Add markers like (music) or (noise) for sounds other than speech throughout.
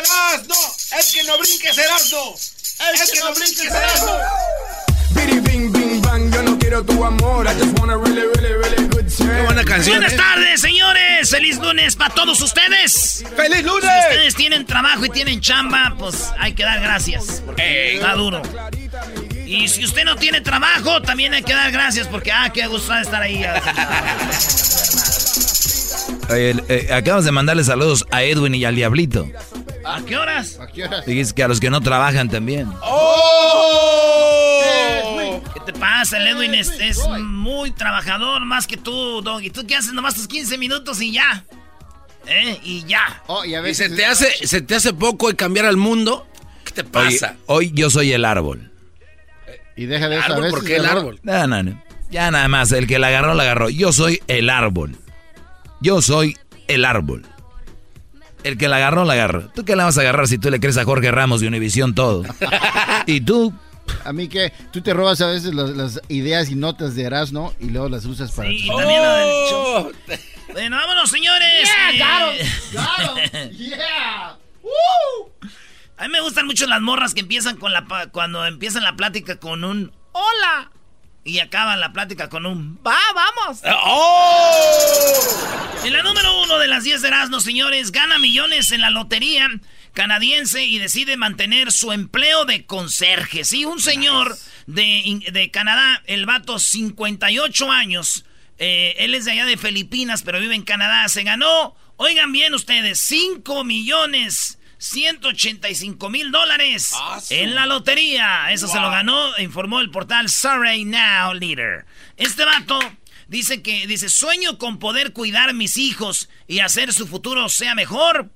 ¡Erasno! ¡El que no brinque es Erasno! ¡El que no brinque es Erasno! Bidi bing bing bang, yo no quiero tu amor. I just want a really, really, really good time. buena canción, Buenas ¿eh? tardes, señores. Feliz lunes para todos ustedes. ¡Feliz Si lunes! ustedes tienen trabajo y tienen chamba, pues hay que dar gracias. Porque está duro. Y si usted no tiene trabajo, también hay que dar gracias porque, ah, qué gusto de estar ahí. (laughs) (laughs) Oye, eh, acabas de mandarle saludos a Edwin y al Diablito. ¿A qué horas? Dijiste que a los que no trabajan también. ¿Qué te pasa? El Edwin es, es muy trabajador, más que tú, Doggy. ¿Tú qué haces? Nomás tus 15 minutos y ya. ¿Eh? Y ya. Oh, y a ¿Y veces se te, hace, se te hace poco el cambiar al mundo? ¿Qué te Oye, pasa? hoy yo soy el árbol. Y deja de eso. a ¿Por qué el árbol? No, no, no. Ya nada más, el que la agarró, la agarró. Yo soy el árbol. Yo soy el árbol. El que la agarró, la agarró. ¿Tú qué la vas a agarrar si tú le crees a Jorge Ramos de Univisión todo? (laughs) y tú, A mí que tú te robas a veces las, las ideas y notas de Erasmo y luego las usas para... Sí, también. Oh, Bueno, vámonos, señores. Yeah, Eh, got 'em. (laughs) Yeah. Woo. A mí me gustan mucho las morras que empiezan con la pa- cuando empiezan la plática con un hola y acaban la plática con un va, vamos. En la número uno de las 10 de Erasmus, señores, gana millones en la lotería canadiense y decide mantener su empleo de conserje. Sí, un señor de, de Canadá, el vato 58 años, eh, él es de allá de Filipinas, pero vive en Canadá, se ganó, oigan bien ustedes, 5 millones 185 mil dólares en la lotería. Eso se lo ganó, informó el portal Surrey Now Leader. Este vato dice que, dice, sueño con poder cuidar mis hijos y hacer su futuro sea mejor.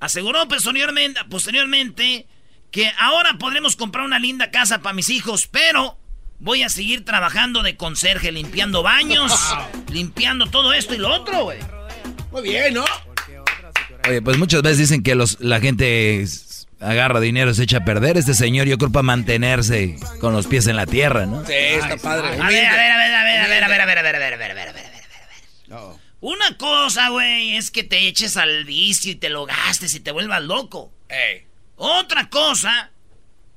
Aseguró posteriormente, posteriormente que ahora podremos comprar una linda casa para mis hijos, pero voy a seguir trabajando de conserje, limpiando baños, limpiando todo esto y lo otro, güey. Muy bien, ¿no? Oye, pues muchas veces dicen que los, la gente agarra dinero y se echa a perder. Este señor yo creo para mantenerse con los pies en la tierra, ¿no? Sí, está padre. A ver, a ver, a ver, a ver, a ver, a ver, a ver, a ver, a ver, a ver, a ver, a ver, a ver, a ver. Una cosa, güey, es que te eches al vicio y te lo gastes y te vuelvas loco. Ey. Otra cosa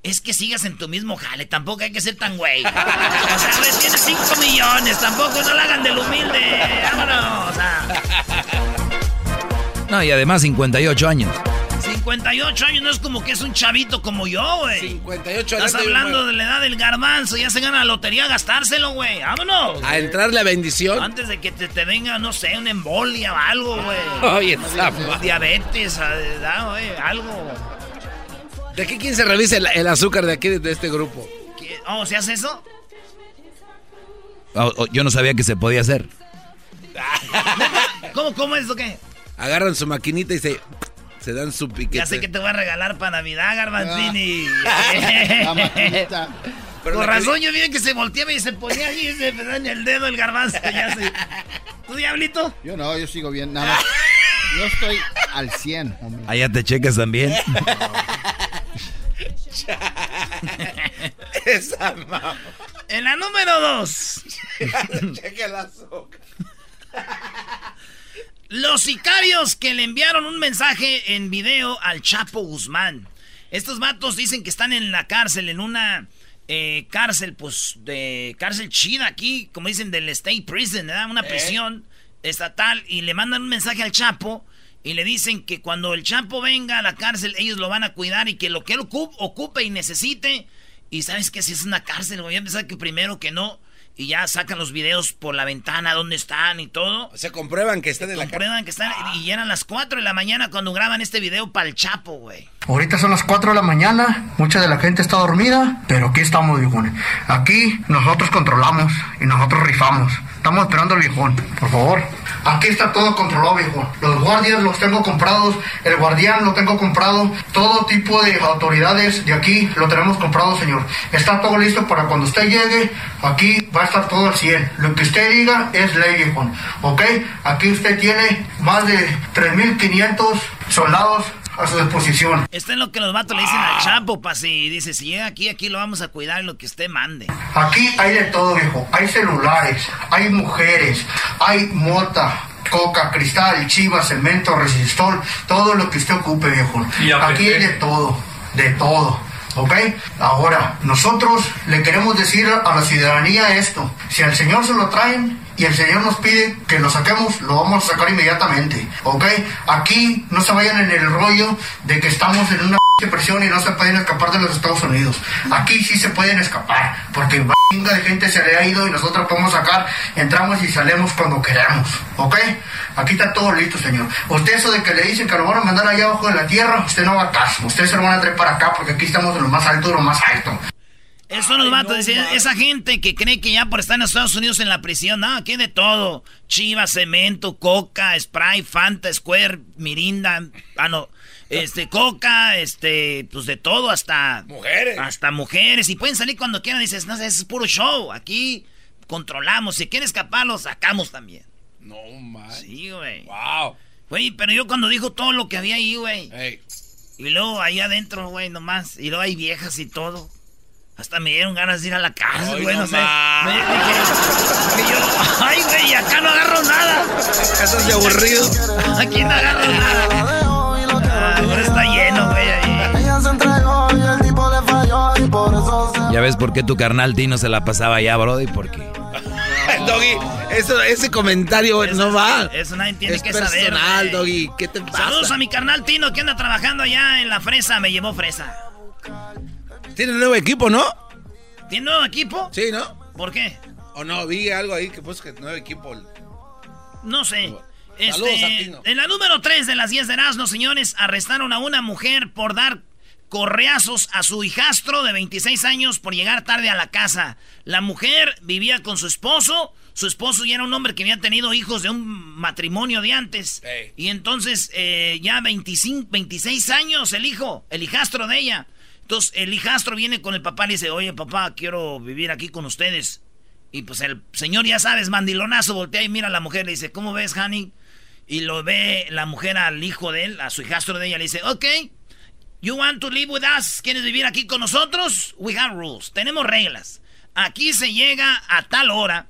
es que sigas en tu mismo jale. Tampoco hay que ser tan güey. O sea, güey, tienes 5 millones. Tampoco no la hagan del humilde. Vámonos. O sea, No, y además 58 años. 58 años no es como que es un chavito como yo, güey. 58 Estás adelante, hablando de la edad del garbanzo. Ya se gana la lotería a gastárselo, güey. Vámonos. A entrarle a bendición. Antes de que te, te venga, no sé, una embolia o algo, güey. (laughs) Oye, está. Diabetes, ah, güey, algo. ¿De qué quién se revisa el, el azúcar de aquí, de este grupo? ¿Qué? Oh, ¿se hace eso? O- o- yo no sabía que se podía hacer. (laughs) ¿Cómo, cómo es eso qué? Agarran su maquinita y se, se dan su piquete. Ya sé que te voy a regalar para Navidad, Garbanzini. La maquinita. (laughs) Pero Con la que- razón, yo vi que se volteaba y se ponía ahí y se me en el dedo el garbanzo. Ya sé. ¿Tú, diablito? Yo no, yo sigo bien. Nada más. Yo estoy al 100, homie. Allá te checas también. (laughs) (laughs) Esa En la número dos. Cheque el azúcar. Los sicarios que le enviaron un mensaje en video al Chapo Guzmán. Estos vatos dicen que están en la cárcel, en una eh, cárcel, pues, de cárcel chida aquí, como dicen, del State Prison, ¿verdad? Una Eh. prisión estatal. Y le mandan un mensaje al Chapo y le dicen que cuando el Chapo venga a la cárcel, ellos lo van a cuidar y que lo que él ocupe, ocupe y necesite. Y sabes que si es una cárcel, voy a pensar que primero que no. Y ya sacan los videos por la ventana donde están y todo. O sea, comprueban que están en la cárcel. Comprueban que están. Y eran las 4 de la mañana cuando graban este video para el Chapo, güey. Ahorita son las 4 de la mañana, mucha de la gente está dormida, pero aquí estamos, viejones. Aquí nosotros controlamos y nosotros rifamos. Estamos esperando al viejón, por favor. Aquí está todo controlado, viejón. Los guardias los tengo comprados, el guardián lo tengo comprado, todo tipo de autoridades de aquí lo tenemos comprado, señor. Está todo listo para cuando usted llegue, aquí va a estar todo al 100. Lo que usted diga es ley, viejón. ¿Ok? Aquí usted tiene más de 3.500 soldados a su disposición. Esto es lo que los vatos le dicen al Chapo, pa' si dice, si llega aquí, aquí lo vamos a cuidar lo que usted mande. Aquí hay de todo, viejo. Hay celulares, hay mujeres, hay mota, coca, cristal, chiva, cemento, resistor, todo lo que usted ocupe, viejo. Aquí hay de todo, de todo. ¿Ok? Ahora, nosotros le queremos decir a la ciudadanía esto. Si al Señor se lo traen y el Señor nos pide que lo saquemos, lo vamos a sacar inmediatamente. ¿Ok? Aquí no se vayan en el rollo de que estamos en una presión y no se pueden escapar de los Estados Unidos. Aquí sí se pueden escapar, porque chinga de gente se le ha ido y nosotros podemos sacar, entramos y salimos cuando queramos, ¿ok? Aquí está todo listo, señor. Usted eso de que le dicen que lo van a mandar allá abajo de la tierra, usted no va a caso. Usted se lo van a traer para acá porque aquí estamos en lo más alto lo más alto. Esos son los vatos, decían, esa gente que cree que ya por estar en Estados Unidos en la prisión, no, aquí hay de todo. Chivas, cemento, coca, spray, Fanta, Square, Mirinda, ah no, este, coca, este, pues de todo, hasta... Mujeres. Hasta mujeres, y pueden salir cuando quieran, dices, no, ese es puro show, aquí controlamos, si quieren escapar, los sacamos también. No, man. Sí, güey. Wow. Güey, pero yo cuando dijo todo lo que había ahí, güey. Ey. Y luego ahí adentro, güey, nomás. Y luego hay viejas y todo. Hasta me dieron ganas de ir a la cárcel, Ay, güey, no, no sé. más. Me dije, que yo, ay, güey, acá no agarro nada. Eso es de aburrido. Aquí no agarro nada. Ah, ahora está lleno, güey, ahí. Ya ves por qué tu carnal Tino se la pasaba allá, Brody, porque (laughs) Doggy, eso, ese comentario no va. Eso nadie tiene es que saber. personal, güey. Doggy. ¿Qué te pasa? Saludos a mi carnal Tino que anda trabajando allá en la fresa. Me llevó fresa. Tiene nuevo equipo, ¿no? ¿Tiene nuevo equipo? Sí, ¿no? ¿Por qué? O no, vi algo ahí que puso que nuevo equipo. No sé. Saludos Este, a Tino. en la número 3 de las 10 de Erasmo, señores, arrestaron a una mujer por dar correazos a su hijastro de 26 años por llegar tarde a la casa. La mujer vivía con su esposo. Su esposo ya era un hombre que había tenido hijos de un matrimonio de antes. Y entonces eh, ya 25, 26 años el hijo, el hijastro de ella. Entonces el hijastro viene con el papá y le dice, oye papá, quiero vivir aquí con ustedes. Y pues el señor, ya sabes, mandilonazo, voltea y mira a la mujer, le dice, ¿cómo ves, honey? Y lo ve la mujer al hijo de él, a su hijastro de ella, le dice, ok, you want to live with us? ¿Quieres vivir aquí con nosotros? We have rules, tenemos reglas. Aquí se llega a tal hora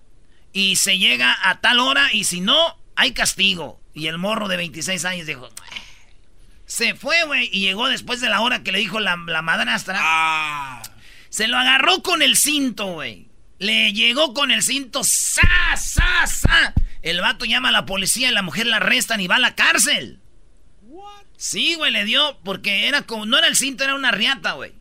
y se llega a tal hora y si no, hay castigo. Y el morro de 26 años dijo. Se fue, güey, y llegó después de la hora que le dijo la, la madrastra. Ah. Se lo agarró con el cinto, güey. Le llegó con el cinto, ¡sa, sa, sa! El vato llama a la policía y la mujer la arrestan y va a la cárcel. Sí, güey, le dio, porque era como, no era el cinto, era una riata, güey.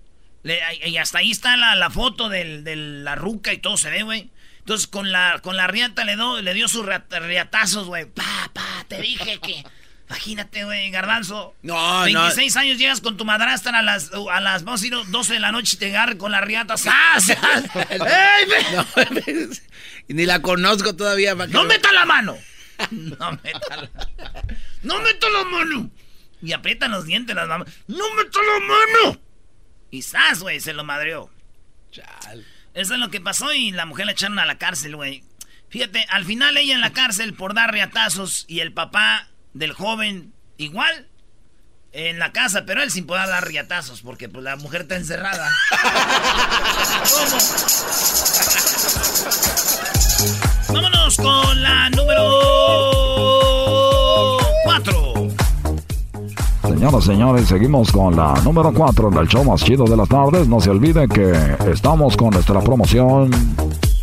Y hasta ahí está la, la foto del- de la ruca y todo se ve, güey. Entonces con la, con la riata le, do- le dio sus riat- riatazos, güey. Pa, pa, te dije que... Imagínate, güey, garbanzo. No, 26 años llegas con tu madrastra a las, a las vamos a decir, 12 de la noche y te agarra con la riata. ¡Sas! ¡Sas! (laughs) ¡Ey, y (laughs) ni la conozco todavía. pa' que ¡No meta la mano! (laughs) No meta la, ¡No meta la mano! Y aprietan los dientes las mamás. ¡No meta la mano! Y ¡zas, güey! Se lo madreó. Chal. Eso es lo que pasó y la mujer la echaron a la cárcel, güey. Fíjate, al final ella en la cárcel por dar riatazos y el papá del joven igual en la casa, pero él sin poder dar riatazos porque pues, la mujer está encerrada. (laughs) ¿Cómo? Vámonos con la número 4. Señoras y señores, seguimos con la número 4 del show más chido de las tardes. No se olviden que estamos con nuestra promoción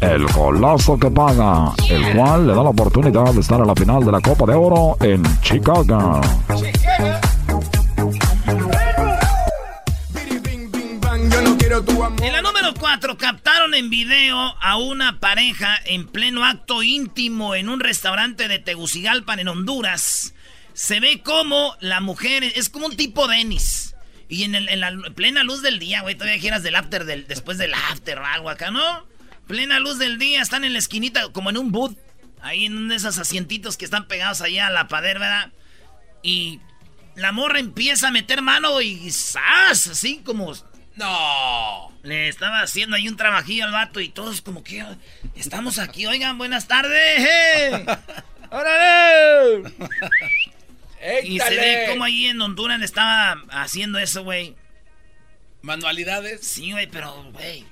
El Golazo que Paga, el cual le da la oportunidad de estar a la final de la Copa de Oro en Chicago. En la número 4 captaron en video a una pareja en pleno acto íntimo en un restaurante de Tegucigalpan en Honduras. Se ve como la mujer es como un tipo Denis. Y en, la plena luz del día, güey, todavía quieras del after, después del after o algo acá, ¿no? Plena luz del día, están en la esquinita, como en un boot. Ahí en uno de esos asientitos que están pegados allá a la pader, ¿verdad? Y la morra empieza a meter mano y ¡zas! Así como no. Le estaba haciendo ahí un trabajillo al vato y todos como que estamos aquí, oigan, buenas tardes. (laughs) ¡Órale! y se ve como ahí en Honduras le estaba haciendo eso, güey. ¿Manualidades? Sí, güey, pero, güey.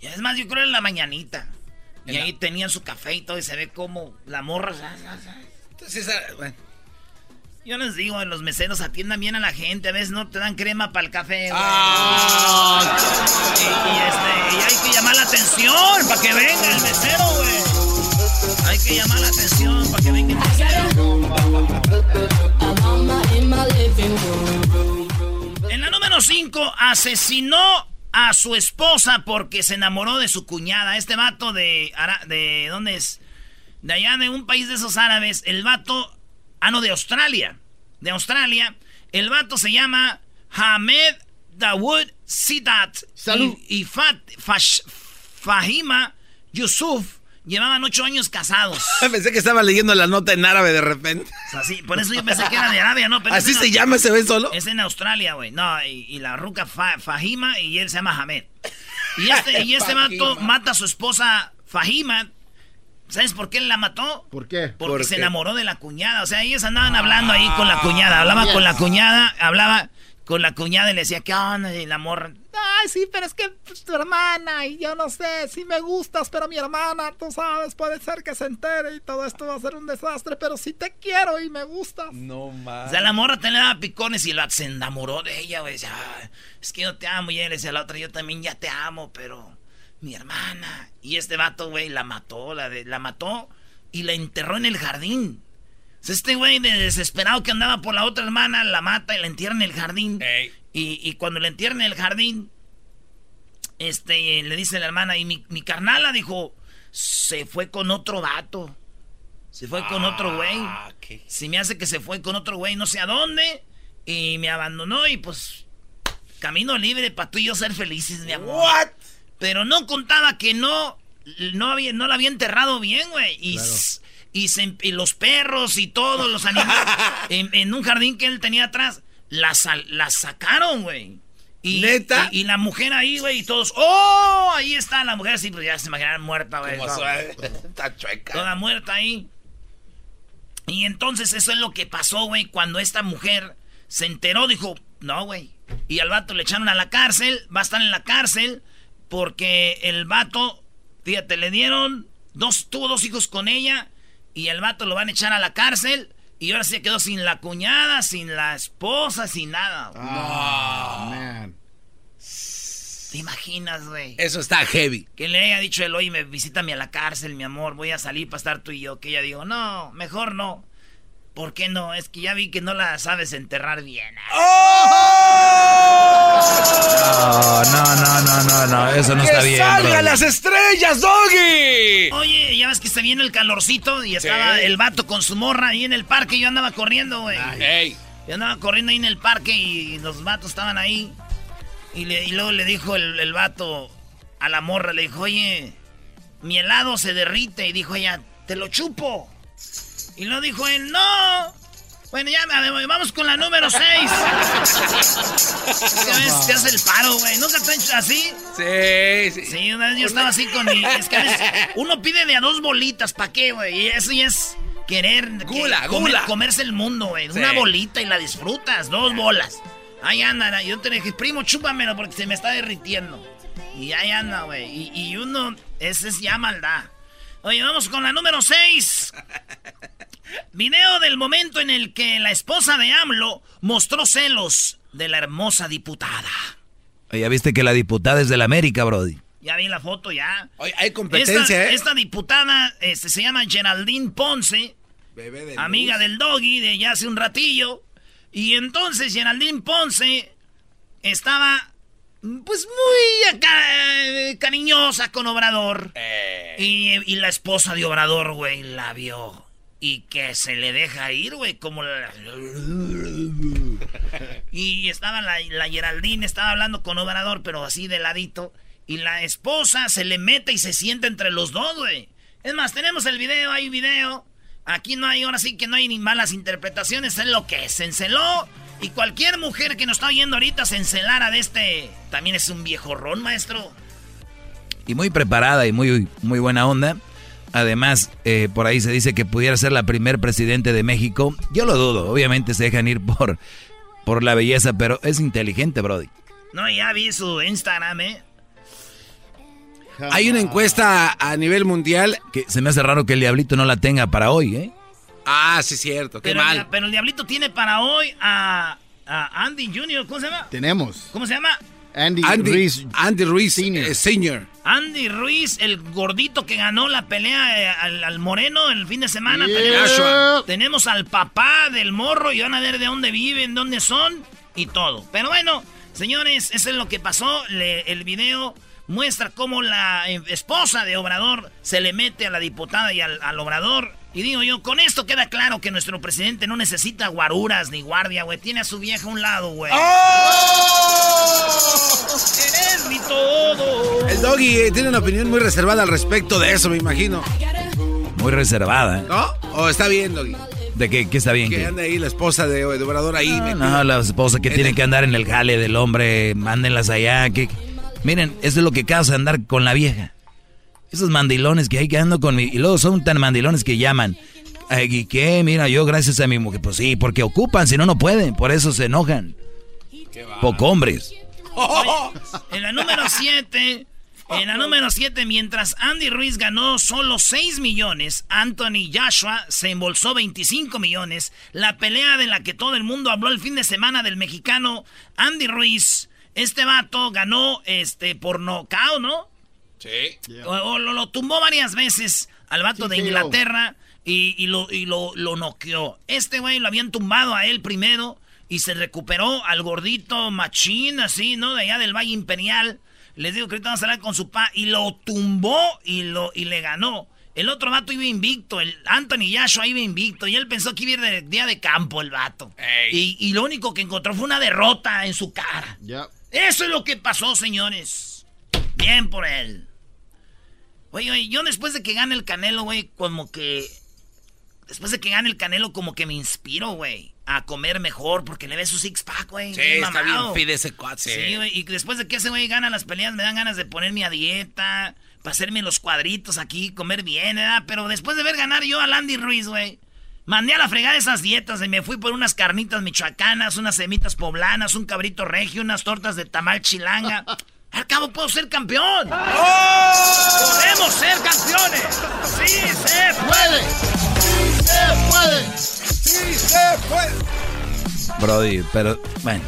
Es más, yo creo en la mañanita. Y ahí tenían su café y todo, y se ve como la morra. Entonces, bueno. Yo les digo, los meseros atiendan bien a la gente. A veces no te dan crema para el café, ah. y, este, y, hay que llamar la atención para que venga el mesero, güey. Hay que llamar la atención para que venga el mesero. En la número 5, asesinó a su esposa porque se enamoró de su cuñada. Este vato de... ¿De dónde es? De allá de un país de esos árabes. El vato Ah, no, de Australia. De Australia. El vato se llama Hamed Dawood Sidat. Salud. Y, Fat, Fahima Yusuf llevaban ocho años casados. (laughs) pensé que estaba leyendo la nota en árabe de repente. O por eso yo pensé que era de Arabia, ¿no? ¿Así se llama ese ve solo? Es en Australia, güey. No, y, la ruca Fahima y él se llama Hamed. Y este, y este vato mata a su esposa Fahima ¿Sabes por qué la mató? ¿Por qué? Porque se enamoró de la cuñada. O sea, ellos andaban hablando ahí con la cuñada. Hablaba con la cuñada, hablaba con la cuñada y le decía, ¿qué onda? Y la morra, ay, sí, pero es que pues, tu hermana y yo no sé, sí me gustas, pero mi hermana, tú sabes, puede ser que se entere y todo esto va a ser un desastre, pero sí te quiero y me gustas. No más. O sea, la morra te le daba picones y la, se enamoró de ella, güey. es que yo te amo. Y él decía a la otra, yo también ya te amo, pero mi hermana. Y este vato, güey, la mató, la, de, la mató y la enterró en el jardín. Este güey de desesperado que andaba por la otra hermana, la mata y la entierra en el jardín. Y, cuando la entierra en el jardín, este, le dice la hermana, y mi, mi carnala dijo, se fue con otro vato. Se fue con otro güey. Ah, si me hace que se fue con otro güey, no sé a dónde. Y me abandonó y pues, camino libre para tú y yo ser felices, mi amor. What? Pero no contaba que no, no, había, no la había enterrado bien, güey. Y, y, los perros y todos los animales (laughs) en, un jardín que él tenía atrás, la, la sacaron, güey. Y, ¿Neta? Y, la mujer ahí, güey, y todos, ¡oh! Ahí está la mujer, así, pues ya se imaginaron muerta, güey. (laughs) Está chueca. Toda muerta ahí. Y entonces eso es lo que pasó, güey, cuando esta mujer se enteró, dijo, no, güey. Y al vato le echaron a la cárcel, va a estar en la cárcel porque el vato, fíjate, le dieron dos, tuvo dos hijos con ella y el vato lo van a echar a la cárcel y ahora se quedó sin la cuñada, sin la esposa, sin nada. Oh, man. ¿Te imaginas, güey? Eso está heavy. Que le haya dicho él, oye, me visítame a la cárcel, mi amor, voy a salir para estar tú y yo. Que ella dijo, no, mejor no. ¿Por qué no? Es que ya vi que no la sabes enterrar bien. ¡Oh! No, no, no, no, no, eso no está bien. ¡Salgan las estrellas, Doggy! Oye, ya ves que se viene el calorcito y estaba el vato con su morra ahí en el parque. Yo andaba corriendo, güey. Yo andaba corriendo ahí en el parque y los vatos estaban ahí. Y, luego le dijo el, el vato a la morra, le dijo, oye, mi helado se derrite. Y dijo ella, te lo chupo. Y lo dijo él, no. Bueno, ya vamos con la número 6. es que a veces te hace el paro, güey. ¿Nunca te hecho así? Sí, sí. Sí, una vez yo estaba así con mi... Es que a veces uno pide de a dos bolitas, ¿para qué, güey? Y eso ya es querer Gula, comer- gula. comerse el mundo, güey. Sí. Una bolita y la disfrutas, dos bolas. Ahí anda, yo te dije, primo, chúpamelo porque se me está derritiendo. Y ahí anda, güey. Y, y uno, ese es ya maldad. Oye, vamos con la número 6. Video del momento en el que la esposa de AMLO mostró celos de la hermosa diputada. Oye, Ya viste que la diputada es de la América, Brody. Ya vi la foto, ya. Oye, hay competencia, esta, ¿eh? esta diputada este, se llama Geraldine Ponce, Bebé de amiga luz. del doggy de ya hace un ratillo. Y entonces Geraldine Ponce estaba, pues, muy acá, eh, cariñosa con Obrador. Eh. Y, y la esposa de Obrador, güey, la vio. Y que se le deja ir, güey, como la... (laughs) Y estaba la, la Geraldine, estaba hablando con Obrador, pero así de ladito. Y la esposa se le mete y se sienta entre los dos, güey. Es más, tenemos el video, hay video. Aquí no hay, ahora sí que no hay ni malas interpretaciones, es lo que es. Se enceló. Y cualquier mujer que nos está oyendo ahorita se encelara de este. También es un viejo ron, maestro. Y muy preparada y muy, muy buena onda. Además, eh, por ahí se dice que pudiera ser la primer presidente de México. Yo lo dudo, obviamente se dejan ir por, por la belleza, pero es inteligente, Brody. No, ya vi su Instagram, ¿eh? Hay una encuesta a nivel mundial. Que se me hace raro que el diablito no la tenga para hoy, ¿eh? Ah, sí, cierto. Qué Pero, mal. el- pero el Diablito tiene para hoy a, a Andy Jr., ¿cómo se llama? Tenemos. ¿Cómo se llama? Andy, Andy Ruiz. Andy Ruiz, Senior. eh, senior. Andy Ruiz, el gordito que ganó la pelea eh, al, al moreno el fin de semana. Yeah. Tenemos, al papá del morro y van a ver de dónde viven, dónde son y todo. Pero bueno, señores, eso es lo que pasó. Le- el video muestra cómo la eh, esposa de Obrador se le mete a la diputada y al, al Obrador. Y digo yo, con esto queda claro que nuestro presidente no necesita guaruras ni guardia, güey. Tiene a su vieja a un lado, güey. Eres mi todo. El doggy eh, tiene una opinión muy reservada al respecto de eso, me imagino. Muy reservada. ¿eh? ¿No? ¿O está bien, doggy? ¿De qué, qué está bien? Que anda ahí la esposa de, de Obrador ahí. No, no, la esposa que En tiene el- que andar en el jale del hombre, mándenlas allá. Que... Miren, eso es lo que causa andar con la vieja. Esos mandilones que hay que ando con mi... Y luego son tan mandilones que llaman. ¿y qué? Mira, yo gracias a mi mujer. Pues sí, porque ocupan, si no, no pueden. Por eso se enojan. Poco hombres. (laughs) En la número 7, en la número 7, mientras Andy Ruiz ganó solo 6 millones, Anthony Joshua se embolsó 25 millones. La pelea de la que todo el mundo habló el fin de semana del mexicano Andy Ruiz. Este vato ganó este por nocaut, ¿no? Sí. O, o lo, lo tumbó varias veces al vato de. Inglaterra y, y lo, y lo, lo noqueó. Este güey lo habían tumbado a él primero y se recuperó al gordito machín, así, ¿no? De allá del Valle Imperial. Les digo que ahorita vamos a hablar con su pa y lo tumbó y, lo, y le ganó. El otro vato iba invicto, el Anthony Joshua iba invicto y él pensó que iba a ir de día de campo el vato. Y, y lo único que encontró fue una derrota en su cara. Eso es lo que pasó, señores. Bien por él. Oye, oye, yo después de que gane el Canelo, güey, como que... Después de que gane el Canelo, como que me inspiro, güey. A comer mejor, porque le ve su six-pack, güey. Sí, bien está bien pide ese cuate. Sí, güey. Y después de que ese güey gana las peleas, me dan ganas de ponerme a dieta, para hacerme los cuadritos aquí, comer bien, ¿verdad? Pero después de ver ganar yo a Landy Ruiz, güey, mandé a la fregada esas dietas y me fui por unas carnitas michoacanas, unas semitas poblanas, un cabrito regio, unas tortas de tamal chilanga. (laughs) Al cabo puedo ser campeón. ¡Podemos ser campeones! ¡Sí se puede! ¡Se puede! Sí, se puede. Brody, pero bueno.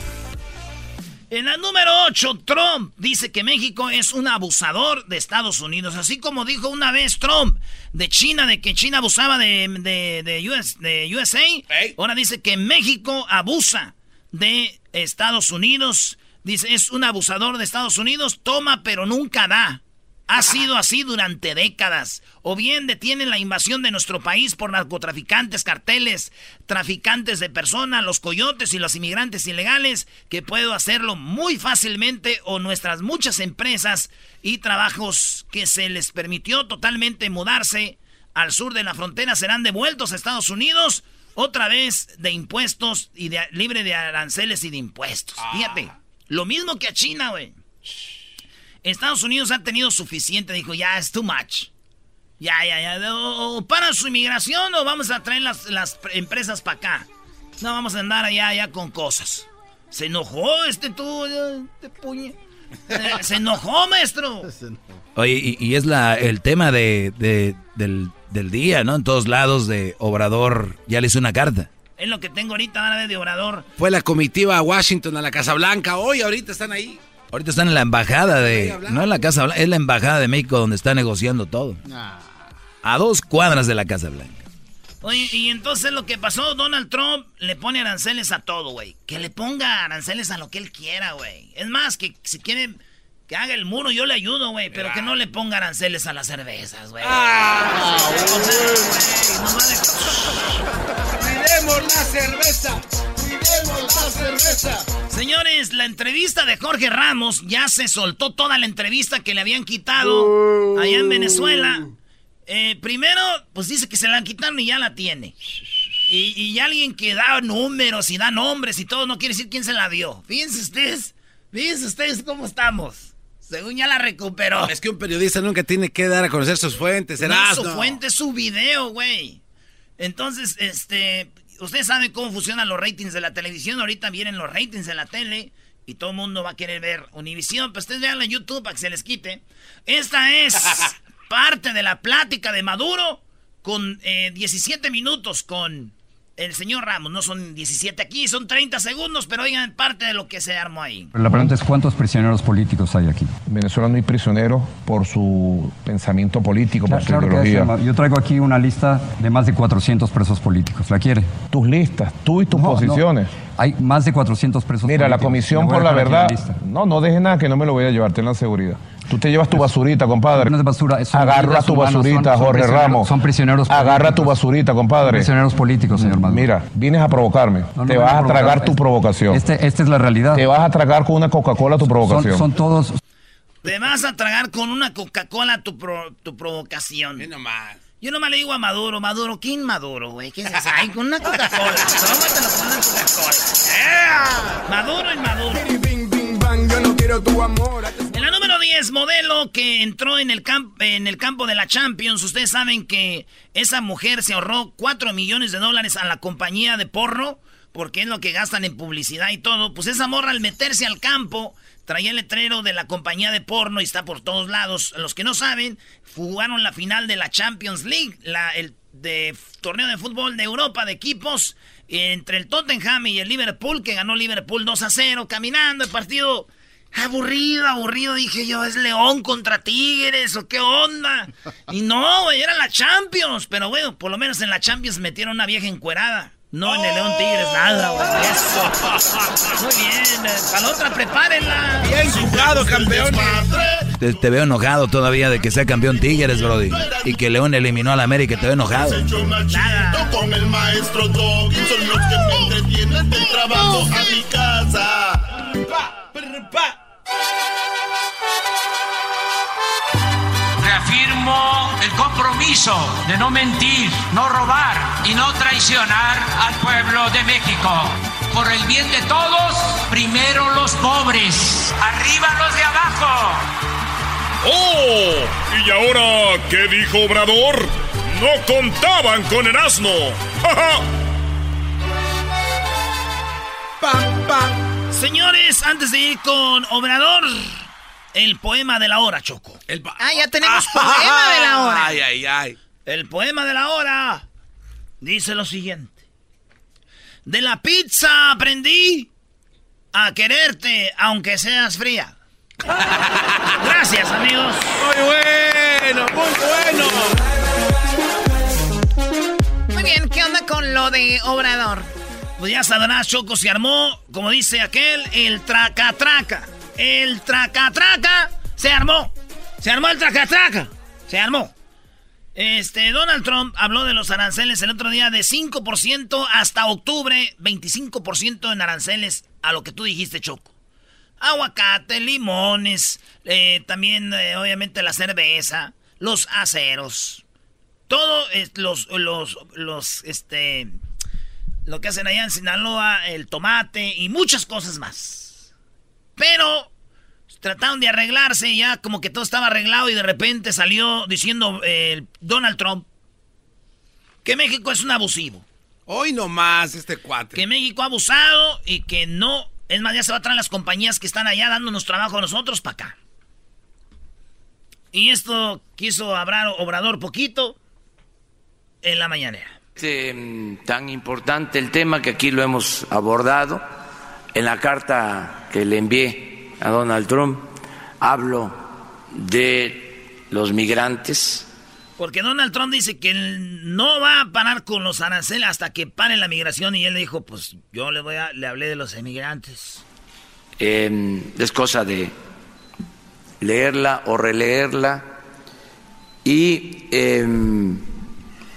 En la número 8, Trump dice que México es un abusador de Estados Unidos. Así como dijo una vez Trump de China, de que China abusaba de, de, de US de USA. Ey. Ahora dice que México abusa de Estados Unidos. Dice, es un abusador de Estados Unidos, toma pero nunca da. Ha sido así durante décadas. O bien detienen la invasión de nuestro país por narcotraficantes, carteles, traficantes de personas, los coyotes y los inmigrantes ilegales, que puedo hacerlo muy fácilmente, o nuestras muchas empresas y trabajos que se les permitió totalmente mudarse al sur de la frontera serán devueltos a Estados Unidos, otra vez de impuestos y de, libre de aranceles y de impuestos. Fíjate, lo mismo que a China, güey. Estados Unidos ha tenido suficiente, dijo, ya es too much. Ya, ya, ya. O, para su inmigración o vamos a traer las, las empresas para acá. No vamos a andar allá, allá con cosas. Se enojó este tú, este puñe. Eh, se enojó, maestro. (laughs) Oye, y, es la, el tema de, del, del, día, ¿no? En todos lados de Obrador ya le hizo una carta. Es lo que tengo ahorita, ahora de Obrador. Fue la comitiva a Washington, a la Casa Blanca. Hoy, ahorita están ahí. Ahorita están en la embajada de... No en la Casa Blanca, es la embajada de México donde está negociando todo. A dos cuadras de la Casa Blanca. Oye, y entonces lo que pasó, Donald Trump le pone aranceles a todo, güey. Que le ponga aranceles a lo que él quiera, güey. Es más, que si quiere que haga el muro, yo le ayudo, güey. Pero que no le ponga aranceles a las cervezas, güey. Ah, Cuidemos la cerveza. Cuidemos la cerveza. Señores, la entrevista de Jorge Ramos ya se soltó toda la entrevista que le habían quitado allá en Venezuela. Eh, primero, pues dice que se la quitaron y ya la tiene. Y, alguien que da números y da nombres y todo no quiere decir quién se la dio. Fíjense ustedes, fíjense ustedes cómo estamos. Según ya la recuperó. Es que un periodista nunca tiene que dar a conocer sus fuentes. No, su fuente su video, güey. Entonces, este, ustedes saben cómo funcionan los ratings de la televisión. Ahorita vienen los ratings de la tele y todo el mundo va a querer ver Univisión. Pues ustedes vean en YouTube para que se les quite. Esta es (laughs) parte de la plática de Maduro con 17 eh, minutos con el señor Ramos. No son 17 aquí, son 30 segundos, pero oigan parte de lo que se armó ahí. La pregunta es, ¿cuántos prisioneros políticos hay aquí? En Venezuela no hay prisioneros por su pensamiento político, por su ideología. Yo traigo aquí una lista de más de 400 presos políticos. ¿La quiere? Tus listas, tú y tus posiciones. Hay más de 400 presos Mira, políticos. la Comisión por la Verdad... No, no deje nada que no me lo voy a llevar, ten la seguridad. Tú te llevas tu basurita, compadre. No es basura, Agarra tu basurita, Jorge Ramos. Son prisioneros Agarra tu basurita, compadre. Son prisioneros políticos, señor Maduro. Mira, vienes a provocarme. te vas a, tragar tu provocación. Este, esta es la realidad. Te vas a tragar con una Coca-Cola tu provocación. Son, todos... Te vas a tragar con una Coca-Cola tu, tu provocación. nomás. Yo nomás le digo a Maduro, Maduro, ¿quién Maduro, güey? ¿Qué es eso? Ay, con una Coca-Cola. Tómatelo con una Coca-Cola. Maduro y Maduro. Yo no quiero tu amor. En la número 10, modelo que entró en el, en el campo de la Champions. Ustedes saben que esa mujer se ahorró 4 millones de dólares a la compañía de porno. Porque es lo que gastan en publicidad y todo. Pues esa morra al meterse al campo traía el letrero de la compañía de porno y está por todos lados. Los que no saben, jugaron la final de la Champions League, la, el de torneo de fútbol de Europa de equipos entre el Tottenham y el Liverpool, que ganó Liverpool 2 a 0, caminando el partido. Aburrido, aburrido, dije yo, ¿es León contra Tigres o qué onda? Y no, güey, era la Champions, pero bueno, por lo menos en la Champions metieron una vieja encuerada. No en el León Tigres, nada, güey. Eso. (laughs) Muy bien. Eh, para la otra, prepárenla. Bien jugado, campeón. Te, veo enojado todavía de que sea campeón Tigres, Brody. Y que León eliminó a la América, te veo enojado. Nada. Con el maestro Doggy son los que me entretienen del trabajo a mi casa. Pa, pa. El compromiso de no mentir, no robar y no traicionar al pueblo de México. Por el bien de todos, primero los pobres, arriba los de abajo. ¡Oh! ¿Y ahora qué dijo Obrador? No contaban con el asno. ¡Pam, pam! Señores, antes de ir con Obrador, el poema de la hora, Choco. ah, ya tenemos poema de la (laughs) hora. Ay, ay, ay. El poema de la hora dice lo siguiente. De la pizza aprendí a quererte aunque seas fría. (laughs) Gracias, amigos. Muy bueno, muy bueno. Muy bien, ¿qué onda con lo de Obrador? Pues ya sabrás, Choco se armó, como dice aquel, el traca-traca. El traca-traca se armó. Se armó el traca-traca. Se armó. Este, Donald Trump habló de los aranceles el otro día de 5% hasta octubre, 25% en aranceles a lo que tú dijiste, Choco. Aguacate, limones, eh, también eh, obviamente la cerveza, los aceros. Todo los, los, los, este, lo que hacen allá en Sinaloa, el tomate y muchas cosas más. Pero trataron de arreglarse, ya como que todo estaba arreglado y de repente salió diciendo eh, Donald Trump que México es un abusivo. Hoy nomás este cuate. Que México ha abusado y que no, es más, ya se va a traer las compañías que están allá dándonos trabajo a nosotros para acá. Y esto quiso hablar Obrador poquito en la mañanera. Es tan importante el tema que aquí lo hemos abordado. En la carta que le envié a Donald Trump hablo de los migrantes. Porque Donald Trump dice que no va a parar con los aranceles hasta que pare la migración y él le dijo, pues yo le voy a, le hablé de los emigrantes. Eh, es cosa de leerla o releerla y em,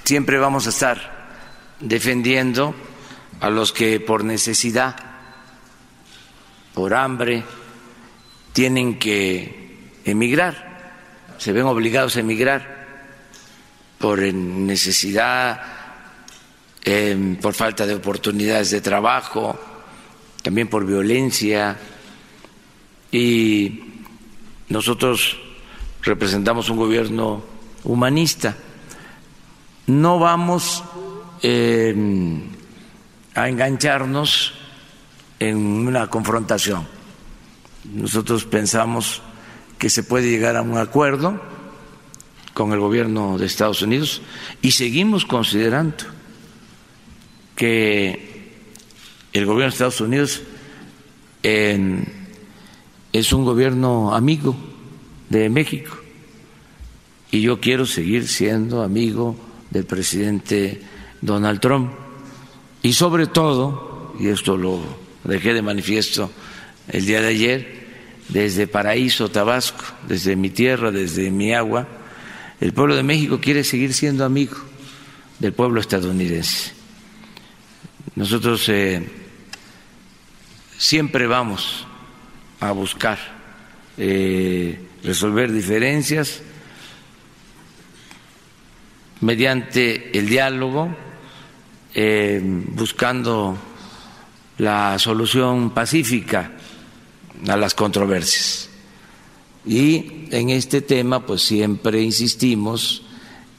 siempre vamos a estar defendiendo a los que por necesidad, por hambre, tienen que emigrar, se ven obligados a emigrar por necesidad, em, por falta de oportunidades de trabajo, también por violencia y nosotros representamos un gobierno humanista. No vamos eh, a engancharnos en una confrontación. Nosotros pensamos que se puede llegar a un acuerdo con el gobierno de Estados Unidos y seguimos considerando que el gobierno de Estados Unidos es un gobierno amigo de México y yo quiero seguir siendo amigo del presidente Donald Trump y sobre todo, y esto lo dejé de manifiesto el día de ayer, desde Paraíso, Tabasco, desde mi tierra, desde mi agua, el pueblo de México quiere seguir siendo amigo del pueblo estadounidense. Nosotros eh, siempre vamos a buscar eh, resolver diferencias mediante el diálogo, eh, buscando la solución pacífica a las controversias. Y en este tema, pues siempre insistimos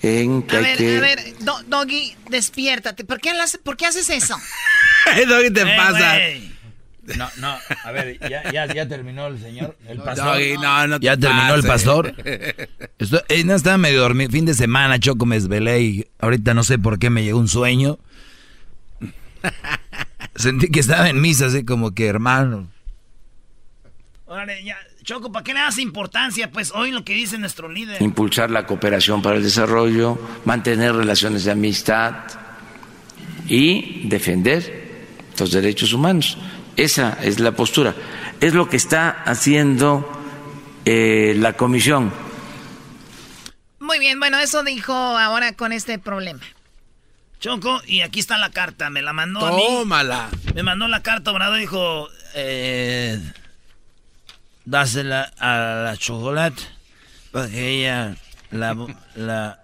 en que a hay ver, que... A ver, Doggy, despiértate. ¿Por qué, ¿Por qué haces eso? (laughs) Doggy, te Eh, pasa. güey. No, no, a ver, ya, ya, ya terminó el señor, el pastor. Doggy, no, no te ya terminó el pastor. (laughs) Estoy, eh, no estaba medio dormido. Fin de semana, Choco, me desvelé y ahorita no sé por qué me llegó un sueño. Sentí que estaba en misa, así como que, hermano. Órale, ya. Choco, ¿para qué le das importancia? Pues hoy lo que dice nuestro líder. impulsar la cooperación para el desarrollo, mantener relaciones de amistad y defender los derechos humanos. Esa es la postura. Es lo que está haciendo eh, la comisión. Muy bien, bueno, eso dijo ahora con este problema. Choco, y aquí está la carta, me la mandó a mí. Tómala. Me mandó la carta, Obrador dijo, eh, dásela a la chocolate para que ella la, la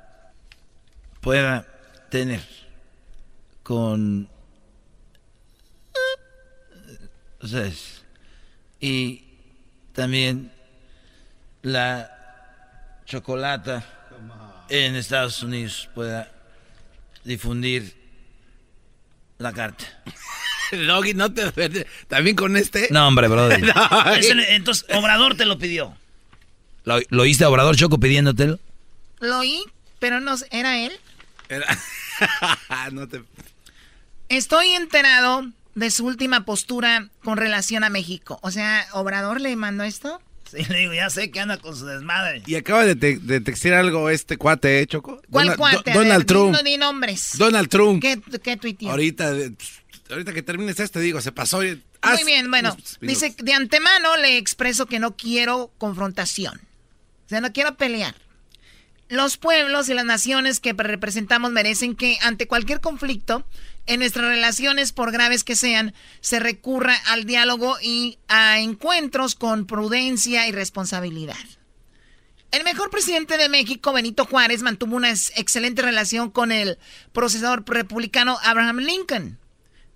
pueda tener con ustedes. Y también la chocolata en Estados Unidos pueda difundir la carta. (laughs) Doggy, no te... También con este... No, hombre, brother. (laughs) No, entonces, Obrador te lo pidió. ¿Lo, lo oíste a Obrador Choco pidiéndotelo? Lo oí, pero no era él. Era- (laughs) no te... Estoy enterado de su última postura con relación a México. O sea, ¿Obrador le mandó esto? (laughs) Sí, le digo, ya sé que anda con su desmadre. Y acaba de, te- de textear algo este cuate, ¿eh, Choco? ¿Cuál cuate? Do- Donald ver, Trump. di- di nombres. Donald Trump. ¿Qué, qué tuiteó? Ahorita, de- ahorita que termines este, digo, se pasó. Muy haz bien, bueno, dice, de antemano le expreso que no quiero confrontación. O sea, no quiero pelear. Los pueblos y las naciones que representamos merecen que ante cualquier conflicto en nuestras relaciones, por graves que sean, se recurra al diálogo y a encuentros con prudencia y responsabilidad. El mejor presidente de México, Benito Juárez, mantuvo una ex- excelente relación con el procesador republicano Abraham Lincoln.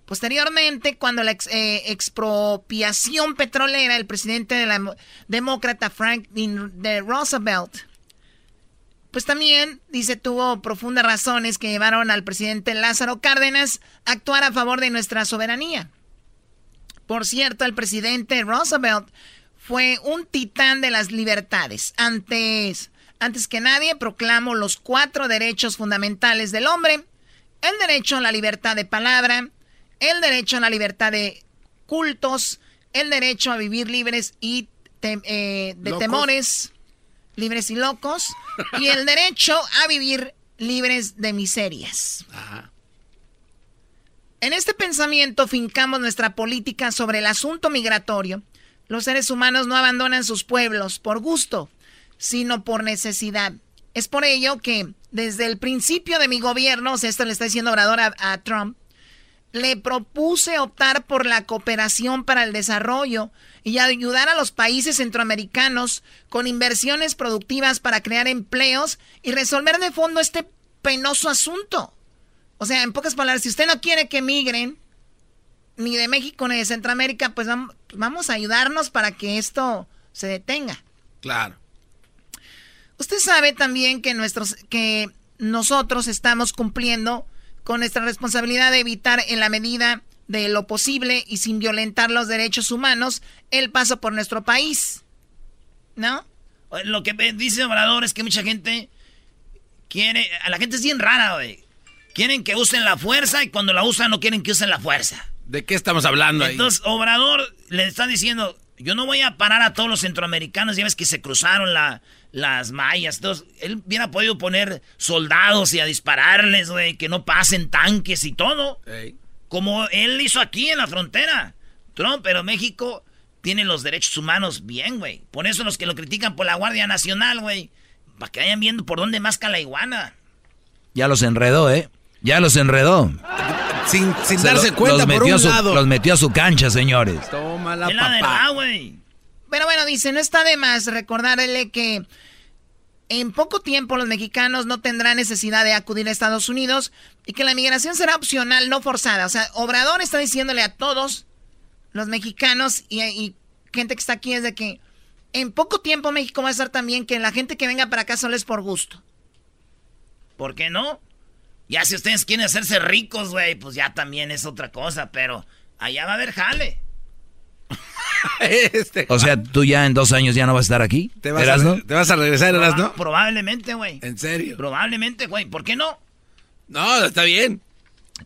Posteriormente, cuando la eh, expropiación petrolera, el presidente de la demócrata Franklin de Roosevelt, pues también, dice, tuvo profundas razones que llevaron al presidente Lázaro Cárdenas a actuar a favor de nuestra soberanía. Por cierto, el presidente Roosevelt fue un titán de las libertades. Antes, antes que nadie, proclamo los cuatro derechos fundamentales del hombre. El derecho a la libertad de palabra, el derecho a la libertad de cultos, el derecho a vivir libres y eh, de temores, libres y locos, y el derecho a vivir libres de miserias. En este pensamiento fincamos nuestra política sobre el asunto migratorio. Los seres humanos no abandonan sus pueblos por gusto, sino por necesidad. Es por ello que desde el principio de mi gobierno, o sea, esto le está diciendo Obrador a Trump, le propuse optar por la cooperación para el desarrollo y ayudar a los países centroamericanos con inversiones productivas para crear empleos y resolver de fondo este penoso asunto. O sea, en pocas palabras, si usted no quiere que migren, ni de México ni de Centroamérica, pues vamos a ayudarnos para que esto se detenga. Claro. Usted sabe también que, nuestros, que nosotros estamos cumpliendo con nuestra responsabilidad de evitar en la medida de lo posible y sin violentar los derechos humanos el paso por nuestro país. ¿No? Lo que dice Obrador es que mucha gente quiere... A la gente es bien rara, güey. Quieren que usen la fuerza y cuando la usan no quieren que usen la fuerza. ¿De qué estamos hablando ahí? Entonces, Obrador le está diciendo, yo no voy a parar a todos los centroamericanos, ya ves que se cruzaron la, las mayas. Entonces, él hubiera podido poner soldados y a dispararles, güey, que no pasen tanques y todo. Como él hizo aquí en la frontera. Trump, pero México tiene los derechos humanos bien, güey. Por eso los que lo critican por la Guardia Nacional, güey. Para que vayan viendo por dónde masca la iguana. Ya los enredó, ¿eh? Ya los enredó. Sin, darse cuenta, por un lado. Los metió a su cancha, señores. Toma la papá. güey. Pero bueno, dice, no está de más recordarle que en poco tiempo los mexicanos no tendrán necesidad de acudir a Estados Unidos y que la migración será opcional, no forzada. O sea, Obrador está diciéndole a todos los mexicanos y, gente que está aquí es de que en poco tiempo México va a estar también que la gente que venga para acá solo es por gusto. ¿Por qué no? Ya si ustedes quieren hacerse ricos, güey, pues ya también es otra cosa, pero allá va a haber jale. (laughs) Este, o sea, tú ya en dos años ya no vas a estar aquí. ¿Te vas, a, ¿te vas a regresar, no? Probablemente, güey. ¿En serio? Probablemente, güey. ¿Por qué no? No, está bien.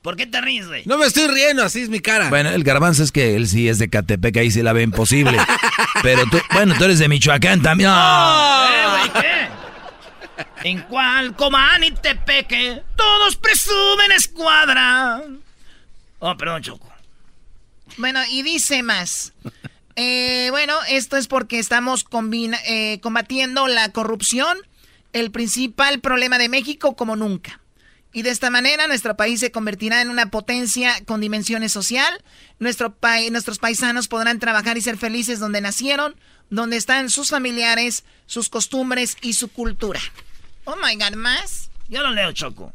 ¿Por qué te ríes, güey? No me estoy riendo, así es mi cara. Bueno, el garbanzo es que él sí es de Catepec, ahí sí la ve imposible. (laughs) Pero tú, bueno, tú eres de Michoacán también. ¿Eh, güey, qué? En cual coman y Tepeque, todos presumen escuadra. Oh, perdón, Choco. Bueno, y dice más. Eh, bueno, esto es porque estamos eh, combatiendo la corrupción, el principal problema de México como nunca. Y de esta manera nuestro país se convertirá en una potencia con dimensiones social. Nuestro nuestros paisanos podrán trabajar y ser felices donde nacieron, donde están sus familiares, sus costumbres y su cultura. Oh my God, ¿más? Yo lo leo, Choco.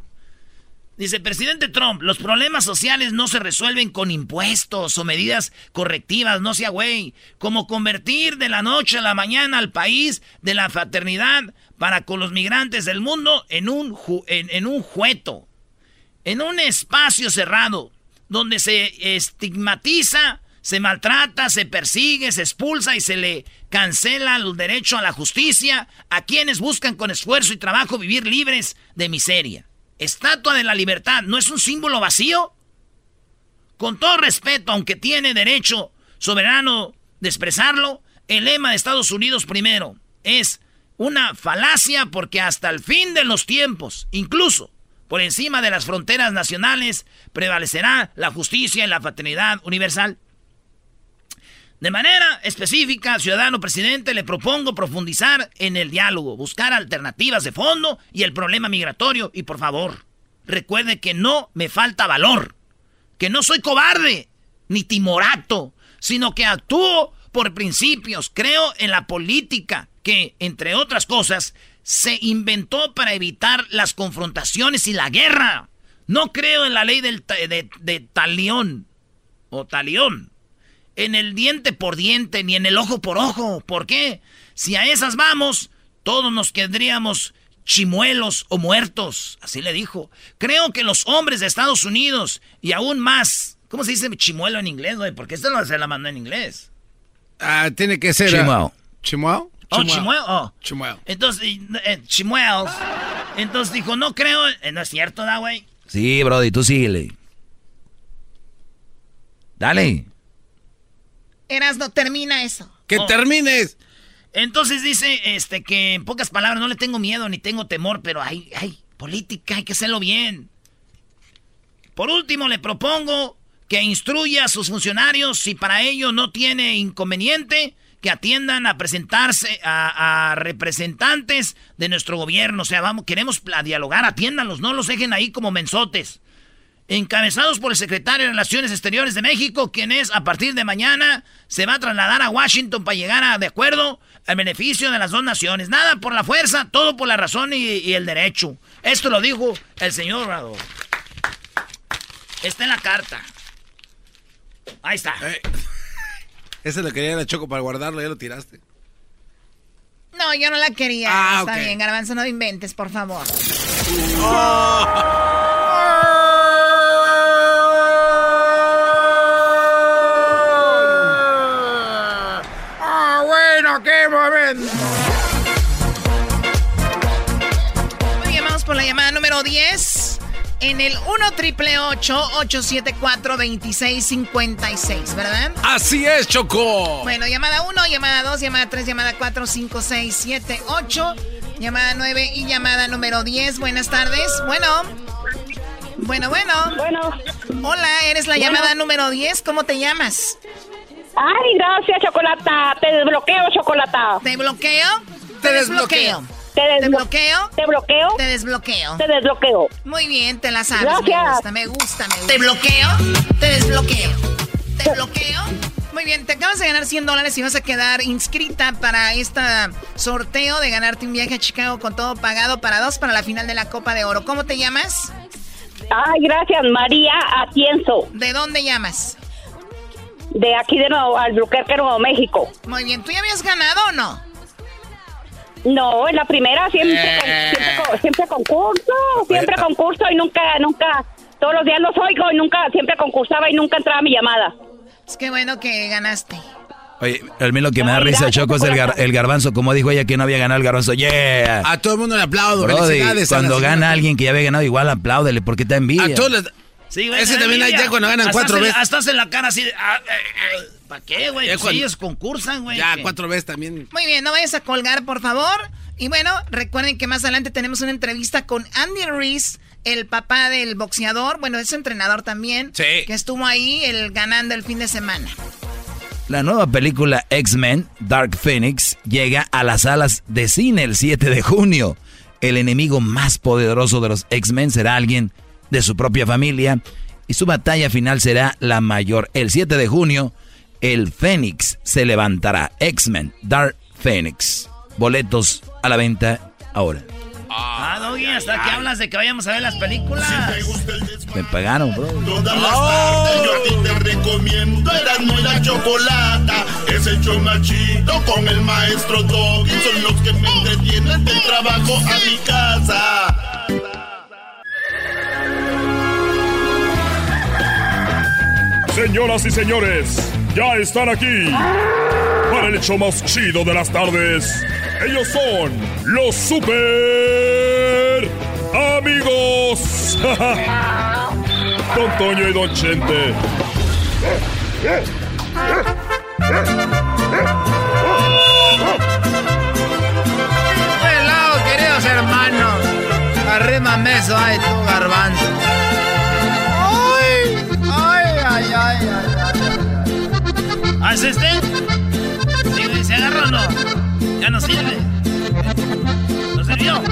Dice, presidente Trump, los problemas sociales no se resuelven con impuestos o medidas correctivas, no sea güey. Como convertir de la noche a la mañana al país de la fraternidad para con los migrantes del mundo en un, en, en un jueto, en un espacio cerrado, donde se estigmatiza, se maltrata, se persigue, se expulsa y se le cancela el derecho a la justicia a quienes buscan con esfuerzo y trabajo vivir libres de miseria. Estatua de la Libertad, ¿no es un símbolo vacío? Con todo respeto, aunque tiene derecho soberano de expresarlo, el lema de Estados Unidos primero es una falacia porque hasta el fin de los tiempos, incluso por encima de las fronteras nacionales, prevalecerá la justicia y la fraternidad universal. De manera específica, ciudadano presidente, le propongo profundizar en el diálogo, buscar alternativas de fondo y el problema migratorio. Y por favor, recuerde que no me falta valor, que no soy cobarde ni timorato, sino que actúo por principios, creo en la política que, entre otras cosas, se inventó para evitar las confrontaciones y la guerra. No creo en la ley del de, de talión o talión. En el diente por diente, ni en el ojo por ojo. ¿Por qué? Si a esas vamos, todos nos quedaríamos chimuelos o muertos. Así le dijo. Creo que los hombres de Estados Unidos y aún más. ¿Cómo se dice chimuelo en inglés, güey? Porque esto no se la mandó en inglés. Ah, tiene que ser. Chimuelo. ¿Chimuelo? Oh, chimuelo. Oh. Chimuelo. Entonces, eh, chimuelos. Entonces dijo, no creo. eh, no es cierto, ¿da, güey? Sí, Brody, tú síguele. Dale. Eras, no termina eso. ¡Que Oh. termines! Entonces dice, este, que en pocas palabras, no le tengo miedo ni tengo temor, pero hay, hay política, hay que hacerlo bien. Por último, le propongo que instruya a sus funcionarios, si para ello no tiene inconveniente, que atiendan a presentarse a, a representantes de nuestro gobierno. O sea, vamos, queremos dialogar, atiéndanlos, no los dejen ahí como mensotes. Encabezados por el secretario de Relaciones Exteriores de México, quien es a partir de mañana se va a trasladar a Washington para llegar a de acuerdo al beneficio de las dos naciones. Nada por la fuerza, todo por la razón y, y el derecho. Esto lo dijo el señor Obrador. Está en la carta. Ahí está. (laughs) Ese lo quería la Choco para guardarlo, ya lo tiraste. No, yo no la quería. Ah, Está bien, Garbanzo, no inventes, por favor. Ah, número 10. En el 1 triple 874 2656, ¿verdad? Así es, Choco. Bueno, llamada 1, llamada 2, llamada 3, llamada 4, 5, 6, 7, 8, llamada 9 y llamada número 10. Buenas tardes. Bueno. Bueno, bueno. Bueno. Hola, eres la Bueno. llamada número 10. ¿Cómo te llamas? Ay, gracias, Chocolata. Te desbloqueo, Chocolata. ¿Te bloqueo? Te desbloqueo. Te, ¿Te bloqueo? ¿Te bloqueo? Te desbloqueo. Te desbloqueo. Muy bien, te la sabes. Me Gracias. gusta, me gusta, me gusta. ¿Te bloqueo? Te desbloqueo. ¿Te bloqueo? Muy bien, te acabas de ganar 100 dólares y vas a quedar inscrita para este sorteo de ganarte un viaje a Chicago con todo pagado para dos para la final de la Copa de Oro. ¿Cómo te llamas? Ay, gracias, María Atienzo. ¿De dónde llamas? De aquí de Nuevo, Albuquerque, Nuevo México. Muy bien, ¿tú ya habías ganado o no? No, en la primera siempre, con- siempre, con- siempre concurso, siempre ah. concurso y nunca, nunca, todos los días los oigo y nunca, siempre concursaba y nunca entraba mi llamada. Es que bueno que ganaste. Oye, a mí lo que me da risa, Choco, es el, gar- el garbanzo. Como dijo ella que no había ganado el garbanzo. ¡Yeah! A todo el mundo le aplaudo. Brody, Felicidades. cuando gana alguien que ya había ganado, igual apláudele, porque te envidia. A todos les- Sí, güey, Ese también hay ya cuando ganan Hasta cuatro veces. Hasta hacen la cara así de... ¿Para qué, güey? Ya Pues cuando- ellos concursan, güey. Ya, ¿qué? cuatro veces también. Muy bien, no vayas a colgar, por favor. Y bueno, recuerden que más adelante tenemos una entrevista con Andy Reese, el papá del boxeador, bueno, es su entrenador también, Sí. que estuvo ahí el, ganando el fin de semana. La nueva película X-Men, Dark Phoenix, llega a las salas de cine el 7 de junio. El enemigo más poderoso de los X-Men será alguien de su propia familia y su batalla final será la mayor. El 7 de junio, el Fénix se levantará. X-Men, Dark Phoenix. Boletos a la venta ahora. Ah, Doggy, hasta que hablas de que vayamos a ver las películas. Me pagaron, bro. Todas las tardes yo a ti te recomiendo Erasmo y la Chocolata Es el chido con el maestro Doggy Son los que me entretienen del trabajo a mi casa Señoras y señores, ya están aquí para el hecho más chido de las tardes. Ellos son los super amigos. (laughs) Don Toño y Don Chente. Hello, queridos hermanos. Arrímame eso, ay, tú, garbanzo. Ay. ¿Haz este? Sí, ¿Se agarra o no? Ya no sirve. ¿No sirvió?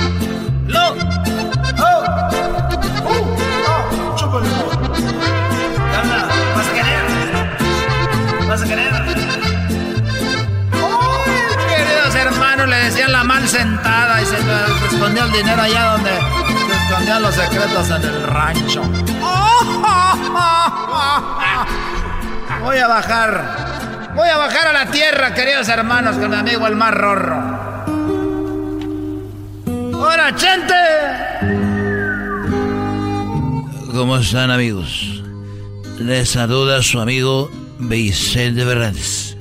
¡Lo! Habla, ¿Vas a querer? ¿Vas a querer? Queridos hermanos, le decían la mal sentada y se escondió el dinero allá donde se escondían los secretos en el rancho. (laughs) Voy a bajar. Voy a bajar a la tierra, queridos hermanos, con mi amigo el más rorro. ¡Hola, gente! ¿Cómo están, amigos? Les saluda su amigo Vicente Fernández.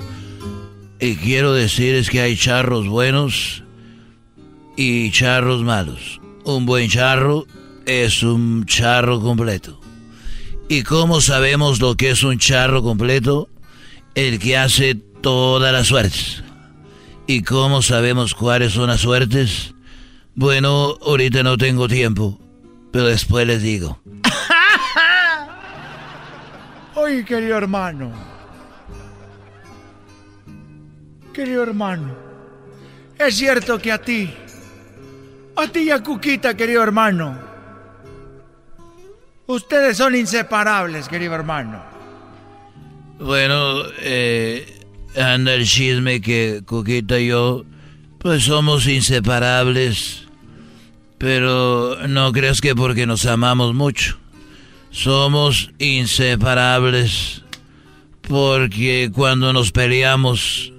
Y quiero decirles que hay charros buenos y charros malos. Un buen charro es un charro completo. ¿Y cómo sabemos lo que es un charro completo? El que hace todas las suertes. ¿Y cómo sabemos cuáles son las suertes? Bueno, ahorita no tengo tiempo, pero después les digo. (laughs) Oye, querido hermano. Querido hermano. Es cierto que a ti, a ti y a Cuquita, querido hermano, ustedes son inseparables, querido hermano. Bueno, eh, anda el chisme que Cuquita y yo, pues somos inseparables. Pero no creas que porque nos amamos mucho. Somos inseparables. Porque cuando nos peleamos,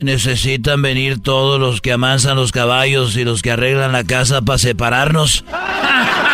necesitan venir todos los que amansan los caballos y los que arreglan la casa para separarnos. (laughs)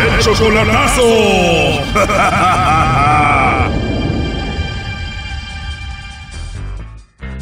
¡El chocolatazo! (laughs)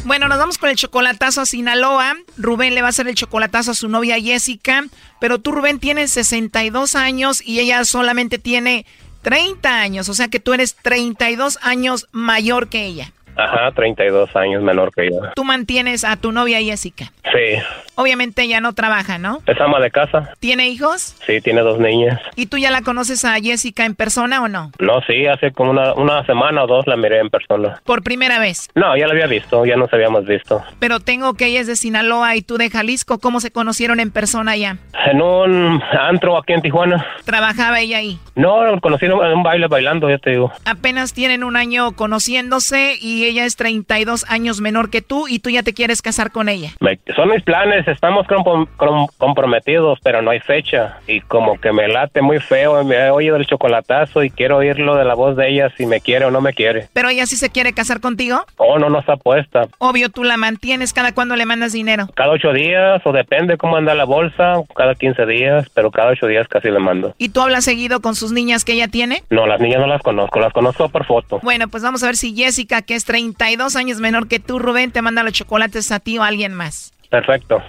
Bueno, nos vamos con el chocolatazo a Sinaloa. Rubén le va a hacer el chocolatazo a su novia Jessica. Pero tú, Rubén, tienes 62 años y ella solamente tiene 30 años. O sea que tú eres 32 años mayor que ella. Ajá, 32 años menor que yo. Tú mantienes a tu novia Jessica. Sí. Obviamente ella no trabaja, ¿no? Es ama de casa. ¿Tiene hijos? Sí, tiene dos niñas. ¿Y tú ya la conoces a Jessica en persona o no? No, sí, hace como una, una semana o dos la miré en persona. ¿Por primera vez? No, ya la había visto, ya nos habíamos visto. Pero tengo que ella es de Sinaloa y tú de Jalisco. ¿Cómo se conocieron en persona ya? En un antro aquí en Tijuana. ¿Trabajaba ella ahí? No, conocí en un baile bailando, ya te digo. Apenas tienen un año conociéndose y ella es 32 años menor que tú y tú ya te quieres casar con ella. Me- son mis planes, estamos com- com- comprometidos, pero no hay fecha. Y como que me late muy feo, me he oído el chocolatazo y quiero oírlo de la voz de ella si me quiere o no me quiere. ¿Pero ella sí se quiere casar contigo? Oh, no, no está puesta. Obvio, tú la mantienes cada cuando le mandas dinero. Cada ocho días, o depende cómo anda la bolsa, cada 15 días, pero cada ocho días casi le mando. ¿Y tú hablas seguido con sus niñas que ella tiene? No, las niñas no las conozco, las conozco por foto. Bueno, pues vamos a ver si Jessica, que es 32 años menor que tú, Rubén, te manda los chocolates a ti o a alguien más. Perfecto.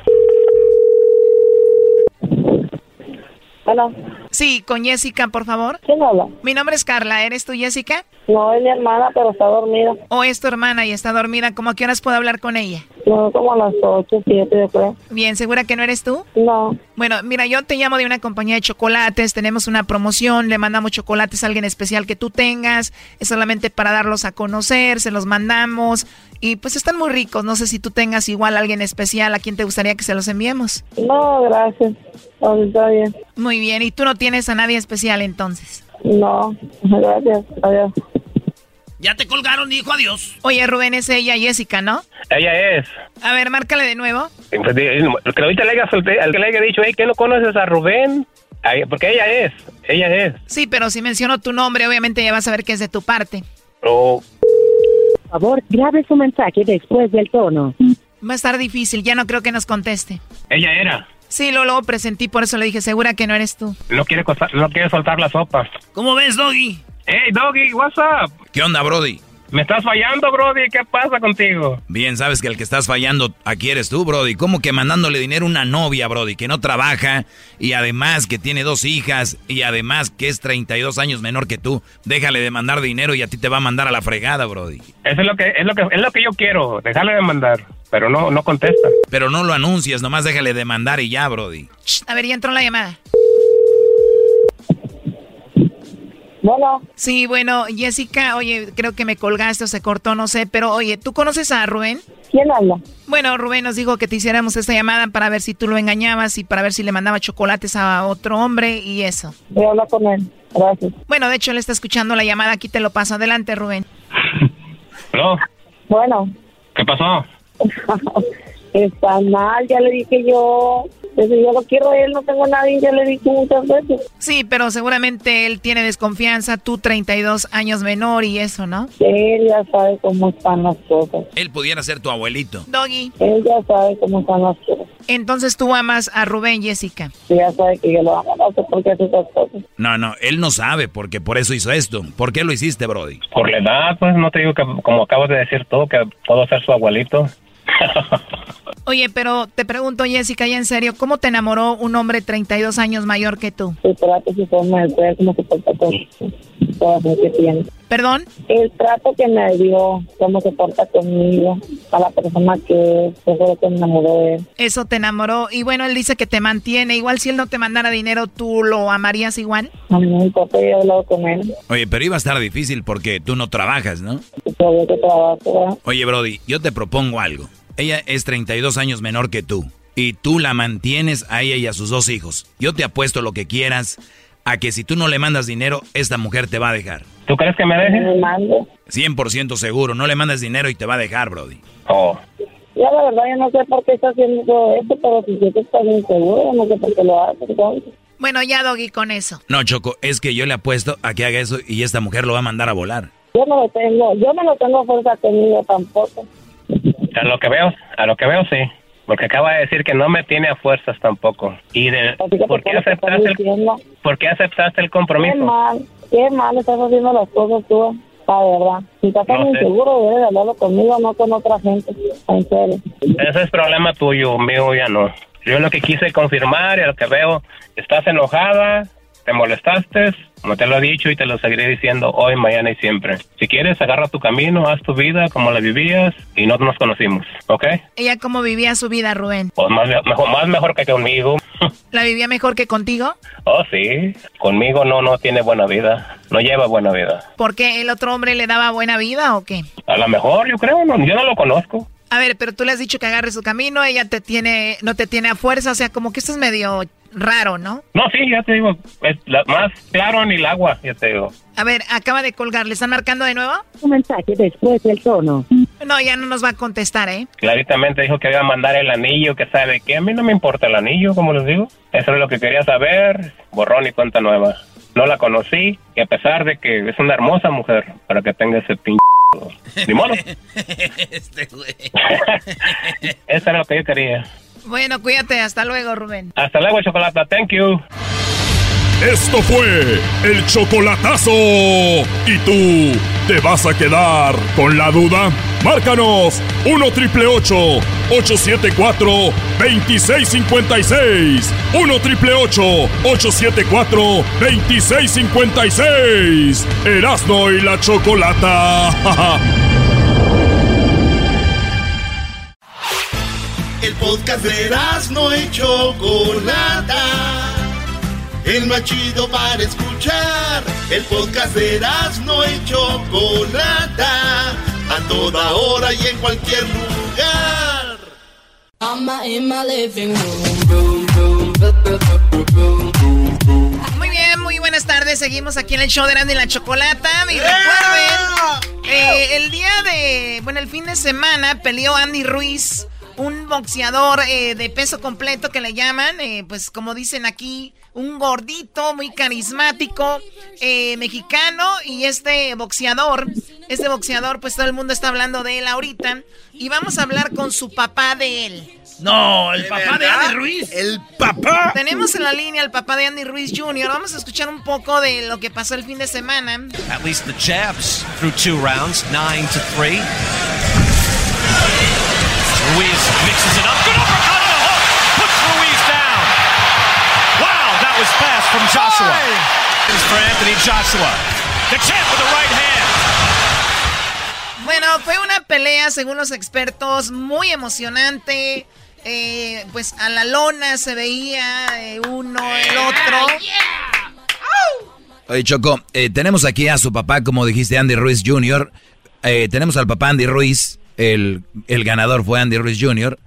Hola. Sí, con Jessica, por favor. ¿Quién habla? Mi nombre es Carla. ¿Eres tú, Jessica? No, es mi hermana, pero está dormida. ¿O es tu hermana y está dormida? ¿Cómo a qué horas puedo hablar con ella? No, como a las 8, 7, yo creo. Bien, ¿segura que no eres tú? No. Bueno, mira, yo te llamo de una compañía de chocolates, tenemos una promoción, le mandamos chocolates a alguien especial que tú tengas, es solamente para darlos a conocer, se los mandamos y pues están muy ricos, no sé si tú tengas igual a alguien especial a quien te gustaría que se los enviemos. No, gracias. No, está bien. Muy bien, y tú no tienes a nadie especial entonces. No, (laughs) gracias. Adiós. Ya te colgaron, dijo adiós. Oye, Rubén, es ella, Jessica, ¿no? Ella es. A ver, márcale de nuevo. Pues, que ahorita le haya, que le haya dicho, hey, ¿qué no conoces a Rubén? Porque ella es, ella es. Sí, pero si menciono tu nombre, obviamente ya vas a ver que es de tu parte. Oh, Por favor, grabe su mensaje después del tono. Va a estar difícil, ya no creo que nos conteste. ella era. Sí, lo luego presentí, por eso le dije, segura que no eres tú. No quiere, no quiere soltar la sopa. ¿Cómo ves, Doggy? Hey, Doggy, what's up? ¿Qué onda, Brody? ¿Me estás fallando, Brody? ¿Qué pasa contigo? Bien, sabes que el que estás fallando aquí eres tú, Brody. ¿Cómo que mandándole dinero a una novia, Brody, que no trabaja y además que tiene dos hijas y además que es 32 años menor que tú? Déjale de mandar dinero y a ti te va a mandar a la fregada, Brody. Eso es lo que, es lo que, es lo que yo quiero, dejarle de mandar, pero no, no contesta. Pero no lo anuncias, nomás déjale de mandar y ya, Brody. A ver, ya entró la llamada. Bueno. Sí, bueno, Jessica, oye, creo que me colgaste o se cortó, no sé, pero oye, ¿tú conoces a Rubén? ¿Quién habla? Bueno, Rubén nos dijo que te hiciéramos esta llamada para ver si tú lo engañabas y para ver si le mandaba chocolates a otro hombre y eso. Voy a hablar con él. Gracias. Bueno, de hecho, él está escuchando la llamada. Aquí te lo paso. Adelante, Rubén. (laughs) ¿Aló? Bueno. ¿Qué pasó? (laughs) Está mal, ya le dije yo. Yo lo quiero a él, no tengo a nadie, ya le dije muchas veces. Sí, pero seguramente él tiene desconfianza, tú 32 años menor y eso, ¿no? Él ya sabe cómo están las cosas. Él pudiera ser tu abuelito. Doggy. Él ya sabe cómo están las cosas. Entonces tú amas a Rubén, Jessica. Sí, ya sabe que yo lo amo, no sé por qué hace esas cosas. No, no, él no sabe porque por eso hizo esto. ¿Por qué lo hiciste, Brody? Por la edad, pues no te digo que, como acabas de decir tú, que puedo ser su abuelito. (laughs) Oye, pero te pregunto, Jessica, ya en serio, ¿cómo te enamoró un hombre 32 años mayor que tú? El trato, su forma de ser, cómo se porta con todo lo que tiene. ¿Perdón? El trato que me dio, cómo se porta conmigo, a la persona que es, eso fue lo que me enamoró de él. Eso te enamoró. Y bueno, él dice que te mantiene. Igual si él no te mandara dinero, ¿tú lo amarías igual? A mí no importa, yo he hablado con él. Oye, pero iba a estar difícil porque tú no trabajas, ¿no? Que trabajo, ¿verdad? Oye, Brody, yo te propongo algo. Ella es 32 años menor que tú. Y tú la mantienes a ella y a sus dos hijos. Yo te apuesto lo que quieras a que si tú no le mandas dinero, esta mujer te va a dejar. ¿Tú crees que me deje? Me mando. 100% seguro. No le mandas dinero y te va a dejar, Brody. Oh. Ya la verdad, yo no sé por qué está haciendo todo esto, pero si yo que está bien seguro, yo no sé por qué lo hace. entonces. Bueno, ya, Doggy, con eso. No, Choco, es que yo le apuesto a que haga eso y esta mujer lo va a mandar a volar. Yo no lo tengo, yo no lo tengo fuerza conmigo tampoco. A lo que veo, a lo que veo sí. Porque acaba de decir que no me tiene a fuerzas tampoco. ¿Y de, por qué ¿por qué aceptaste el, por qué aceptaste el Qué compromiso? mal, qué mal estás haciendo las cosas tú, la verdad. Si estás tan No inseguro, debes de hablarlo conmigo, no con otra gente. En serio. Ese es problema tuyo, mío ya no. Yo lo que quise confirmar y a lo que veo, estás enojada, te molestaste, como te lo he dicho y te lo seguiré diciendo hoy, mañana y siempre. Si quieres, agarra tu camino, haz tu vida como la vivías y no nos conocimos, ¿ok? ¿Ella cómo vivía su vida, Rubén? Pues más, mejor, más mejor que conmigo. (laughs) ¿La vivía mejor que contigo? Oh, sí. Conmigo no, no tiene buena vida. No lleva buena vida. ¿Por qué el otro hombre le daba buena vida o qué? A lo mejor, yo creo, no, yo no lo conozco. A ver, pero tú le has dicho que agarre su camino, ella te tiene, no te tiene a fuerza, o sea, como que esto es medio raro, ¿no? No, sí, ya te digo, es la- más claro en el agua, ya te digo. A ver, acaba de colgar, ¿le están marcando de nuevo? Un mensaje después del tono. No, ya no nos va a contestar, ¿eh? Claritamente dijo que iba a mandar el anillo, que sabe que a mí no me importa el anillo, como les digo. Eso es lo que quería saber, borrón y cuenta nueva. No la conocí, y a pesar de que es una hermosa mujer, para que tenga ese pinche... (laughs) Ni modo. este güey. (laughs) Eso era lo que yo quería. Bueno, cuídate, hasta luego, Rubén. Hasta luego, Chocolata. Thank you. Esto fue el chocolatazo. ¿Y tú te vas a quedar con la duda? Márcanos 1 triple 874 2656. 1 triple 874 2656. Erasno y la chocolata. (laughs) El podcast de no y Chocolata. El más chido para escuchar. El podcast de no y Chocolata. A toda hora y en cualquier lugar. Muy bien, muy buenas tardes. Seguimos aquí en el show de Randy y la Chocolata. Y recuerden, eh, el día de, bueno, el fin de semana peleó Andy Ruiz, un boxeador eh, de peso completo que le llaman, eh, pues como dicen aquí, un gordito muy carismático, eh, mexicano. Y este boxeador, este boxeador, pues todo el mundo está hablando de él ahorita. Y vamos a hablar con su papá de él. No, el papá de Andy Ruiz. El papá. Tenemos en la línea al papá de Andy Ruiz Jr. Vamos a escuchar un poco de lo que pasó el fin de semana. At least the jabs through two rounds, nine to three. Ruiz mixes it up. Good uppercut and a hook. Puts Ruiz down. Wow, that was fast from Joshua. It's for Anthony Joshua. The champ with the right hand. Bueno, fue una pelea, según los expertos, muy emocionante. Eh, pues a la lona se veía eh, uno, el otro. Oye, Choco, eh, tenemos aquí a su papá, como dijiste, Andy Ruiz Jr. Eh, tenemos al papá Andy Ruiz, el, el ganador fue Andy Ruiz Jr.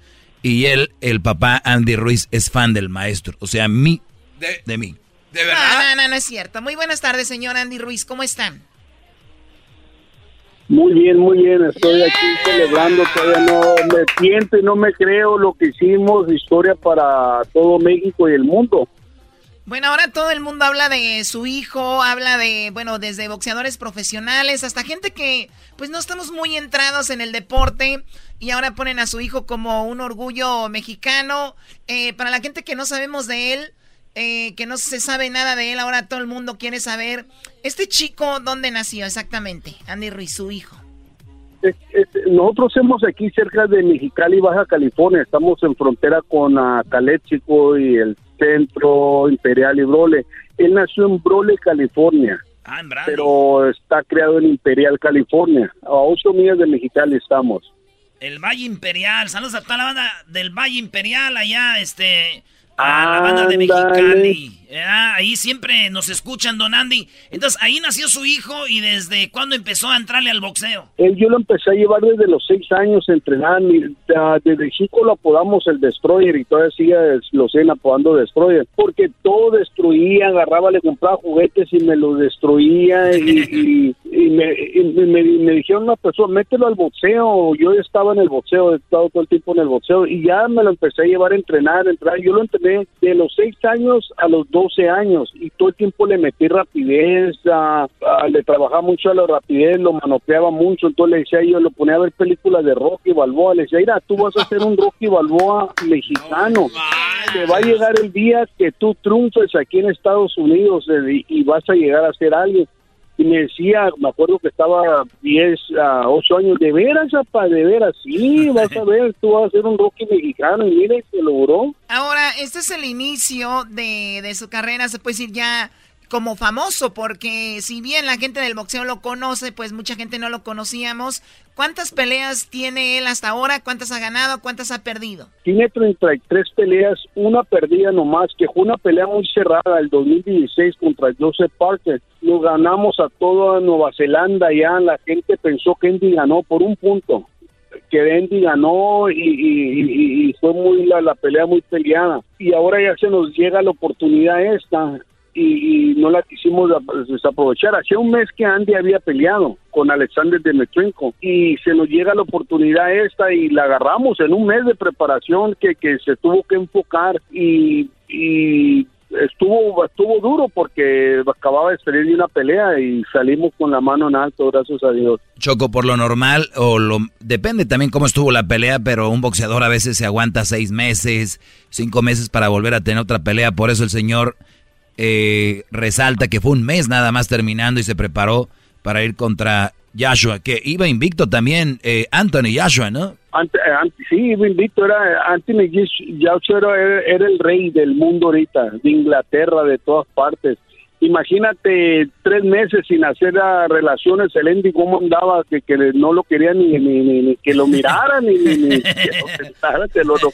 Y él, el papá Andy Ruiz, es fan del maestro. O sea, mí, de, de mí. ¿De verdad? No, no, no, es cierto. Muy buenas tardes, señor Andy Ruiz. ¿Cómo están? Muy bien, muy bien. Estoy aquí celebrando. Todavía no me siento y no me creo lo que hicimos. Historia para todo México y el mundo. Bueno, ahora todo el mundo habla de su hijo, habla de, bueno, desde boxeadores profesionales hasta gente que, pues no estamos muy entrados en el deporte y ahora ponen a su hijo como un orgullo mexicano. Eh, para la gente que no sabemos de él, eh, que no se sabe nada de él, ahora todo el mundo quiere saber, este chico, ¿dónde nació exactamente? Andy Ruiz, su hijo. nosotros somos aquí cerca de Mexicali, Baja California, estamos en frontera con uh, Caléxico y el Centro Imperial y Brole. Él nació en Brole, California. Ah, pero está creado en Imperial, California. A ocho millas de Mexicali estamos. El Valle Imperial. Saludos a toda la banda del Valle Imperial allá, este, a la banda de Mexicali. Ahí siempre nos escuchan, don Andy. Entonces, ahí nació su hijo y desde cuándo empezó a entrarle al boxeo. Él yo lo empecé a llevar desde los seis años a entrenar. Desde chico lo apodamos el Destroyer y todavía sigue, lo siguen apodando Destroyer. Porque todo destruía, agarraba, le compraba juguetes y me lo destruía. y, (laughs) me, dijeron una persona, mételo al boxeo. Yo estaba en el boxeo, he estado todo el tiempo en el boxeo. Y ya me lo empecé a llevar a entrenar, a entrenar. Yo lo entrené de los seis años a los 12 años y todo el tiempo le metí rapidez, le trabajaba mucho a la rapidez, lo manoteaba mucho, entonces le decía yo, lo ponía a ver películas de Rocky Balboa, le decía, mira, tú vas a ser un Rocky Balboa mexicano, te va a llegar el día que tú triunfes aquí en Estados Unidos eh, y vas a llegar a ser alguien y me decía, me acuerdo que estaba 10 a 8 años, de veras, apa, de veras, sí, vas a ver, tú vas a ser un Rocky mexicano y mire, se logró. Ahora, este es el inicio de, de su carrera, se puede decir ya como famoso, porque si bien la gente del boxeo lo conoce, pues mucha gente no lo conocíamos. ¿Cuántas peleas tiene él hasta ahora? ¿Cuántas ha ganado? ¿Cuántas ha perdido? Tiene 33 peleas, una perdida nomás, que fue una pelea muy cerrada el 2016 contra Joseph Parker. Lo ganamos a toda Nueva Zelanda ya, la gente pensó que Andy ganó por un punto que Andy ganó y, fue muy la, pelea muy peleada y ahora ya se nos llega la oportunidad esta y, no la quisimos desaprovechar. Hacía un mes que Andy había peleado con Alexander Demetrenko y se nos llega la oportunidad esta y la agarramos en un mes de preparación que, que se tuvo que enfocar y, y estuvo estuvo duro porque acababa de salir de una pelea y salimos con la mano en alto, gracias a Dios. Choco, por lo normal, o lo depende también cómo estuvo la pelea, pero un boxeador a veces se aguanta seis meses, cinco meses para volver a tener otra pelea, por eso el señor eh, resalta que fue un mes nada más terminando y se preparó para ir contra Joshua, que iba invicto también eh, Anthony Joshua, ¿no? Eh, sí, iba invicto, era Anthony Joshua era, el rey del mundo ahorita, de Inglaterra, de todas partes. Imagínate tres meses sin hacer relaciones, el Andy cómo andaba, que, que no lo quería ni, ni, que lo mirara, ni, ni, que lo sentara, te lo, lo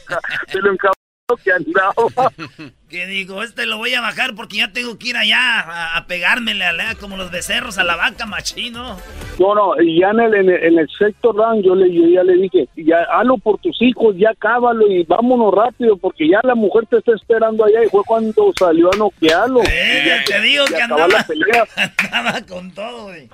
que andaba. (laughs) que digo, este lo voy a bajar porque ya tengo que ir allá a, pegármele a, como los becerros a la vaca machino. No, no, y ya en el, en el, sector round yo, le, yo ya le dije, ya hazlo por tus hijos, ya cábalo y vámonos rápido porque ya la mujer te está esperando allá y fue cuando salió a noquearlo. Eh, te digo que andaba, (laughs) andaba con todo, güey.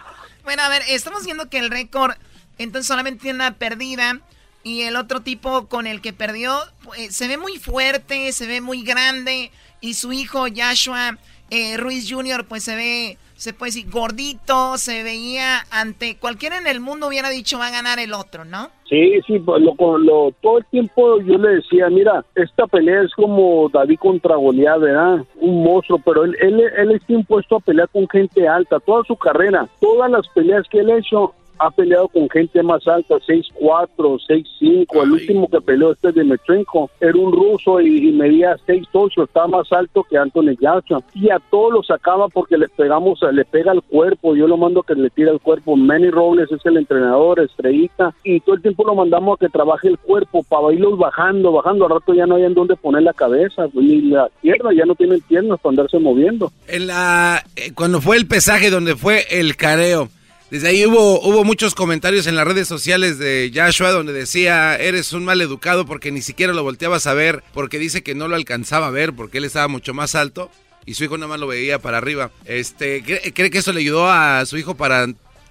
Bueno, a ver, estamos viendo que el récord entonces solamente tiene una perdida. Y el otro tipo con el que perdió pues, se ve muy fuerte, se ve muy grande. Y su hijo Joshua eh, Ruiz Jr. pues se ve, se puede decir, gordito, se veía ante cualquiera en el mundo hubiera dicho va a ganar el otro, ¿no? Sí, sí, pues, lo, lo, todo el tiempo yo le decía, mira, esta pelea es como David contra Goliat, ¿verdad? Un monstruo, pero él, él, él está impuesto a pelear con gente alta, toda su carrera, todas las peleas que él ha hecho ha peleado con gente más alta, 6'4", 6'5". El último que peleó este de Metrenko era un ruso y, y medía 6'8", estaba más alto que Anthony Joshua. Y a todos lo sacaba porque le pegamos, le pega al cuerpo. Yo lo mando que le tire al cuerpo. Manny Robles es el entrenador, estrellita. Y todo el tiempo lo mandamos a que trabaje el cuerpo para irlos bajando, bajando. Al rato ya no hay en dónde poner la cabeza, ni la pierna, ya no tienen piernas para andarse moviendo. En la, eh, cuando fue el pesaje donde fue el careo, desde ahí hubo, hubo muchos comentarios en las redes sociales de Joshua donde decía, eres un mal educado porque ni siquiera lo volteabas a ver, porque dice que no lo alcanzaba a ver porque él estaba mucho más alto y su hijo nada más lo veía para arriba. Este, ¿cree, cree que eso le ayudó a su hijo para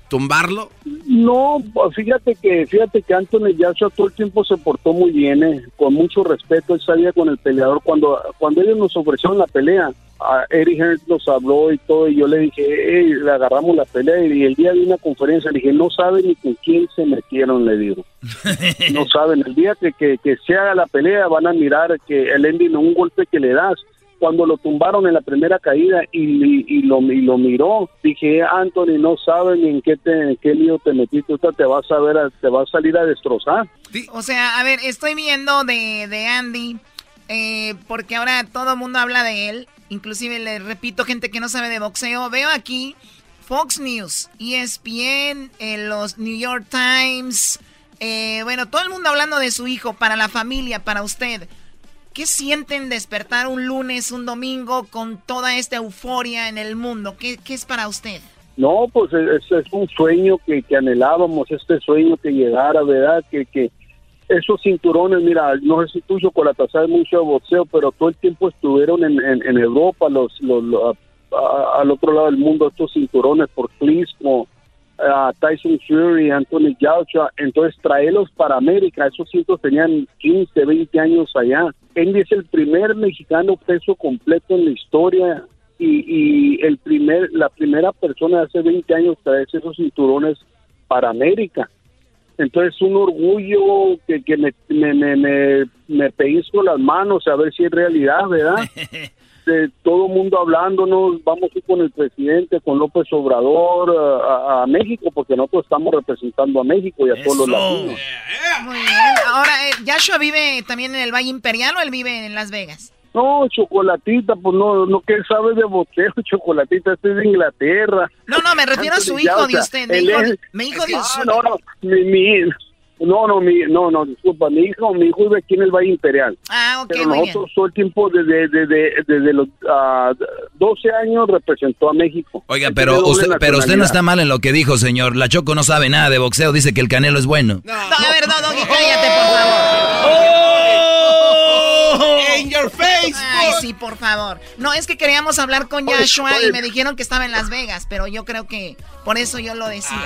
tumbarlo? No, pues fíjate que fíjate que Anthony Joshua todo el tiempo se portó muy bien, eh, con mucho respeto, él salía con el peleador cuando cuando ellos nos ofrecieron la pelea. A Eddie nos habló y todo, y yo le dije, hey, le agarramos la pelea. Y el día de una conferencia le dije, no saben ni con quién se metieron, le digo. (laughs) no saben, el día que, que, que se haga la pelea van a mirar que el ending, un golpe que le das, cuando lo tumbaron en la primera caída y, lo, y lo miró, dije, Anthony, no saben en qué, te, en qué lío te metiste, ahorita te vas a ver, a- te va a salir a destrozar. O sea, a ver, estoy viendo de, Andy, eh, porque ahora todo el mundo habla de él, inclusive le repito, gente que no sabe de boxeo, veo aquí Fox News, ESPN, eh, los New York Times, eh, bueno, todo el mundo hablando de su hijo, para la familia, para usted. ¿Qué sienten despertar un lunes, un domingo con toda esta euforia en el mundo? ¿Qué, es para usted? No, pues es, es un sueño que, anhelábamos, este sueño que llegara, ¿verdad? Que, esos cinturones, mira, no sé si tú, Chocolata, sabes mucho de boxeo, pero todo el tiempo estuvieron en, Europa, los, los, al otro lado del mundo, estos cinturones por Clismo, a Tyson Fury, Anthony Joshua, entonces traerlos para América, esos cintos tenían 15, 20 años allá. Andy es el primer mexicano peso completo en la historia y, el primer, la primera persona de hace 20 años traer esos cinturones para América. Entonces un orgullo que, que me, me, me, me pellizco las manos a ver si es realidad, ¿verdad? (laughs) De todo mundo hablándonos, vamos a ir con el presidente, con López Obrador a, a- México, porque nosotros estamos representando a México y a todos los latinos. Muy bien. Ahora, eh, ¿Joshua vive también en el Valle Imperial o él vive en Las Vegas? No, Chocolatita, pues no, no que sabe de boxeo, (laughs) Chocolatita, este es de Inglaterra. No, no, me refiero a su hijo de usted. Mi él hijo, es- mi hijo de (laughs) Ah, usted. no, no, mi, mi- no, no, mi, no, no, disculpa, mi hijo, mi hijo vive aquí en el Valle Imperial. Ah, ok, Pero muy bien. nosotros todo el tiempo, desde, desde, desde los ah, 12 años, representó a México. Oiga, pero usted, pero usted no está mal en lo que dijo, señor. La Choco no sabe nada de boxeo, dice que el canelo es bueno. No, a ver, no, Doggy, cállate, por favor. In your face, Ay, sí, por favor. No, es que queríamos hablar con Joshua oye. y me dijeron que estaba en Las Vegas, pero yo creo que por eso yo lo decía.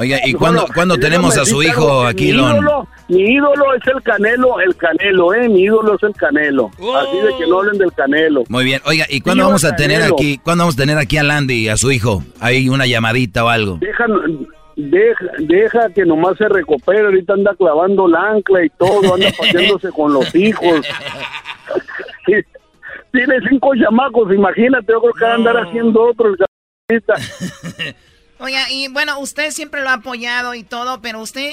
Oiga, ¿y Bueno, cuándo, cuándo déjame tenemos a su hijo aquí, mi Lon? ídolo, mi ídolo es el Canelo, el Canelo, eh, mi ídolo es el Canelo. Así de que no hablen del Canelo. Muy bien. Oiga, ¿y cuándo vamos a tener Canelo. aquí, cuándo vamos a tener aquí a Landy y a su hijo? Hay una llamadita o algo. Deja, deja, deja que nomás se recupere, ahorita anda clavando la ancla y todo, anda (laughs) paseándose con los hijos. (laughs) Tiene cinco chamacos, imagínate, yo creo que va a andar haciendo otro el. (laughs) Oiga, y bueno, usted siempre lo ha apoyado y todo, pero usted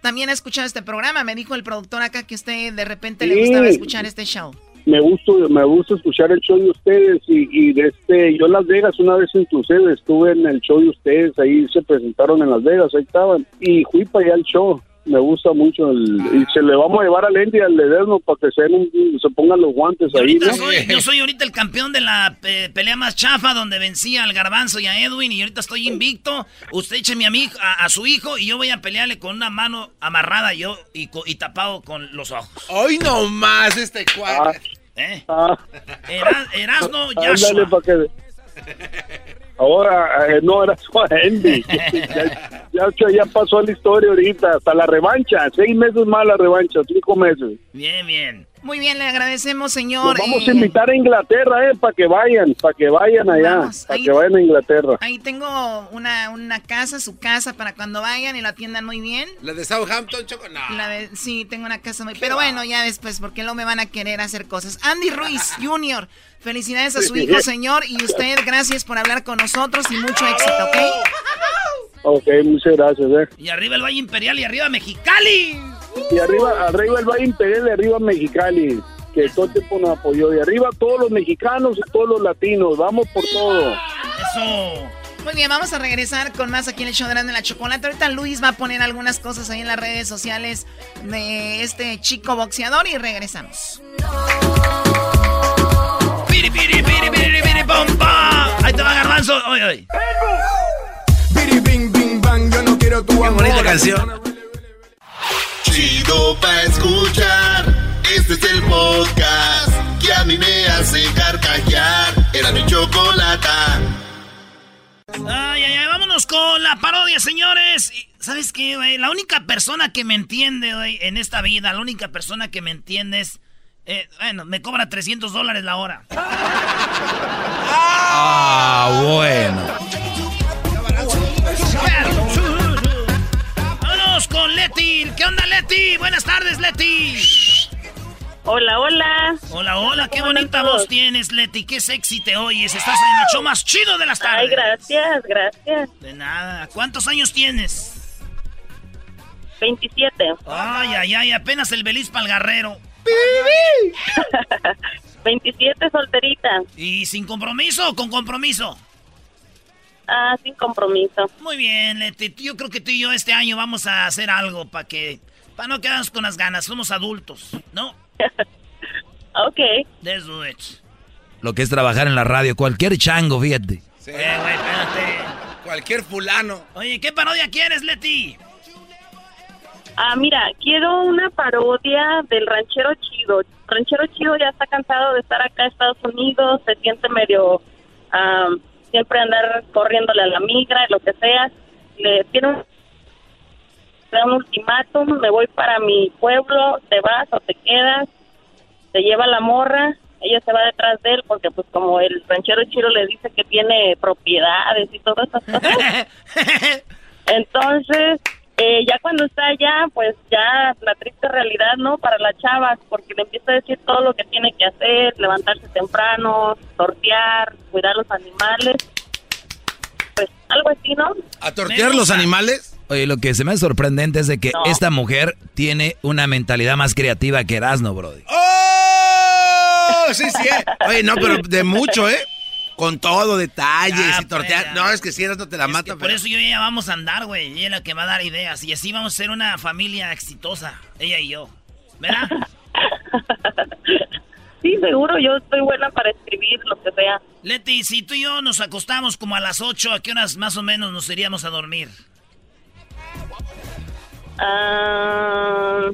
también ha escuchado este programa. Me dijo el productor acá que usted de repente le gustaba escuchar este show. me gusta me gusta escuchar el show de ustedes y, y de este yo en Las Vegas una vez inclusive estuve en el show de ustedes ahí se presentaron en Las Vegas ahí estaban y fui para allá al show me gusta mucho el, y se le vamos a llevar a Lendy al Ledesma para que se, den se pongan los guantes ahí ¿no? soy- yo soy ahorita el campeón de la pe- pelea más chafa donde vencía al Garbanzo y a Edwin y ahorita estoy invicto. Usted écheme a, mi, a, a su hijo y yo voy a pelearle con una mano amarrada yo y, co- y tapado con los ojos. Hoy no más este cuadro. ¿Eh? Ah. Era- Erasno Ándale, que- Ahora, eh, no, era (laughs) su Andy. ya, ya, ya pasó la historia ahorita, hasta la revancha. Seis meses más la revancha, cinco meses. Bien, bien. Muy bien, le agradecemos, Los señor. vamos eh, a invitar a Inglaterra, eh, para que vayan, para que vayan allá, para que vayan a Inglaterra. Ahí tengo una, una casa, su casa, para cuando vayan y la atiendan muy bien. La de Southampton, Choco, no. La de- sí, tengo una casa muy... Pero bueno, ya después, porque no me van a querer hacer cosas. Andy Ruiz (laughs) Jr., felicidades a su (laughs) hijo, señor. Y usted, gracias por hablar con nosotros y mucho éxito, ¿ok? Ok, muchas gracias, eh. Y arriba el Valle Imperial y arriba Mexicali. Y arriba, arriba el Valle Imperial y arriba Mexicali, que todo el tiempo nos apoyó. Y arriba todos los mexicanos y todos los latinos. Vamos por todo. Eso. Muy bien, vamos a regresar con más aquí en el show de la chocolate. Ahorita Luis va a poner algunas cosas ahí en las redes sociales de este chico boxeador y regresamos. Piri, piri, piri, piri, piri, bomba. Ahí te va Garbanzo. Oye, oye. Biri, bing, bing, bang, yo no quiero tu Qué bonita canción. Chido pa' escuchar. Este es el podcast que a mí me hace carcajear. Era mi chocolata. Ay, ay, ay, vámonos con la parodia, señores. ¿Sabes qué, güey? La única persona que me entiende, güey, en esta vida, la única persona que me entiende es... eh, bueno, me cobra 300 dólares la hora. Ah, bueno. Con Leti. ¿Qué onda, Leti? Buenas tardes, Leti. Hola, hola. Hola, hola, qué ¿Cómo bonita estás? voz tienes, Leti. Qué sexy te oyes. Estás en el show más chido de las tardes. Ay, gracias, gracias. De nada. ¿Cuántos años tienes? 27. Ay, ay, ay, apenas el Belis Palgarrero. 27 solterita. ¿Y sin compromiso o con compromiso? Ah, sin compromiso. Muy bien, Leti. Yo creo que tú y yo este año vamos a hacer algo para que... Para no quedarnos con las ganas. Somos adultos, ¿no? (laughs) ok. Let's do it. Lo que es trabajar en la radio, cualquier chango, fíjate. Sí. Eh, güey, espérate. Cualquier fulano. Oye, ¿qué parodia quieres, Leti? Ah, mira, quiero una parodia del ranchero chido. Ranchero chido ya está cansado de estar acá en Estados Unidos, se siente medio ah, siempre andar corriéndole a la migra lo que sea. Le tiene un, un ultimátum, me voy para mi pueblo, te vas o te quedas, te lleva la morra, ella se va detrás de él porque pues como el ranchero chido le dice que tiene propiedades y todas esas (laughs) cosas. Entonces, eh, ya cuando está allá, pues ya la triste realidad, ¿no? Para la chava, porque le empieza a decir todo lo que tiene que hacer, levantarse temprano, sortear, cuidar los animales. Pues algo así, ¿no? ¿A tortear los animales? Oye, lo que se me hace sorprendente es de que No. esta mujer tiene una mentalidad más creativa que Erasmo, brody. ¡Oh! Sí, sí. eh. Oye, no, pero de mucho, ¿eh? Con todo, detalles Ya, y tortear. pues, No, es que si eras no te la Es mata. que por pero- eso yo y ella vamos a andar, güey. Ella es la que va a dar ideas. Y así vamos a ser una familia exitosa. Ella y yo. ¿Verdad? (laughs) Sí, seguro, yo estoy buena para escribir lo que sea. Leti, si tú y yo nos acostamos como a las 8, ¿a qué horas más o menos nos iríamos a dormir? Ah,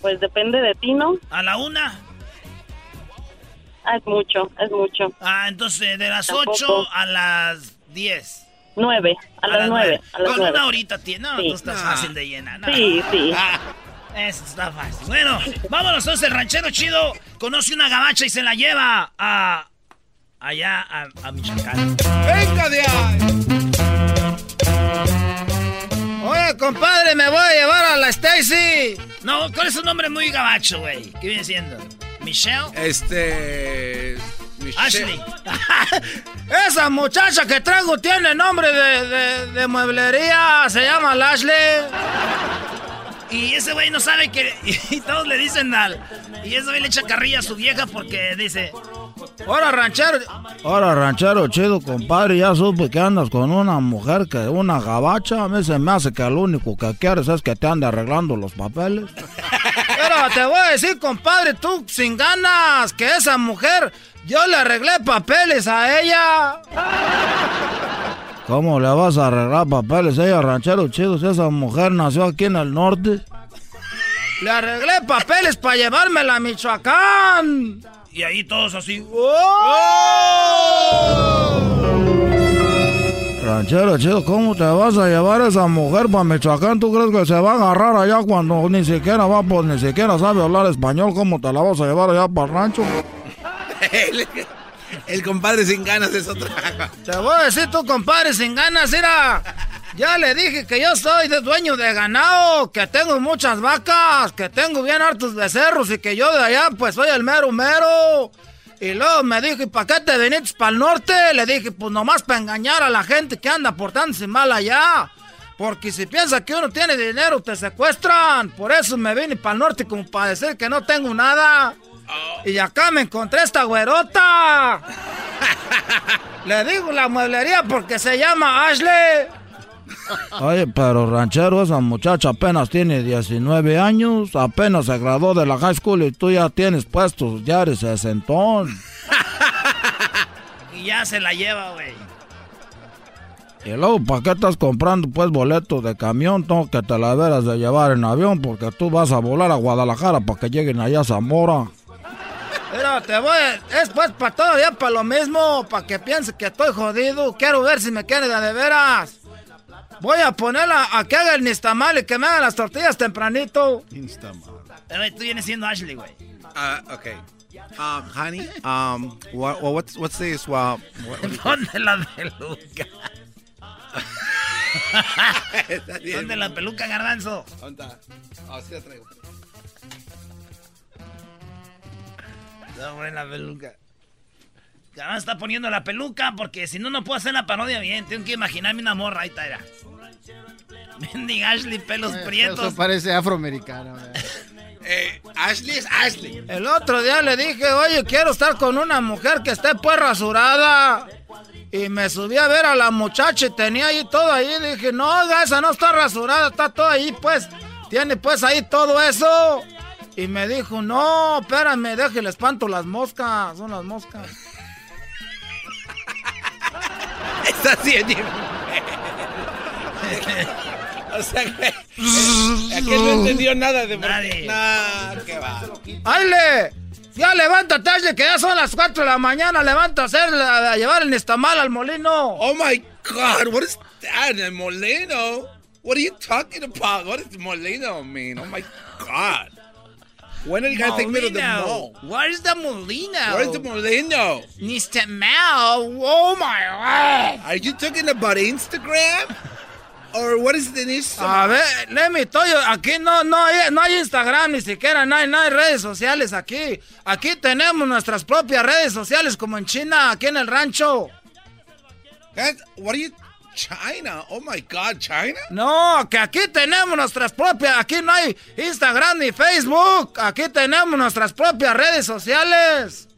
pues depende de ti, ¿no? ¿A la una? Es mucho, es mucho. Ah, entonces de las Tampoco. 8 a las 10. Nueve, a, las nueve, a las Con nueve. una horita tiene. No, Sí. no está fácil de llenar. no. Sí, sí. Ah, eso está fácil. Bueno, vámonos entonces. El ranchero chido conoce una gabacha y se la lleva a. Allá a, a Michoacán. ¡Venga de ahí! Oye, compadre, me voy a llevar a la Stacy. No, ¿cuál es un nombre muy gabacho, güey? ¿Qué viene siendo? ¿Michelle? Este. Michelle. Ashley. (laughs) Esa muchacha que traigo tiene nombre de, de- de mueblería. Se llama Ashley. Y ese güey no sabe que. (laughs) Y todos le dicen al. Y ese güey le echa carrilla a su vieja porque dice. Ahora, ranchero. Ahora, ranchero chido, compadre, ya supe que andas con una mujer que una gabacha. A mí se me hace que lo único que quieres es que te ande arreglando los papeles. (laughs) Te voy a decir, compadre, tú sin ganas, que esa mujer. Yo le arreglé papeles a ella. ¿Cómo le vas a arreglar papeles a ella, ranchero chido, si esa mujer nació aquí en el norte? Le arreglé papeles para llevármela a Michoacán. Y ahí todos así. Ranchero chido, ¿cómo te vas a llevar a esa mujer para Michoacán? ¿Tú crees que se va a agarrar allá cuando ni siquiera va, pues ni siquiera sabe hablar español? ¿Cómo te la vas a llevar allá para el rancho? (laughs) el, el compadre sin ganas es otra. Te voy a decir tú, compadre, sin ganas, mira. Ya le dije que yo soy de dueño de ganado, que tengo muchas vacas, que tengo bien hartos becerros y que yo de allá pues soy el mero mero. Y luego me dijo, ¿y para qué te viniste para el norte? Le dije, pues nomás para engañar a la gente que anda portándose mal allá. Porque si piensa que uno tiene dinero, te secuestran. Por eso me vine para el norte como para decir que no tengo nada. Y acá me encontré esta güerota. (laughs) Le digo la mueblería porque se llama Ashley. Oye, pero ranchero, esa muchacha apenas tiene 19 años, apenas se graduó de la high school y tú ya tienes puestos, ya eres sesentón. y ya se la lleva, güey. Y luego, ¿para qué estás comprando pues boletos de camión? Tengo que te la veras de llevar en avión porque tú vas a volar a Guadalajara para que lleguen allá a Zamora. Pero te voy, es pues para todavía para lo mismo, para que piense que estoy jodido. Quiero ver si me quiere de, de veras. Voy a ponerla a que haga el nistamal y que me haga las tortillas tempranito. Instamal. Pero tú vienes siendo Ashley, güey. Uh, okay. Um, honey, um, what, what's, what's this? Well, what, Ponte la peluca. (laughs) ¿Dónde la peluca, garbanzo? ¿Dónde está? Oh, sí la traigo. No, la peluca. Garbanzo está poniendo la peluca porque si no, no puedo hacer la parodia bien. Tengo que imaginarme una morra. Ahí está, era. Mendiga Ashley, pelos Eh, prietos. Eso parece afroamericano. (laughs) Eh, Ashley es Ashley. El otro día le dije, oye, quiero estar con una mujer que esté pues rasurada. Y me subí a ver a la muchacha y tenía ahí todo ahí. Dije, no, esa no está rasurada, está todo ahí, pues. Tiene pues ahí todo eso. Y me dijo, no, espérame, déjale espanto las moscas. Son las moscas. Está haciendo. o sea que. Aquel no entendió nada de. Nadie. Nah, qué va. ¡Aile! Ya levántate, Ashley, que ya son las 4 de la mañana. Levanta a, hacer, a llevar el nestamal al molino. Oh my God, what is that? El molino? What are you talking about? What does molino mean? Oh my God. When are you gonna take me to the mall? What is the molino? Where's the molino? Nistamal. Oh my God. Are you talking about Instagram? Or what is the Instagram? A ver, let me tell you, aquí no, no, hay, no hay Instagram ni siquiera, no hay, no hay redes sociales aquí. Aquí tenemos nuestras propias redes sociales como en China, aquí en el rancho. That, what are you, China? Oh my God, China? No, que aquí tenemos nuestras propias, aquí no hay Instagram ni Facebook, aquí tenemos nuestras propias redes sociales.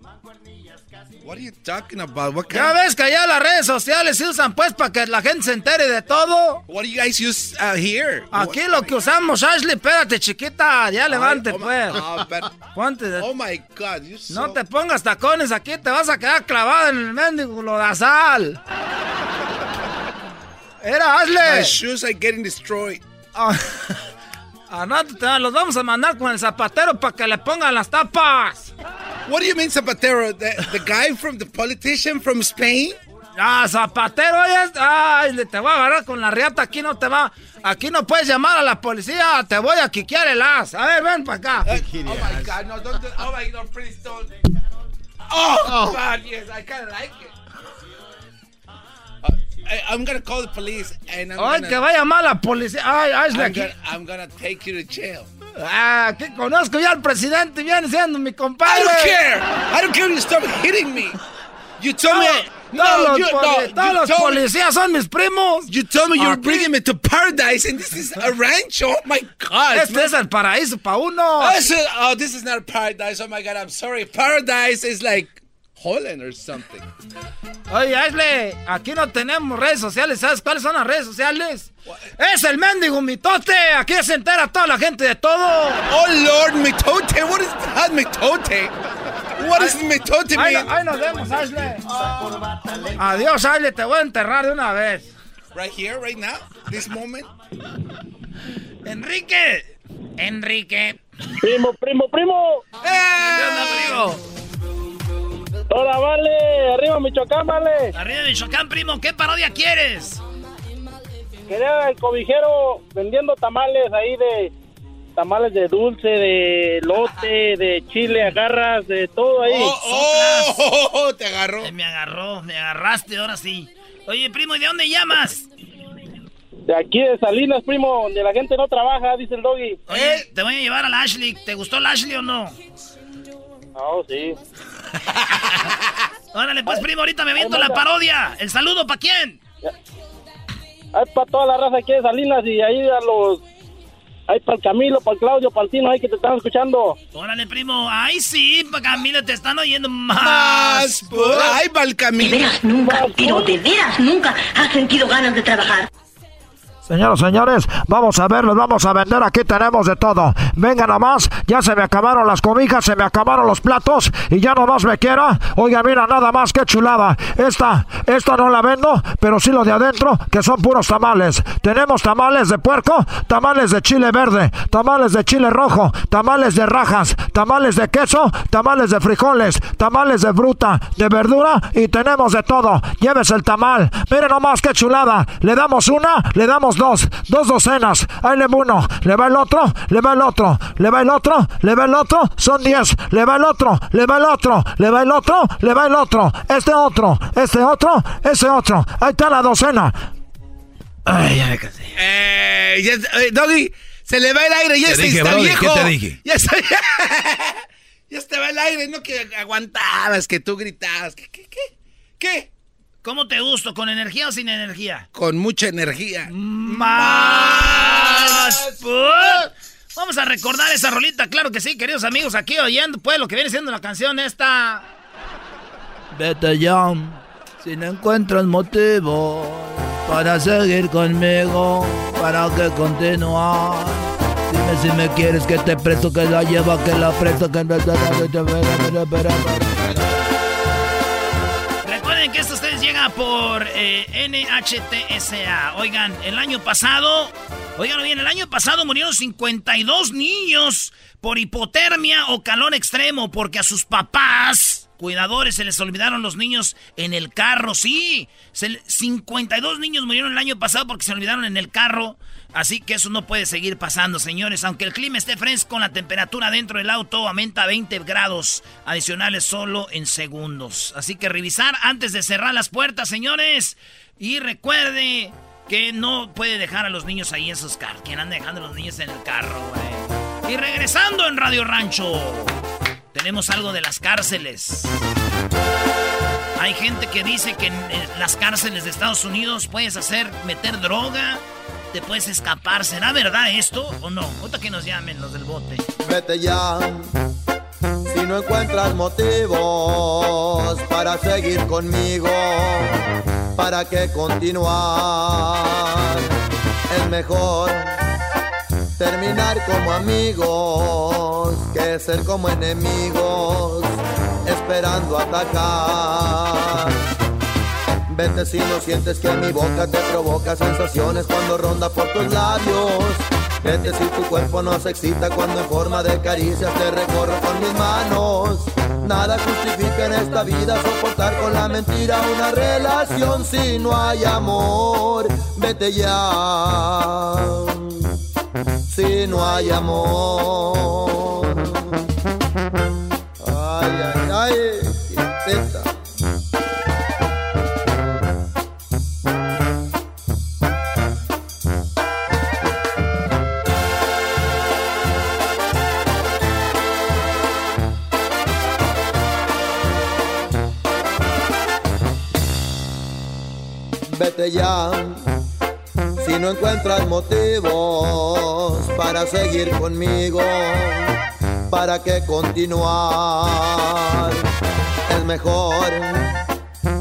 What are you talking about? What Ya ves que allá las redes sociales se usan pues para que la gente se entere de todo. What do you guys use uh, here? Aquí lo que usamos, Ashley, espérate, chiquita, ya levante, oh my- pues. but- (laughs) Ponte de- Oh my God, you so... No te pongas tacones aquí, te vas a quedar clavada en el mendigo lodazal. (laughs) Era My Ashley. shoes are getting destroyed. Ah, (laughs) al rato te los vamos a mandar con el zapatero para que le pongan las tapas. What do you mean, Zapatero? The, the guy from the politician from Spain? Ah, zapatero, oye, ay, le- te voy a agarrar con la riata, aquí no te va, aquí no puedes llamar a la policía, te voy a quiquear el as. A ver, ven para acá. Oh my God, no, don't, do- oh my God, please don't. Oh, God, yes, I kind of like it. I, I'm gonna call the police and I'm Ay, gonna, que va a llamar a la policía. Ay, Ashley, I'm aquí. gonna, I'm gonna take you to jail. Ah, que conozco ya al presidente, viene siendo mi compadre. I don't care. I don't care if you stop hitting me. You told me. Todos No, los, you, poli- no, todos los told me- policías son mis primos. You told me you were Aquí. bringing me to paradise, and this is a ranch. Oh my God! Este es el paraíso para uno. Oh, this is- oh, this is not paradise. Oh my God! I'm sorry. Paradise is like Holland or something. Oye, Ashley, aquí no tenemos redes sociales. ¿Sabes cuáles son las redes sociales? Es el mendigo mitote. Aquí se entera toda la gente de todo. Oh Lord, mitote. What is that, mitote? What does mitote Ahí, mean? ahí nos vemos, Ashley. Adiós, Ashley. Te voy a enterrar de una vez. Right here, right now, this moment. Enrique. Enrique. Primo, primo, primo. ¿Qué onda, primo? Ahora vale, arriba Michoacán, vale. Arriba Michoacán, primo. ¿Qué parodia quieres? Quería el cobijero vendiendo tamales ahí de tamales de dulce, de lote, de chile, agarras, de todo ahí. Oh, oh, oh, te agarró. Eh, me agarró, me agarraste, ahora sí. Oye, primo, ¿y de dónde llamas? De aquí de Salinas, primo, donde la gente no trabaja, dice el doggy. Oye, te voy a llevar a la Ashley. ¿Te gustó la Ashley o no? Oh, sí. (laughs) Órale, pues, primo, ahorita me aviento la parodia. ¿El saludo para quién? Es para toda la raza aquí de Salinas y ahí a los... Ahí para el Camilo, para el Claudio, para el Tino, ahí que te están escuchando. Órale, primo. Ay, sí, pa' Camilo, te están oyendo más. Más, pues. Ay, para el Camilo. De veras nunca, pero de veras nunca has sentido ganas de trabajar. Señoras, señores, vamos a verlos, vamos a vender. Aquí tenemos de todo. Venga nomás, ya se me acabaron las cobijas, se me acabaron los platos y ya nomás me quiera. Oiga, mira, nada más, qué chulada. Esta, esta no la vendo, pero sí lo de adentro, que son puros tamales. Tenemos tamales de puerco, tamales de chile verde, tamales de chile rojo, tamales de rajas, tamales de queso, tamales de frijoles, tamales de fruta, de verdura y tenemos de todo. Llévese el tamal. Mire nomás, qué chulada. Le damos una, le damos dos, dos docenas. Ahí le va uno, le va el otro, le va el otro, le va el otro, le va el otro, son diez. Le va el otro, le va el otro, le va el otro, le va el otro. Este otro, este otro, ese otro. Ahí está la docena. Ay, ya me cansé. Eh, ya, eh, Doggy, se le va el aire, ya Te está, Brody, viejo. ¿qué te dije? Ya está. ya va el aire, no que aguantabas, que tú gritabas. ¿Qué, qué, qué? ¿Qué? ¿Cómo te gusto? ¿Con energía o sin energía? Con mucha energía. Más. Vamos a recordar esa rolita, claro que sí, queridos amigos, aquí oyendo pues lo que viene siendo la canción esta. Vete ya, si no encuentras motivo para seguir conmigo, para que continuar. Dime si me quieres que te presto, que la lleva, que la presto, que... Que esto ustedes llega por eh, NHTSA. Oigan, el año pasado, oigan bien, el año pasado murieron 52 niños por hipotermia o calor extremo porque a sus papás, cuidadores, se les olvidaron los niños en el carro. Sí, se le- 52 niños murieron el año pasado porque se olvidaron en el carro. Así que eso no puede seguir pasando, señores. Aunque el clima esté fresco, la temperatura dentro del auto aumenta a 20 grados adicionales solo en segundos. Así que revisar antes de cerrar las puertas, señores. Y recuerde que no puede dejar a los niños ahí en sus carros. ¿Quién anda dejando a los niños en el carro, güey? Y regresando en Radio Rancho, tenemos algo de las cárceles. Hay gente que dice que en las cárceles de Estados Unidos puedes hacer, meter droga, te puedes escapar. ¿Será verdad esto o no? Ahorita que nos llamen los del bote. Vete ya. Si no encuentras motivos para seguir conmigo, ¿para qué continuar? Es mejor terminar como amigos que ser como enemigos, esperando atacar. Vete si no sientes que mi boca te provoca sensaciones cuando ronda por tus labios. Vete si tu cuerpo no se excita cuando en forma de caricias te recorro con mis manos. Nada justifica en esta vida soportar con la mentira una relación si no hay amor. Vete ya. Si no hay amor. Ay, ay, ay. Si no encuentras motivos para seguir conmigo, ¿para qué continuar? Es mejor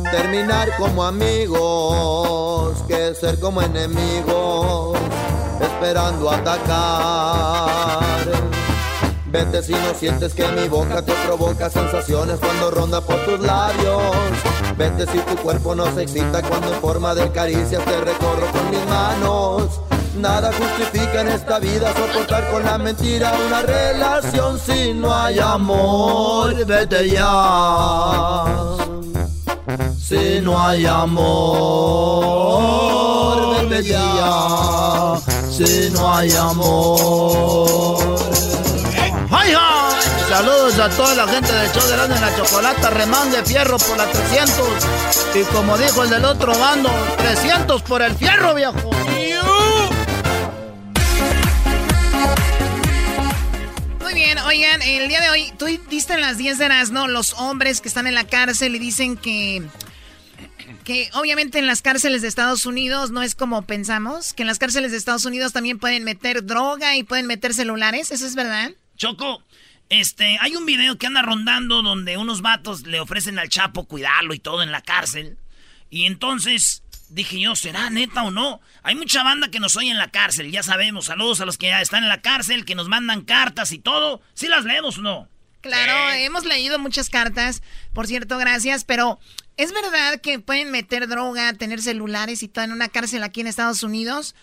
terminar como amigos que ser como enemigos, esperando atacar. Vete si no sientes que mi boca te provoca sensaciones cuando ronda por tus labios. Vete si tu cuerpo no se excita cuando en forma de caricias te recorro con mis manos. Nada justifica en esta vida soportar con la mentira una relación si no hay amor. Vete ya. Si no hay amor, vete ya. Si no hay amor. Saludos a toda la gente del show de Grande en la Chocolata, remán de fierro por la 300. Y como dijo el del otro bando, 300 por el fierro, viejo. Muy bien, oigan, el día de hoy, tú diste en las 10 de las, ¿no? Los hombres que están en la cárcel y dicen que que obviamente en las cárceles de Estados Unidos no es como pensamos, que en las cárceles de Estados Unidos también pueden meter droga y pueden meter celulares, ¿eso es verdad? Choco, este, hay un video que anda rondando donde unos vatos le ofrecen al Chapo cuidarlo y todo en la cárcel. Y entonces dije yo, ¿será neta o no? Hay mucha banda que nos oye en la cárcel, ya sabemos. Saludos a los que ya están en la cárcel, que nos mandan cartas y todo. ¿Sí las leemos o no? Claro, hemos leído muchas cartas, por cierto, gracias, pero ¿es verdad que pueden meter droga, tener celulares y todo en una cárcel aquí en Estados Unidos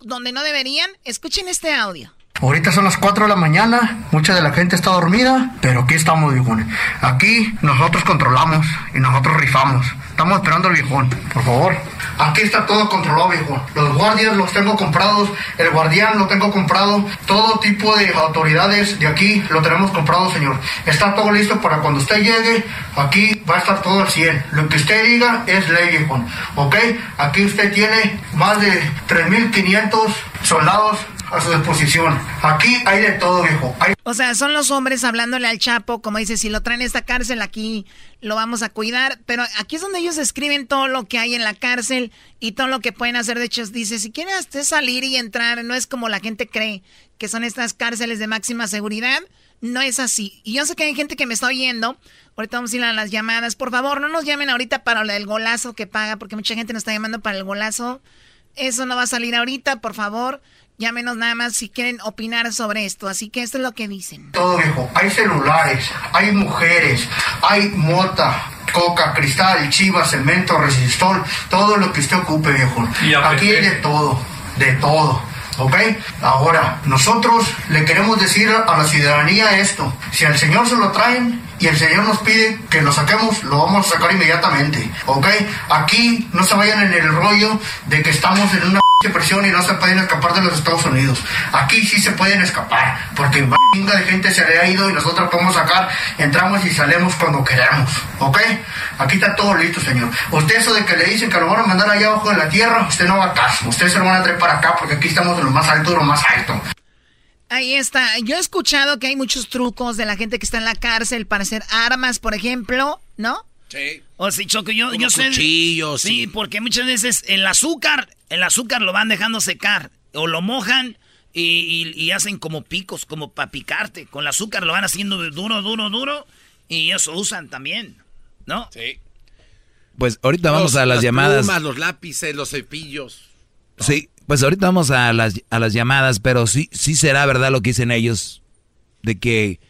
donde no deberían? Escuchen este audio. Ahorita son las 4 de la mañana, mucha de la gente está dormida, pero aquí estamos, viejones. Aquí nosotros controlamos y nosotros rifamos. Estamos esperando al viejón, por favor. Aquí está todo controlado, viejón. Los guardias los tengo comprados, el guardián lo tengo comprado, todo tipo de autoridades de aquí lo tenemos comprado, señor. Está todo listo para cuando usted llegue, aquí va a estar todo al 100. Lo que usted diga es ley, viejón. ¿Ok? Aquí usted tiene más de 3.500 soldados a su disposición. Aquí hay de todo, viejo. O sea, son los hombres hablándole al Chapo, como dice, si lo traen a esta cárcel aquí lo vamos a cuidar, pero aquí es donde ellos escriben todo lo que hay en la cárcel y todo lo que pueden hacer. De hecho, dice, si quieres salir y entrar, no es como la gente cree que son estas cárceles de máxima seguridad. No es así. Y yo sé que hay gente que me está oyendo. Ahorita vamos a ir a las llamadas. Por favor, no nos llamen ahorita para el golazo que paga, porque mucha gente nos está llamando para el golazo. Eso no va a salir ahorita, por favor. Llámenos nada más si quieren opinar sobre esto. Así que esto es lo que dicen. Todo viejo. Hay celulares, hay mujeres, hay mota, coca, cristal, chiva, cemento, resistol, todo lo que usted ocupe, viejo. Aquí hay de todo, de todo. ¿Ok? Ahora, nosotros le queremos decir a la ciudadanía esto. Si al Señor se lo traen y el Señor nos pide que lo saquemos, lo vamos a sacar inmediatamente. ¿Ok? Aquí no se vayan en el rollo de que estamos en una presión y no se pueden escapar de los Estados Unidos. Aquí sí se pueden escapar, porque chinga de gente se le ha ido y nosotros podemos sacar, entramos y salimos cuando queramos, ¿ok? Aquí está todo listo, señor. Usted eso de que le dicen que lo van a mandar allá abajo de la tierra, usted no va a caso, usted se lo van a traer para acá porque aquí estamos en lo más alto de lo más alto. Ahí está. Yo he escuchado que hay muchos trucos de la gente que está en la cárcel para hacer armas, por ejemplo, ¿no? Sí. O sí, Choco, yo, yo sé. Cuchillos. Sí, porque muchas veces el azúcar, el azúcar lo van dejando secar. O lo mojan y, hacen como picos, como para picarte. Con el azúcar lo van haciendo duro, duro, duro. Y eso usan también. ¿No? Sí. Pues ahorita vamos a las, llamadas. los lápices, los cepillos. Sí, pues ahorita vamos a las, a las llamadas, pero sí, sí será verdad lo que dicen ellos, de que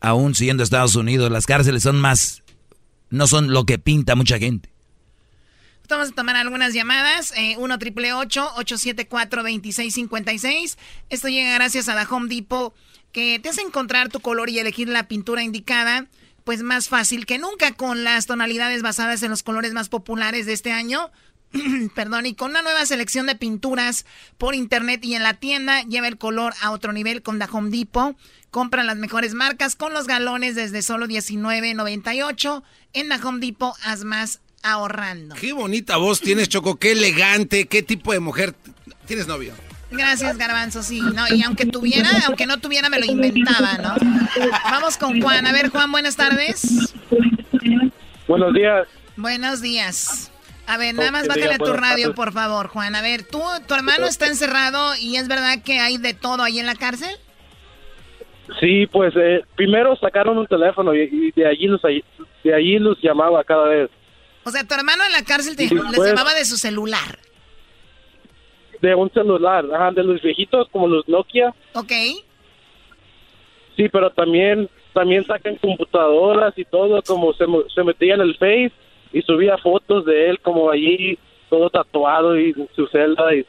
aún siendo Estados Unidos, las cárceles son más no son lo que pinta mucha gente. Vamos a tomar algunas llamadas. 1 triple 874 2656 Esto llega gracias a la Home Depot, que te hace encontrar tu color y elegir la pintura indicada, pues más fácil que nunca con las tonalidades basadas en los colores más populares de este año. (clears throat) Perdón, y con una nueva selección de pinturas por internet y en la tienda, lleva el color a otro nivel con la Home Depot. Compra las mejores marcas con los galones desde solo $19.98. En la Home Depot haz más ahorrando. Qué bonita voz tienes, Choco. Qué elegante. ¿Qué tipo de mujer tienes novio? Gracias, Garbanzo, sí. No, y aunque tuviera, aunque no tuviera, me lo inventaba, ¿no? Vamos con Juan. A ver, Juan, buenas tardes. Buenos días. Buenos días. A ver, nada más bájale tu radio, por favor, Juan. A ver, ¿tú, tu hermano está encerrado y es verdad que hay de todo ahí en la cárcel? Sí, pues eh, primero sacaron un teléfono y, de allí los de allí los llamaba cada vez. O sea, tu hermano en la cárcel te, les pues. llamaba de su celular. De un celular, ajá, de los viejitos como los Nokia. Ok. Sí, pero también también sacan computadoras y todo, como se, se metía en el Face y subía fotos de él como allí todo tatuado y su celda y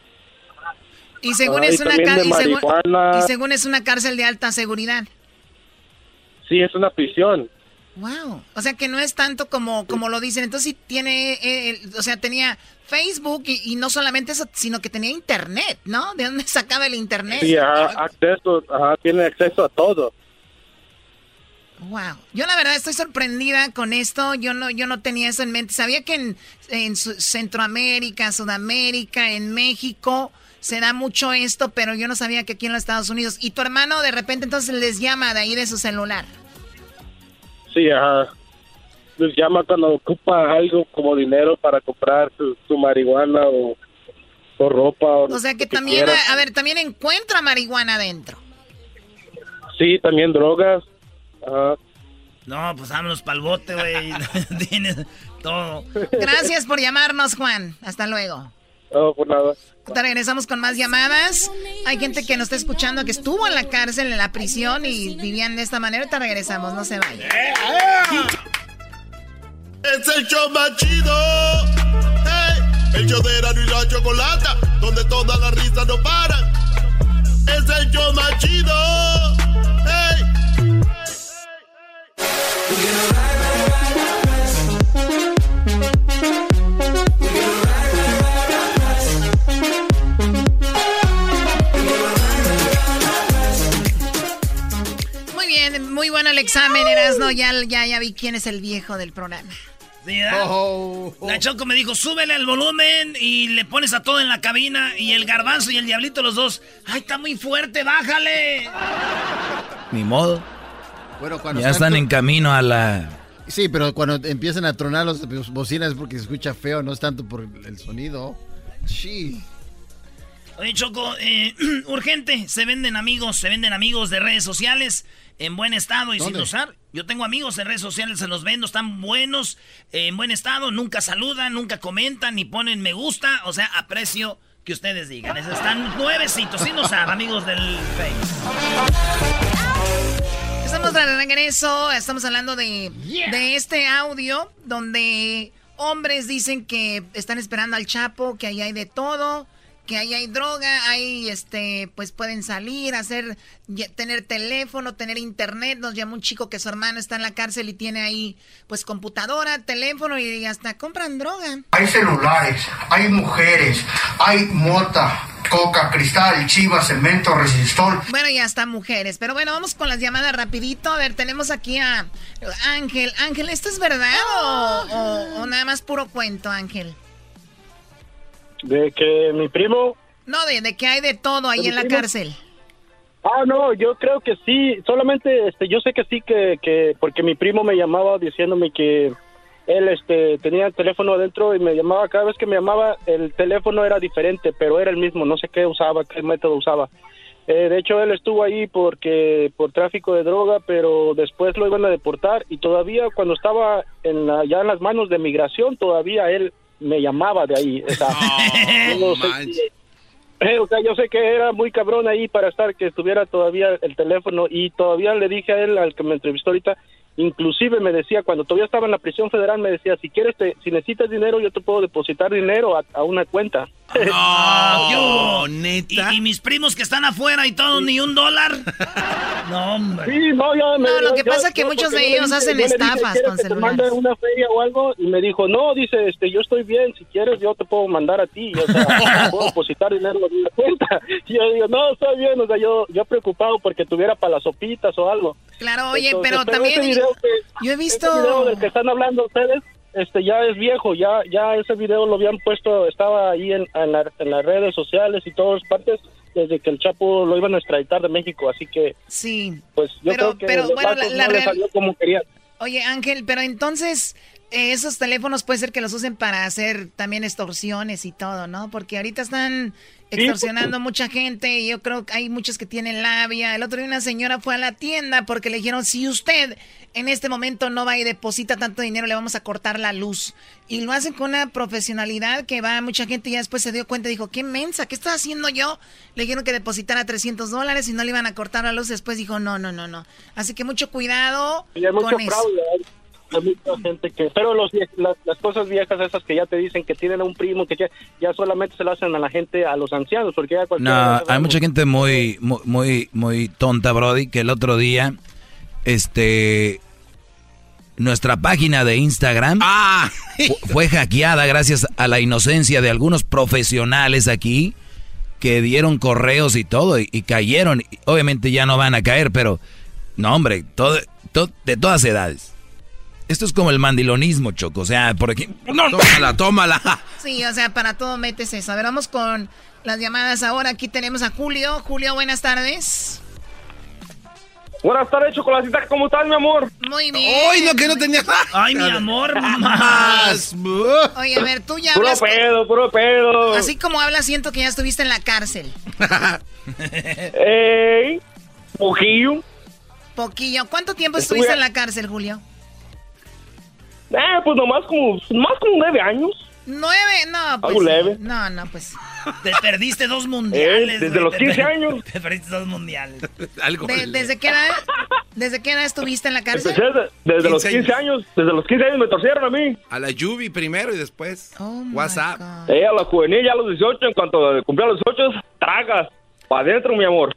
y según, es una y, según, es una cárcel de alta seguridad. Sí, es una prisión. Wow. O sea que no es tanto como, como lo dicen. Entonces sí tiene, eh, o sea, tenía Facebook y, no solamente eso, sino que tenía internet, ¿no? ¿De dónde (laughs) sacaba el internet? Sí, acceso, tiene acceso a todo. Wow. Yo la verdad estoy sorprendida con esto. Yo no, yo no tenía eso en mente. Sabía que en, en Centroamérica, Sudamérica, en México se da mucho esto, pero yo no sabía que aquí en los Estados Unidos. Y tu hermano de repente entonces les llama de ahí de su celular. Sí, ajá. Les llama cuando ocupa algo como dinero para comprar su, marihuana o, ropa. O, sea que, también, a, ver, también encuentra marihuana adentro. Sí, también drogas. Ajá. No, pues vámonos para el bote, güey. (laughs) Tienes todo. Gracias por llamarnos, Juan. Hasta luego. No, por nada. Te regresamos con más llamadas. Hay gente que nos está escuchando que estuvo en la cárcel, en la prisión y vivían de esta manera. Te regresamos, no se vaya. Es el show más chido. el show de Erano y la Chocolata, donde todas las risas no paran. Es el show más chido. Bien, muy bueno el examen, Erasno. Ya, ya, ya vi quién es el viejo del programa. Oh. La Choco me dijo, súbele el volumen y le pones a todo en la cabina. Y el garbanzo y el diablito, los dos. ¡Ay, está muy fuerte, bájale! Ni modo. ya están en camino a la Sí, pero cuando empiezan a tronar los bocinas es porque se escucha feo, no es tanto por el sonido. Sí. Oye, Choco, eh, (clears throat) urgente, se venden amigos, se venden amigos de redes sociales en buen estado y sin usar. Yo tengo amigos en redes sociales, se los vendo, están buenos, en buen estado, nunca saludan, nunca comentan, ni ponen me gusta, o sea, aprecio que ustedes digan. Están nuevecitos, sin usar, amigos del Face. Estamos de regreso, estamos hablando de, de este audio donde hombres dicen que están esperando al Chapo, que ahí hay de todo, que ahí hay droga, ahí este, pues pueden salir, hacer, tener teléfono, tener internet. Nos llama un chico que su hermano está en la cárcel y tiene ahí, pues computadora, teléfono y hasta compran droga. Hay celulares, hay mujeres, hay mota, Coca, Cristal, Chivas, Cemento, Resistol. Bueno, ya hasta mujeres. Pero bueno, vamos con las llamadas rapidito. A ver, tenemos aquí a Ángel. Ángel, ¿esto es verdad o, nada más puro cuento, Ángel? ¿De que mi primo? No, de, de que hay de todo ahí en la cárcel. Ah, no, yo creo que sí. Solamente, este, yo sé que sí, que, que porque mi primo me llamaba diciéndome que él este tenía el teléfono adentro y me llamaba cada vez que me llamaba el teléfono era diferente pero era el mismo no sé qué usaba qué método usaba eh, de hecho él estuvo ahí porque por tráfico de droga pero después lo iban a deportar y todavía cuando estaba en la, ya en las manos de migración todavía él me llamaba de ahí o sea, (laughs) eh, o sea, yo sé que era muy cabrón ahí para estar que estuviera todavía el teléfono y todavía le dije a él al que me entrevistó ahorita Inclusive me decía, cuando todavía estaba en la prisión federal, me decía, si quieres, si necesitas dinero, yo te puedo depositar dinero a, una cuenta. No, yo, neta. ¿Y, mis primos que están afuera y todos ni un dólar. (laughs) no, hombre. Sí, no, yo No, lo que pasa es que muchos de ellos hacen estafas con celulares. una feria o algo y me dijo, no, dice, este, yo estoy bien, si quieres yo te puedo mandar a ti, o sea, (laughs) puedo depositar dinero a una cuenta. Y yo digo, no, estoy bien, o sea, yo, yo preocupado porque tuviera para las sopitas o algo. Claro, oye, pero, también yo he visto... Ese video del que están hablando ustedes, este ya es viejo, ya ya ese video lo habían puesto, estaba ahí en, en, las redes sociales y todas partes desde que el Chapo lo iban a extraditar de México, así que... Sí. Pues yo creo que pero, bueno, la, no salió como querían. Oye, Ángel, pero entonces esos teléfonos puede ser que los usen para hacer también extorsiones y todo, ¿no? Porque ahorita están extorsionando mucha gente y yo creo que hay muchos que tienen labia. El otro día una señora fue a la tienda porque le dijeron, si usted en este momento no va y deposita tanto dinero, le vamos a cortar la luz. Y lo hacen con una profesionalidad que va mucha gente y ya después se dio cuenta y dijo, qué mensa, ¿qué estás haciendo yo? Le dijeron que depositara 300 dólares y no le iban a cortar la luz. Después dijo, no, no, no, no. Así que mucho cuidado con eso hay mucha gente que pero los las, cosas viejas esas que ya te dicen que tienen a un primo que ya, solamente se lo hacen a la gente a los ancianos porque ya no hay mucha gente muy muy muy tonta Brody que el otro día este nuestra página de Instagram ah. fue hackeada gracias a la inocencia de algunos profesionales aquí que dieron correos y todo y, cayeron. Obviamente ya no van a caer pero no hombre todo, todo de todas edades Esto es como el mandilonismo, Choco. O sea, por aquí. No, tómala, tómala. (laughs) Sí, o sea, para todo metes eso. A ver, vamos con las llamadas ahora. Aquí tenemos a Julio. Julio, buenas tardes. Buenas tardes, Chocolatita. ¿Cómo estás, mi amor? Muy bien. ¡Ay, no, que no tenía! Ay, mi amor, (laughs) más. Oye, a ver, tú ya Puro hablas... pedo, puro pedo. Así como hablas, siento que ya estuviste en la cárcel. (laughs) Ey, poquillo. Poquillo. ¿Cuánto tiempo Estuve- estuviste en la cárcel, Julio? Eh, pues nomás como, más como nueve años. Nueve, no, pues. Algo leve. No, no, pues. Te perdiste dos mundiales. Eh, desde los te 15 per- años. (laughs) Te perdiste dos mundiales. (laughs) Algo. De- ¿Desde qué edad? ¿Desde qué edad estuviste en la cárcel? Empecé de- desde los 15 15 años. Desde los 15 años me torcieron a mí. A la Yubi primero y después Oh WhatsApp. Eh, a la juvenil ya a los 18. En cuanto cumplí a los 18, tragas. Para adentro, mi amor.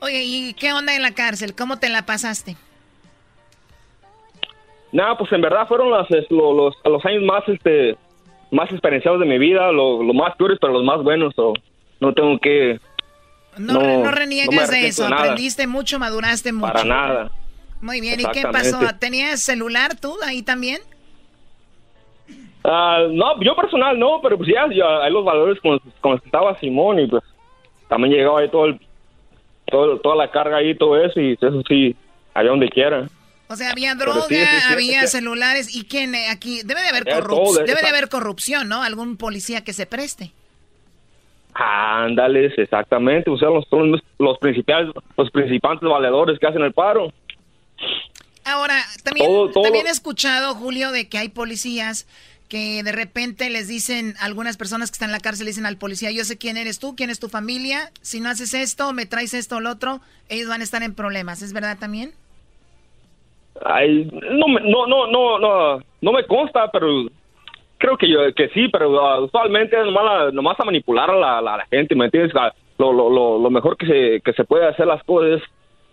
Oye, ¿y qué onda en la cárcel? ¿Cómo te la pasaste? Nada, pues en verdad fueron las, los, los años más este más experienciados de mi vida, lo, lo más peores, pero los más buenos. o no tengo que. No, no de eso. nada. Aprendiste mucho, maduraste mucho. Para nada. Muy bien, ¿y qué pasó? ¿Tenías celular tú ahí también? Ah, no, yo personal no, pero pues ya, ya hay los valores con los, con los que estaba Simón y pues también llegaba ahí todo el, todo, toda la carga ahí, todo eso y eso sí, allá donde quiera. O sea, había droga, sí, sí, sí, había celulares. ¿Y quién eh, aquí? Debe de haber corrupción. todo, Debe de haber corrupción, ¿no? Algún policía que se preste. Ándales, exactamente, o sea, los, son los, los principales, los principales valedores que hacen el paro. Ahora, también, Todo- todo también he escuchado, Julio, de que hay policías que de repente les dicen, algunas personas que están en la cárcel dicen al policía, yo sé quién eres tú, quién es tu familia, si no haces esto, me traes esto o lo otro, ellos van a estar en problemas. ¿Es verdad también? Ay, no, me- no, no, no, no, no me consta, pero creo que yo que sí, pero ah, usualmente es nomás, nomás a manipular a la, gente, ¿me entiendes? Ah, Lo, lo, lo, mejor que se, que se puede hacer las cosas es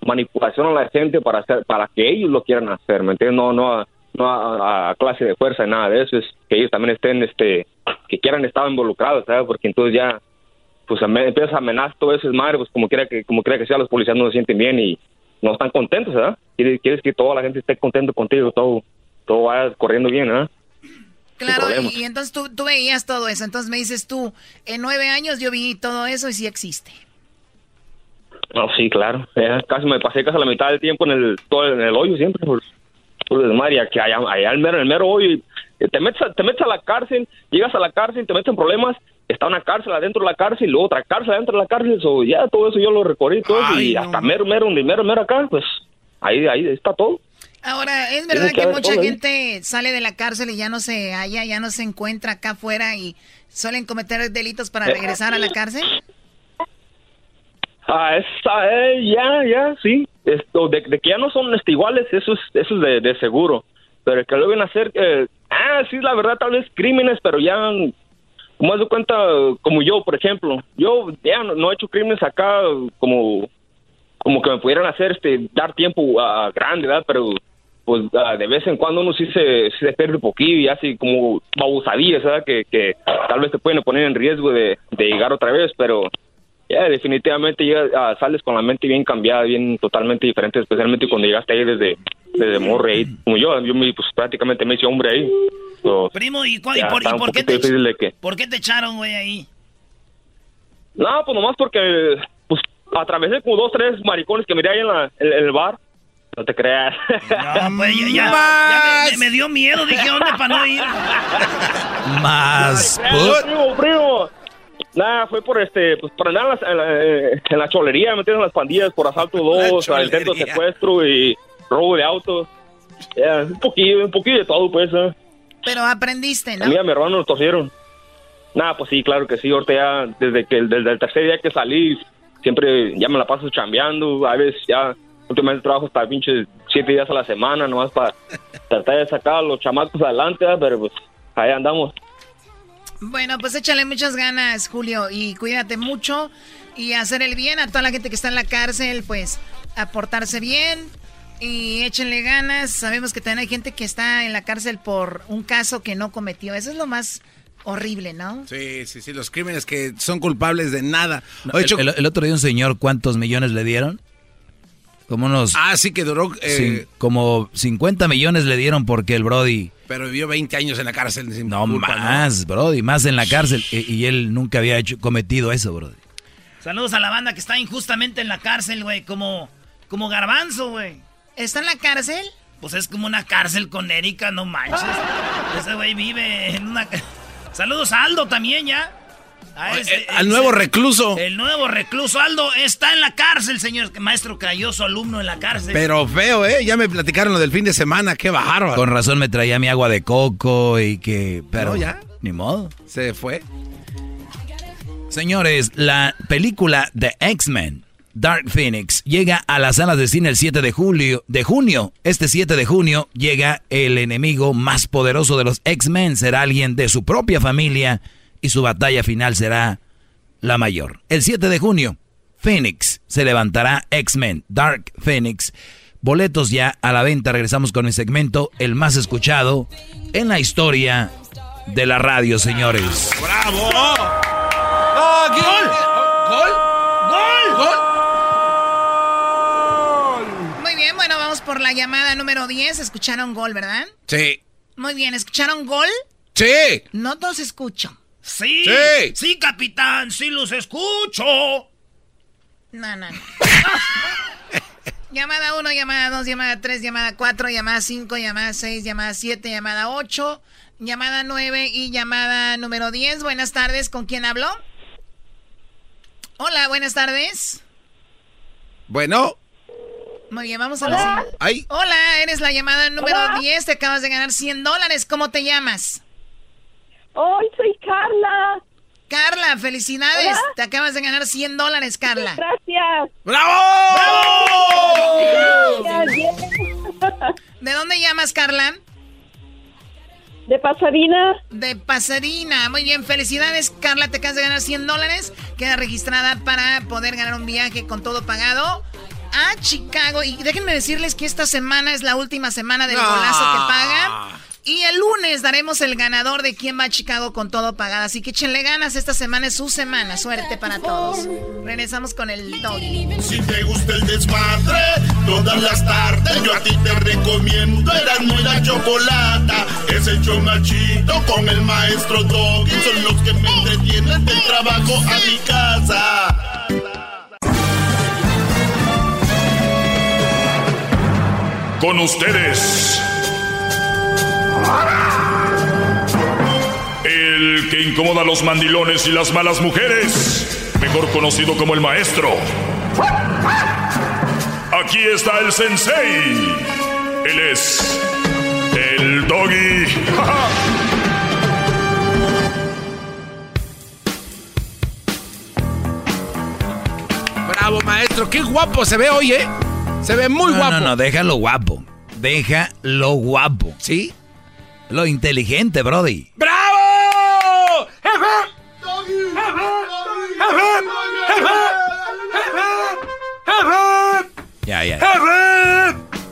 manipulación a la gente para hacer, para que ellos lo quieran hacer, ¿me entiendes? No, no, no a, clase de fuerza, nada de eso, es que ellos también estén, este, que quieran estar involucrados, ¿sabes? Porque entonces ya, pues ame- empiezas a amenazar todo eso es madre, pues como quiera que, como quiera que sea, los policías no se sienten bien y no están contentos, ¿verdad? Quieres, quieres que toda la gente esté contento contigo, todo, todo vaya corriendo bien, ¿verdad? Claro, y, entonces tú, tú veías todo eso. Entonces me dices tú, en nueve años yo vi todo eso y sí existe. No, sí, claro. Eh, casi me pasé casi la mitad del tiempo en el, todo en el hoyo siempre, por, por desmadre, y aquí allá, allá el mero, el mero hoyo, y te metes, a, te metes a la cárcel, llegas a la cárcel, te metes en problemas, está una cárcel adentro de la cárcel, y luego otra cárcel adentro de la cárcel, so, ya todo eso yo lo recorrí, todo eso, y hasta mero, mero, mero, mero acá, pues ahí, ahí está todo. Ahora, ¿es verdad que mucha todo gente sale de la cárcel y ya no se halla, ya no se encuentra acá afuera y suelen cometer delitos para Eh. regresar a la cárcel? Ah, esa, eh, ya, ya, sí. Esto, de, de que ya no son este, iguales, eso es, eso es de, de seguro. Pero que lo ven a hacer, eh, ah, sí, la verdad, tal vez crímenes, pero ya, como de cuenta, como yo, por ejemplo, yo ya no, no he hecho crímenes acá como, como que me pudieran hacer, este, dar tiempo a grande, ¿verdad? Pero, pues, ah, de vez en cuando uno sí se, se pierde un poquillo y así como babusadillas, ¿verdad? Que, que tal vez te pueden poner en riesgo de, de llegar otra vez, pero ya definitivamente ya ah, sales con la mente bien cambiada, bien totalmente diferente, especialmente cuando llegaste ahí desde, desde morre como yo, yo me, pues prácticamente me hice hombre ahí. So, Primo, ¿y, cuál- y ya por, y por qué te, difícil de que... por qué te echaron, güey, ahí? No, pues nomás porque pues atravesé como dos, tres maricones que miré ahí en, la, en, en el bar. No te creas. No, (laughs) pues ya, ya, ya me, me dio miedo, dije, ¿dónde para no ir? Más. No, primo, primo. Nada, fue por este, pues por andar en la, en la, en la cholería, meterse en las pandillas por asalto (laughs) dos, intento de secuestro y robo de autos. Ya, un poquillo, un poquillo de todo, pues. ¿eh? Pero aprendiste, ¿no? A mí y a mi hermano nos torcieron. Nada, pues sí, claro que sí. Ahorita ya, desde que desde el tercer día que salí, siempre ya me la paso chambeando. A veces ya, últimamente trabajo hasta pinches siete días a la semana, nomás para (laughs) tratar de sacar a los chamacos adelante, ¿eh? pero pues ahí andamos. Bueno, pues échale muchas ganas, Julio, y cuídate mucho y hacer el bien a toda la gente que está en la cárcel, pues aportarse bien y échenle ganas. Sabemos que también hay gente que está en la cárcel por un caso que no cometió. Eso es lo más horrible, ¿no? Sí, sí, sí, los crímenes que son culpables de nada. No, Oye, el, Choco- el- el otro día un señor, ¿cuántos millones le dieron? Como unos... Ah, sí, que duró... eh, como 50 millones le dieron porque el Brody... Pero vivió 20 años en la cárcel. sin No culpa, más, Brody, más en la cárcel. Y, y él nunca había hecho, cometido eso, Brody. Saludos a la banda que está injustamente en la cárcel, güey, como, como garbanzo, güey. ¿Está en la cárcel? Pues es como una cárcel con Erika, no manches. (laughs) Ese güey vive en una... Saludos a Aldo también, ya. A ese- eh, al nuevo recluso. El nuevo recluso Aldo está en la cárcel, señor. Maestro cayó su alumno en la cárcel. Pero feo, ¿eh? Ya me platicaron lo del fin de semana. Qué bárbaro. Con razón me traía mi agua de coco y que... Pero No, ya. Ni modo. Se fue. Señores, la película de X-Men, Dark Phoenix, llega a las salas de cine el 7 de julio, de junio. Este 7 de junio llega el enemigo más poderoso de los X-Men. Será alguien de su propia familia y su batalla final será la mayor. El 7 de junio, Phoenix se levantará X-Men, Dark Phoenix. Boletos ya a la venta. Regresamos con el segmento, el más escuchado en la historia de la radio, señores. ¡Bravo! ¡Gol! ¿Gol? ¡Gol! Muy bien, bueno, vamos por la llamada número 10. Escucharon gol, ¿verdad? Sí. Muy bien, ¿escucharon gol? Sí. No todos escucho. Sí, Sí. sí, capitán, sí los escucho. No, no, no. (laughs) llamada 1, llamada 2, llamada 3, llamada 4, llamada 5, llamada 6, llamada 7, llamada 8, llamada 9 y llamada número 10. Buenas tardes, ¿con quién hablo? Hola, buenas tardes. Bueno. Muy bien, vamos a la siguiente. Ay. Hola, eres la llamada número 10, te acabas de ganar 100 dólares. ¿Cómo te llamas? Hoy soy Carla. Carla, felicidades. Hola. Te acabas de ganar 100 dólares, Carla. Gracias. ¡Bravo! ¿De dónde llamas, Carla? De Pasadena. De Pasadena. Muy bien, felicidades, Carla. Te acabas de ganar 100 dólares. Queda registrada para poder ganar un viaje con todo pagado a Chicago. Y déjenme decirles que esta semana es la última semana del No. golazo que paga. Y el lunes daremos el ganador de quién va a Chicago con todo pagado. Así que échenle ganas. Esta semana es su semana. Suerte para todos. Regresamos con el doggy. Si te gusta el desmadre, todas las tardes yo a ti te recomiendo Erasmo y la Chocolata. Es el chido con el maestro Doggy. Son los que me entretienen del trabajo a mi casa. Con ustedes. El que incomoda a los mandilones y las malas mujeres. Mejor conocido como el maestro. Aquí está el sensei. Él es el doggy. Bravo, maestro. Qué guapo se ve hoy, ¿eh? Se ve muy no, guapo. No, no, déjalo guapo. Déjalo guapo. ¿Sí? Lo inteligente, Brody. ¡Bravo! Ya, ya.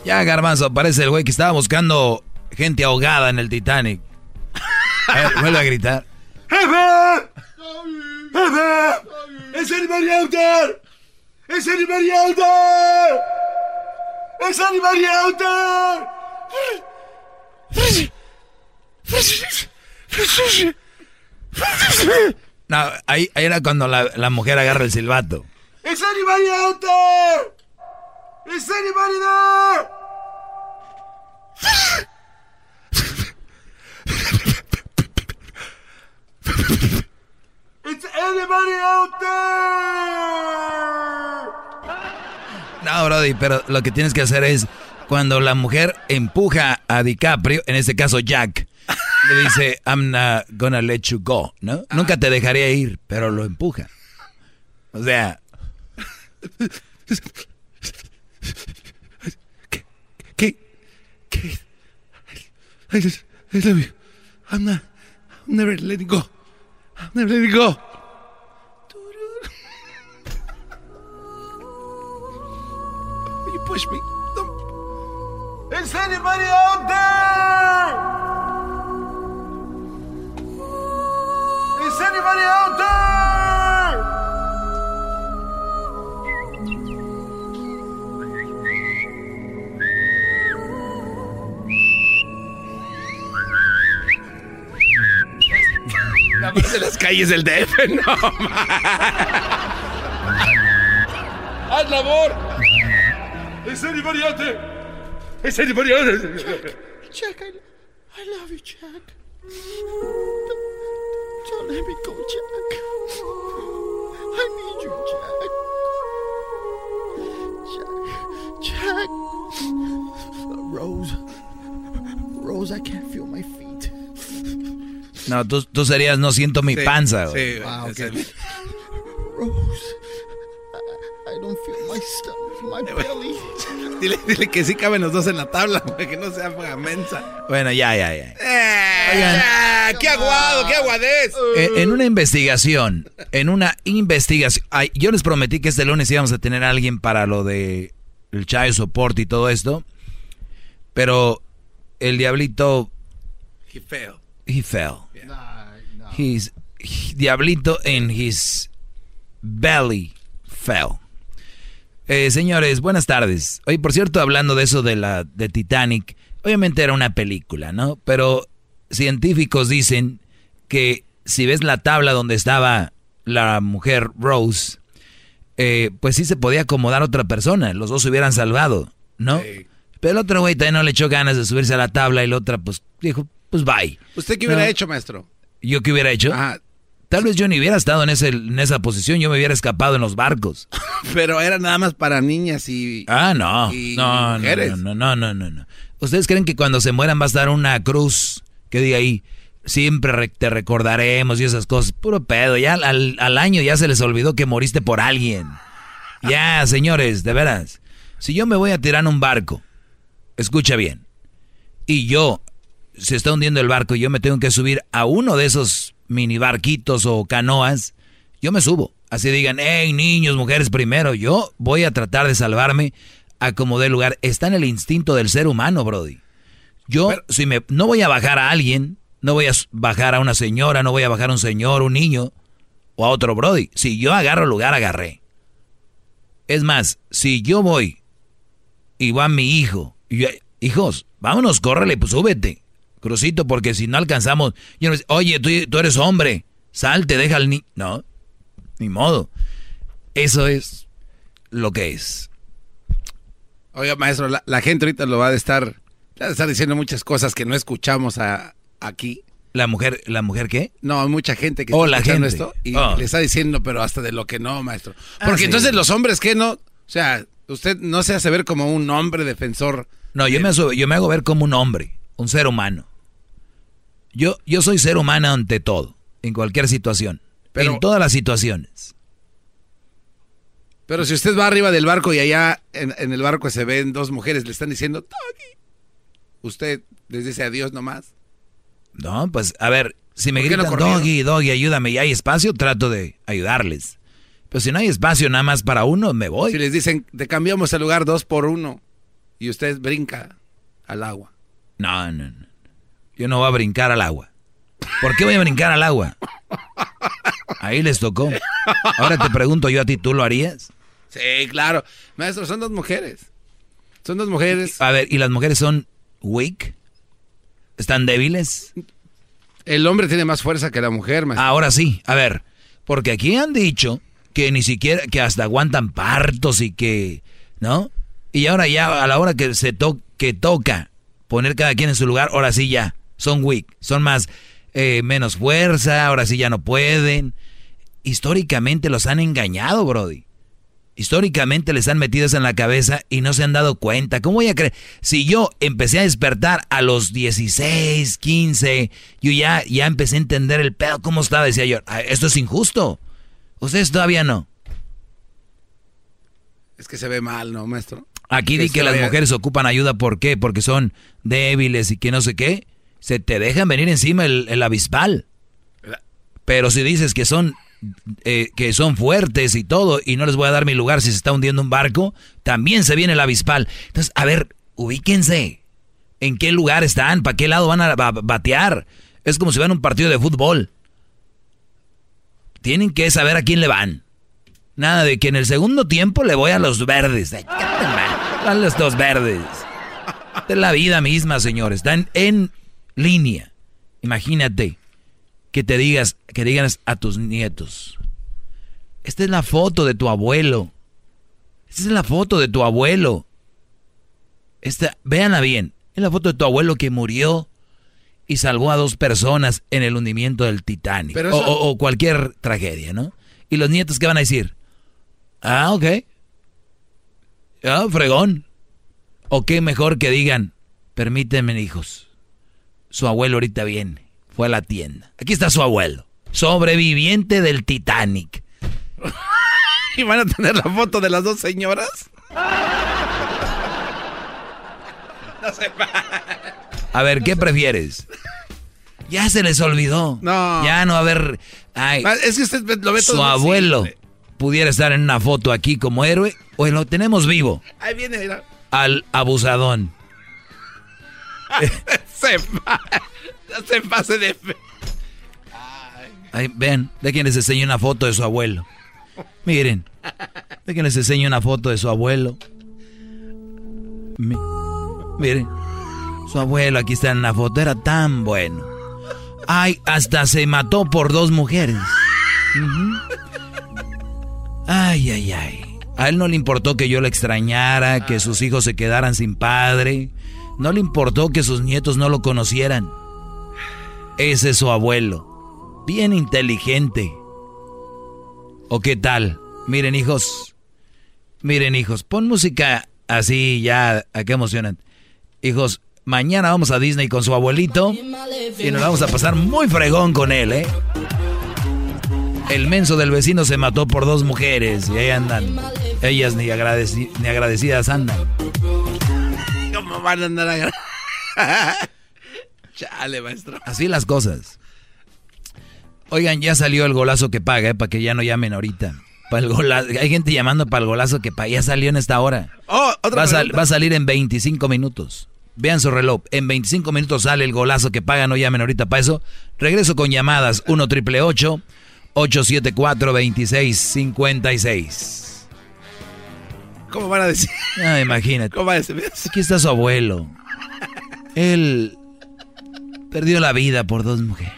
Ya, Garbanzo, parece el güey que estaba buscando gente ahogada en el Titanic. Ver, (laughs) vuelve a gritar. ¡Jefe! ¡Jefe! ¡Es Animal Autor! ¡Es Animal Autor! ¡Es Animal Autor! No, ahí, ahí era cuando la, la mujer agarra el silbato. ¡Es Animal Autor! ¡Es Animal Autor! ¡Es Animal Autor! No, Brody, pero lo que tienes que hacer es cuando la mujer empuja a DiCaprio, en este caso Jack, le dice, I'm not gonna let you go, ¿no? Nunca te dejaría ir, pero lo empuja. O sea, ¿Qué? ¿Qué? I, just, I love you. I'm not. I'm never letting go. I'm never letting go. You push me. Is anybody out there? Is anybody out there? La voz de las calles del DF, (laughs) no. Haz anybody out there? Is anybody out there? Jack, I, I love you, Jack. Don't, don't let me go, Jack. I need you, Jack. Jack, Jack. Rose, Rose, I can't feel my feet. No, tú, tú serías no siento mi Sí, panza. güey. sí, Ah, ok. Rose, I, I don't feel my stomach, my belly. (laughs) Dile, dile que sí caben los dos en la tabla, güey, que no sea mensa. Bueno, ya, ya, ya. ¡Eh! ¡Qué aguado, qué aguadez! Eh, En una investigación, en una investigación, ay, yo les prometí que este lunes íbamos a tener a alguien para lo de el child support y todo esto, pero el diablito, Qué feo. he fell. His, he- diablito in his belly fell. Eh, señores, buenas tardes. Oye, por cierto, hablando de eso de la de Titanic, obviamente era una película, ¿no? Pero científicos dicen que si ves la tabla donde estaba la mujer Rose, eh, pues sí se podía acomodar otra persona, los dos se hubieran salvado, ¿no? Pero el otro güey también no le echó ganas de subirse a la tabla y la otra pues dijo, pues bye. ¿Usted qué hubiera No. hecho, maestro? ¿Yo qué hubiera hecho? Tal vez yo ni hubiera estado en, ese, en esa posición, yo me hubiera escapado en los barcos. (laughs) Pero era nada más para niñas y. Ah, no. y No, no, mujeres. no, no, no, no, no. ¿Ustedes creen que cuando se mueran va a estar una cruz que diga ahí, siempre re- te recordaremos y esas cosas? Puro pedo. Ya al, al año ya se les olvidó que moriste por alguien. Ya, señores, de veras. Si yo me voy a tirar en un barco, escucha bien, y yo, se está hundiendo el barco y yo me tengo que subir a uno de esos mini barquitos o canoas, yo me subo. Así digan, hey, niños, mujeres primero, yo voy a tratar de salvarme a como dé lugar. Está en el instinto del ser humano, Brody. Yo, si me, no voy a bajar a alguien, no voy a bajar a una señora, no voy a bajar a un señor, un niño o a otro Brody. Si yo agarro lugar, agarré. Es más, si yo voy y va mi hijo, y yo, hijos, vámonos, córrele, pues súbete, crucito, porque si no alcanzamos, yo no sé, oye, tú, tú eres hombre, salte, deja al niño. No, ni modo. Eso es lo que es. Oiga, maestro, la, la gente ahorita lo va a estar, va a estar diciendo muchas cosas que no escuchamos a- aquí. ¿La mujer, la mujer qué? No, hay mucha gente que Oh, está la escuchando gente. esto y Oh. le está diciendo, pero hasta de lo que no, maestro. Ah, Porque sí. entonces los hombres, ¿qué no? O sea, usted no se hace ver como un hombre defensor. No, yo me, yo me hago ver como un hombre, un ser humano. Yo, yo soy ser humano ante todo, en cualquier situación. en todas las situaciones. Pero si usted va arriba del barco y allá en, en el barco se ven dos mujeres, le están diciendo, Doggy. Usted les dice adiós nomás. No, pues a ver, si me ¿Por qué no gritan, corrieron? doggy, doggy, ayúdame, y hay espacio, trato de ayudarles. Pero si no hay espacio nada más para uno, me voy. Si les dicen, te cambiamos el lugar dos por uno y usted brinca al agua. No, no, no. Yo no voy a brincar al agua. ¿Por qué voy a brincar al agua? Ahí les tocó. Ahora te pregunto yo a ti, ¿tú lo harías? Sí, claro. Maestro, son dos mujeres. Son dos mujeres. A ver, ¿y las mujeres son weak? ¿Están débiles? El hombre tiene más fuerza que la mujer, maestro. Ahora sí, a ver, porque aquí han dicho que ni siquiera, que hasta aguantan partos y que, ¿no? Y ahora ya a la hora que se to que toca poner cada quien en su lugar, ahora sí ya, son weak, son más, eh, menos fuerza, ahora sí ya no pueden. Históricamente los han engañado, Brody. Históricamente les han metido eso en la cabeza y no se han dado cuenta. ¿Cómo voy a creer? Si yo empecé a despertar a los 16, 15, yo ya, ya empecé a entender el pedo, cómo estaba, decía yo, "Ah, esto es injusto. Ustedes todavía no. Es que se ve mal, ¿no, maestro? Aquí di que las mujeres ocupan ayuda, ¿por qué? Porque son débiles y que no sé qué. Se te dejan venir encima el, el avispal. Pero si dices que son, eh, que son fuertes y todo, y no les voy a dar mi lugar si se está hundiendo un barco, también se viene el avispal. Entonces, a ver, ubíquense. ¿En qué lugar están? ¿Para qué lado van a ba- batear? Es como si van a un partido de fútbol. Tienen que saber a quién le van. Nada de que en el segundo tiempo le voy a los verdes. Ay, a los dos verdes. Es la vida misma, señores. Están en línea. Imagínate. que te digas, que digas a tus nietos, esta es la foto de tu abuelo. Esta es la foto de tu abuelo. Esta, véanla bien. Es la foto de tu abuelo que murió y salvó a dos personas en el hundimiento del Titanic. o, cualquier tragedia, ¿no? Y los nietos, ¿qué van a decir? Ah, ok. Ah, fregón. O qué mejor que digan, permítanme, hijos. Su abuelo ahorita viene. Fue a la tienda. Aquí está su abuelo. Sobreviviente del Titanic. (laughs) ¿Y van a tener la foto de las dos señoras? (laughs) no sé. A ver, ¿qué prefieres? Ya se les olvidó. No. Ya no a ver. es que usted lo ve todo Su abuelo pudiera estar en una foto aquí como héroe o lo tenemos vivo. Ahí viene. Al abusadón. (laughs) se, se pase de fe. Ay, ven, de quien les enseño una foto de su abuelo. Miren, de quien les enseño una foto de su abuelo. miren, su abuelo aquí está en una foto, era tan bueno. Ay, hasta se mató por dos mujeres. Ay, ay, ay. A él no le importó que yo le extrañara, que sus hijos se quedaran sin padre. No le importó que sus nietos no lo conocieran. Ese es su abuelo. Bien inteligente. ¿O qué tal? Miren, hijos. Miren, hijos. Pon música así ya. ¿A qué emocionan? Hijos, mañana vamos a Disney con su abuelito. Y nos vamos a pasar muy fregón con él, ¿eh? El menso del vecino se mató por dos mujeres y ahí andan. Ellas ni, ni agradecidas andan. ¿Cómo van a andar (laughs) Chale, maestro. Así las cosas. Oigan, ya salió el golazo que paga, ¿eh? para que ya no llamen ahorita. Para el golazo. Hay gente llamando para el golazo que paga. Ya salió en esta hora. Oh, va, a salir en 25 minutos. Vean su reloj. En 25 minutos sale el golazo que paga. No llamen ahorita para eso. Regreso con llamadas 1 triple 874-2656. ¿Cómo van a decir? Ah, imagínate. ¿Cómo van a decir? Aquí está su abuelo. Él perdió la vida por dos mujeres.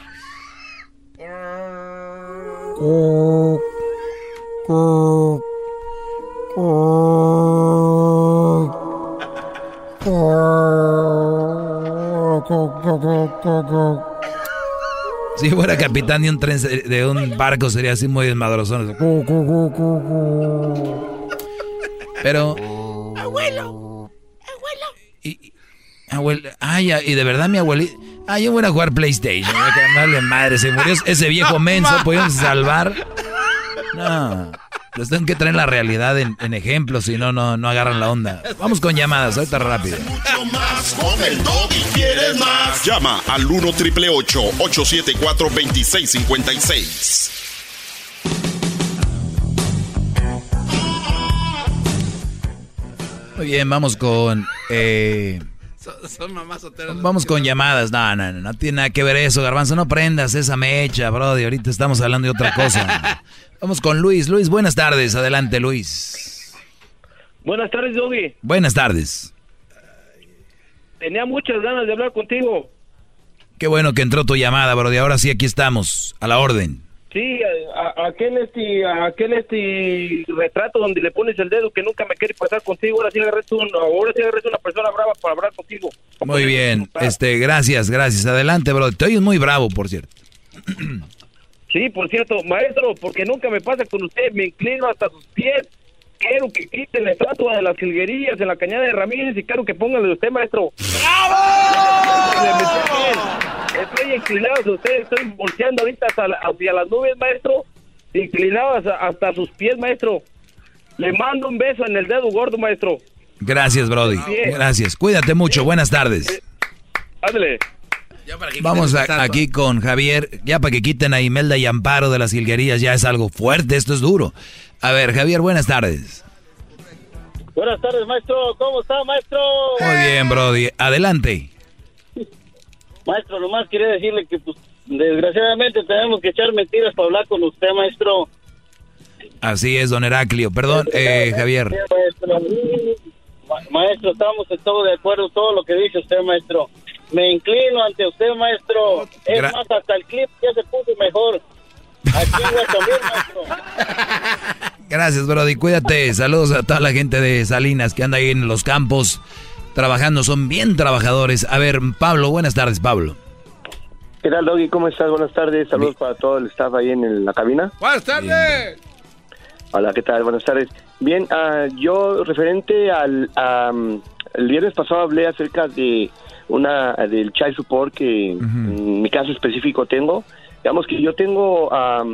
Si fuera capitán de un tren de un barco sería así muy desmadrozón. Pero. Abuelo. Abuelo. Y, abuelo. Ay, y de verdad mi abuelita. Ay, yo voy a jugar PlayStation. Voy madre. Se murió ese viejo (laughs) menso. ¿Podemos salvar? No. Les tengo que traer la realidad en, en ejemplos, si no, no, no agarran la onda. Vamos con llamadas, ahorita rápido. Mucho más con el y quieres más. Llama al 1 triple 874 2656. Muy bien, vamos con. Eh, son, mamás Vamos con llamadas. No, no, no, no tiene nada que ver eso, Garbanzo. No prendas esa mecha, bro. ahorita estamos hablando de otra cosa. (laughs) vamos con Luis. Luis, buenas tardes. Adelante, Luis. Buenas tardes, Doggy. Buenas tardes. Tenía muchas ganas de hablar contigo. Qué bueno que entró tu llamada, bro. ahora sí, aquí estamos. A la orden. Sí, a, aquel este, aquel este retrato donde le pones el dedo que nunca me quiere pasar contigo, ahora sí agarraste un, ahora sí una persona brava para hablar contigo. Muy bien, este, gracias, gracias. Adelante, bro. Te oyes muy bravo, por cierto. Sí, por cierto, maestro, porque nunca me pasa con usted, me inclino hasta sus pies. Quiero que quiten la estatua de las jilguerillas en la cañada de Ramírez y quiero que pongan de usted, maestro. ¡Bravo! Estoy inclinado hacia usted, estoy volteando ahorita hacia, las nubes, maestro. Inclinado hasta, sus pies, maestro. Le mando un beso en el dedo gordo, maestro. Gracias, Brody. Gracias. Cuídate mucho. Buenas tardes. Ándale. Vamos aquí con Javier, ya para que quiten a Imelda y Amparo de las jilguerías, ya es algo fuerte, esto es duro. A ver, Javier, buenas tardes. Buenas tardes, maestro. ¿Cómo está, maestro? Muy bien, Brody. Adelante. Maestro, nomás quería decirle que, pues, desgraciadamente tenemos que echar mentiras para hablar con usted, maestro. Así es, don Heraclio. Perdón, eh, Javier. Maestro, estamos en todo de acuerdo, todo lo que dice usted, maestro. me inclino ante usted, maestro. Es más, hasta el clip ya se puso mejor. Aquí. Gracias, Brody. Cuídate. Saludos a toda la gente de Salinas que anda ahí en los campos trabajando. Son bien trabajadores. A ver, Pablo, buenas tardes, Pablo. ¿Qué tal, Doggy? ¿Cómo estás? Buenas tardes. Saludos para todo el staff ahí en la cabina. Buenas tardes. Hola, ¿qué tal? Buenas tardes. Bien, ah, yo referente al... el viernes pasado hablé acerca de una del child support que en mi caso específico tengo. Digamos que yo tengo a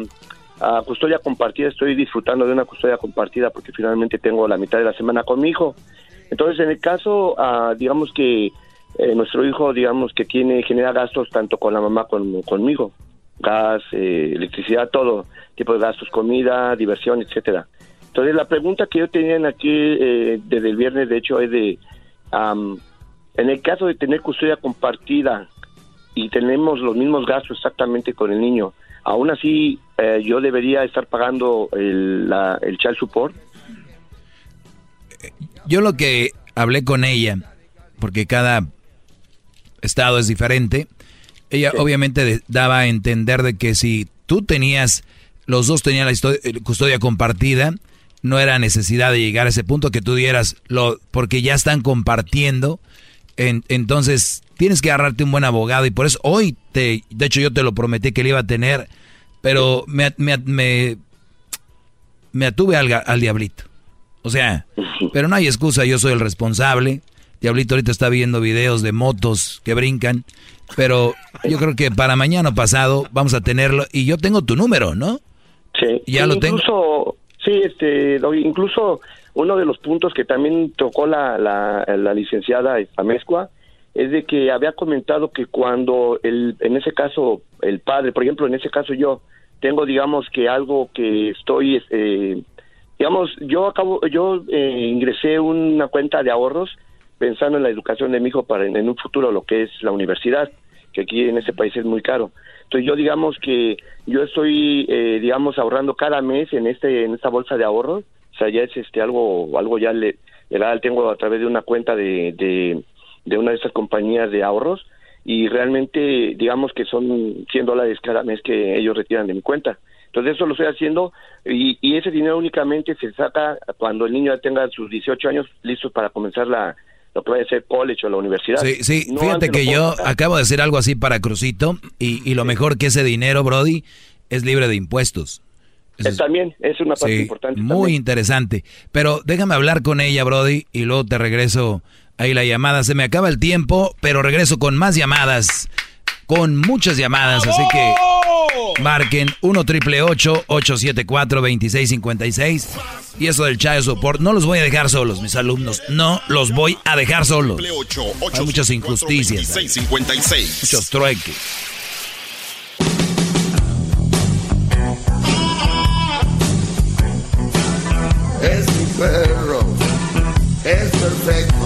custodia compartida, estoy disfrutando de una custodia compartida porque finalmente tengo la mitad de la semana con mi hijo. Entonces, en el caso, ah, digamos que eh, nuestro hijo, digamos que tiene genera gastos tanto con la mamá como conmigo, gas, eh, electricidad, todo tipo de gastos, comida, diversión, etcétera. Entonces, la pregunta que yo tenía aquí eh, desde el viernes, de hecho, es de en el caso de tener custodia compartida y tenemos los mismos gastos exactamente con el niño, aún así eh, yo debería estar pagando el, la, el child support. Yo lo que hablé con ella, porque cada estado es diferente, ella obviamente daba a entender de que si tú tenías, los dos tenían la eh, custodia compartida, no era necesidad de llegar a ese punto que tú dieras, lo, porque ya están compartiendo entonces tienes que agarrarte un buen abogado y por eso hoy te, de hecho yo te lo prometí que le iba a tener, pero me, me, me, atuve al, al diablito. O sea, pero no hay excusa, yo soy el responsable. Diablito ahorita está viendo videos de motos que brincan, pero yo creo que para mañana pasado vamos a tenerlo y yo tengo tu número, ¿no? Sí. Ya lo tengo. Sí, este, incluso uno de los puntos que también tocó la, la, licenciada Amezcua es de que había comentado que cuando el, en ese caso el padre, por ejemplo, en ese caso yo tengo, digamos que algo que estoy, eh, digamos, yo acabo, yo eh, ingresé una cuenta de ahorros pensando en la educación de mi hijo para en, un futuro lo que es la universidad, que aquí en ese país es muy caro. Entonces yo digamos que yo estoy, eh, digamos, ahorrando cada mes en este en esta bolsa de ahorros o sea, ya es este algo algo ya le, legal, tengo a través de una cuenta de, de, una de esas compañías de ahorros y realmente digamos que son 100 dólares cada mes que ellos retiran de mi cuenta. Entonces eso lo estoy haciendo y, y ese dinero únicamente se saca cuando el niño ya tenga sus 18 años listos para comenzar la, lo que vaya a ser college o la universidad. Sí, sí, fíjate que yo acabo de hacer algo así para Crucito y, y lo mejor que ese dinero, Brody, es libre de impuestos. Eh, también es una parte importante. Muy interesante. Pero déjame hablar con ella, Brody, y luego te regreso ahí la llamada. Se me acaba el tiempo, pero regreso con más llamadas. Con muchas llamadas, así que marquen 1 triple 874 2656 Y eso del Child Support, no los voy a dejar solos, mis alumnos. No los voy a dejar solos. Hay muchas injusticias. Muchos trueques. Perro es perfecto.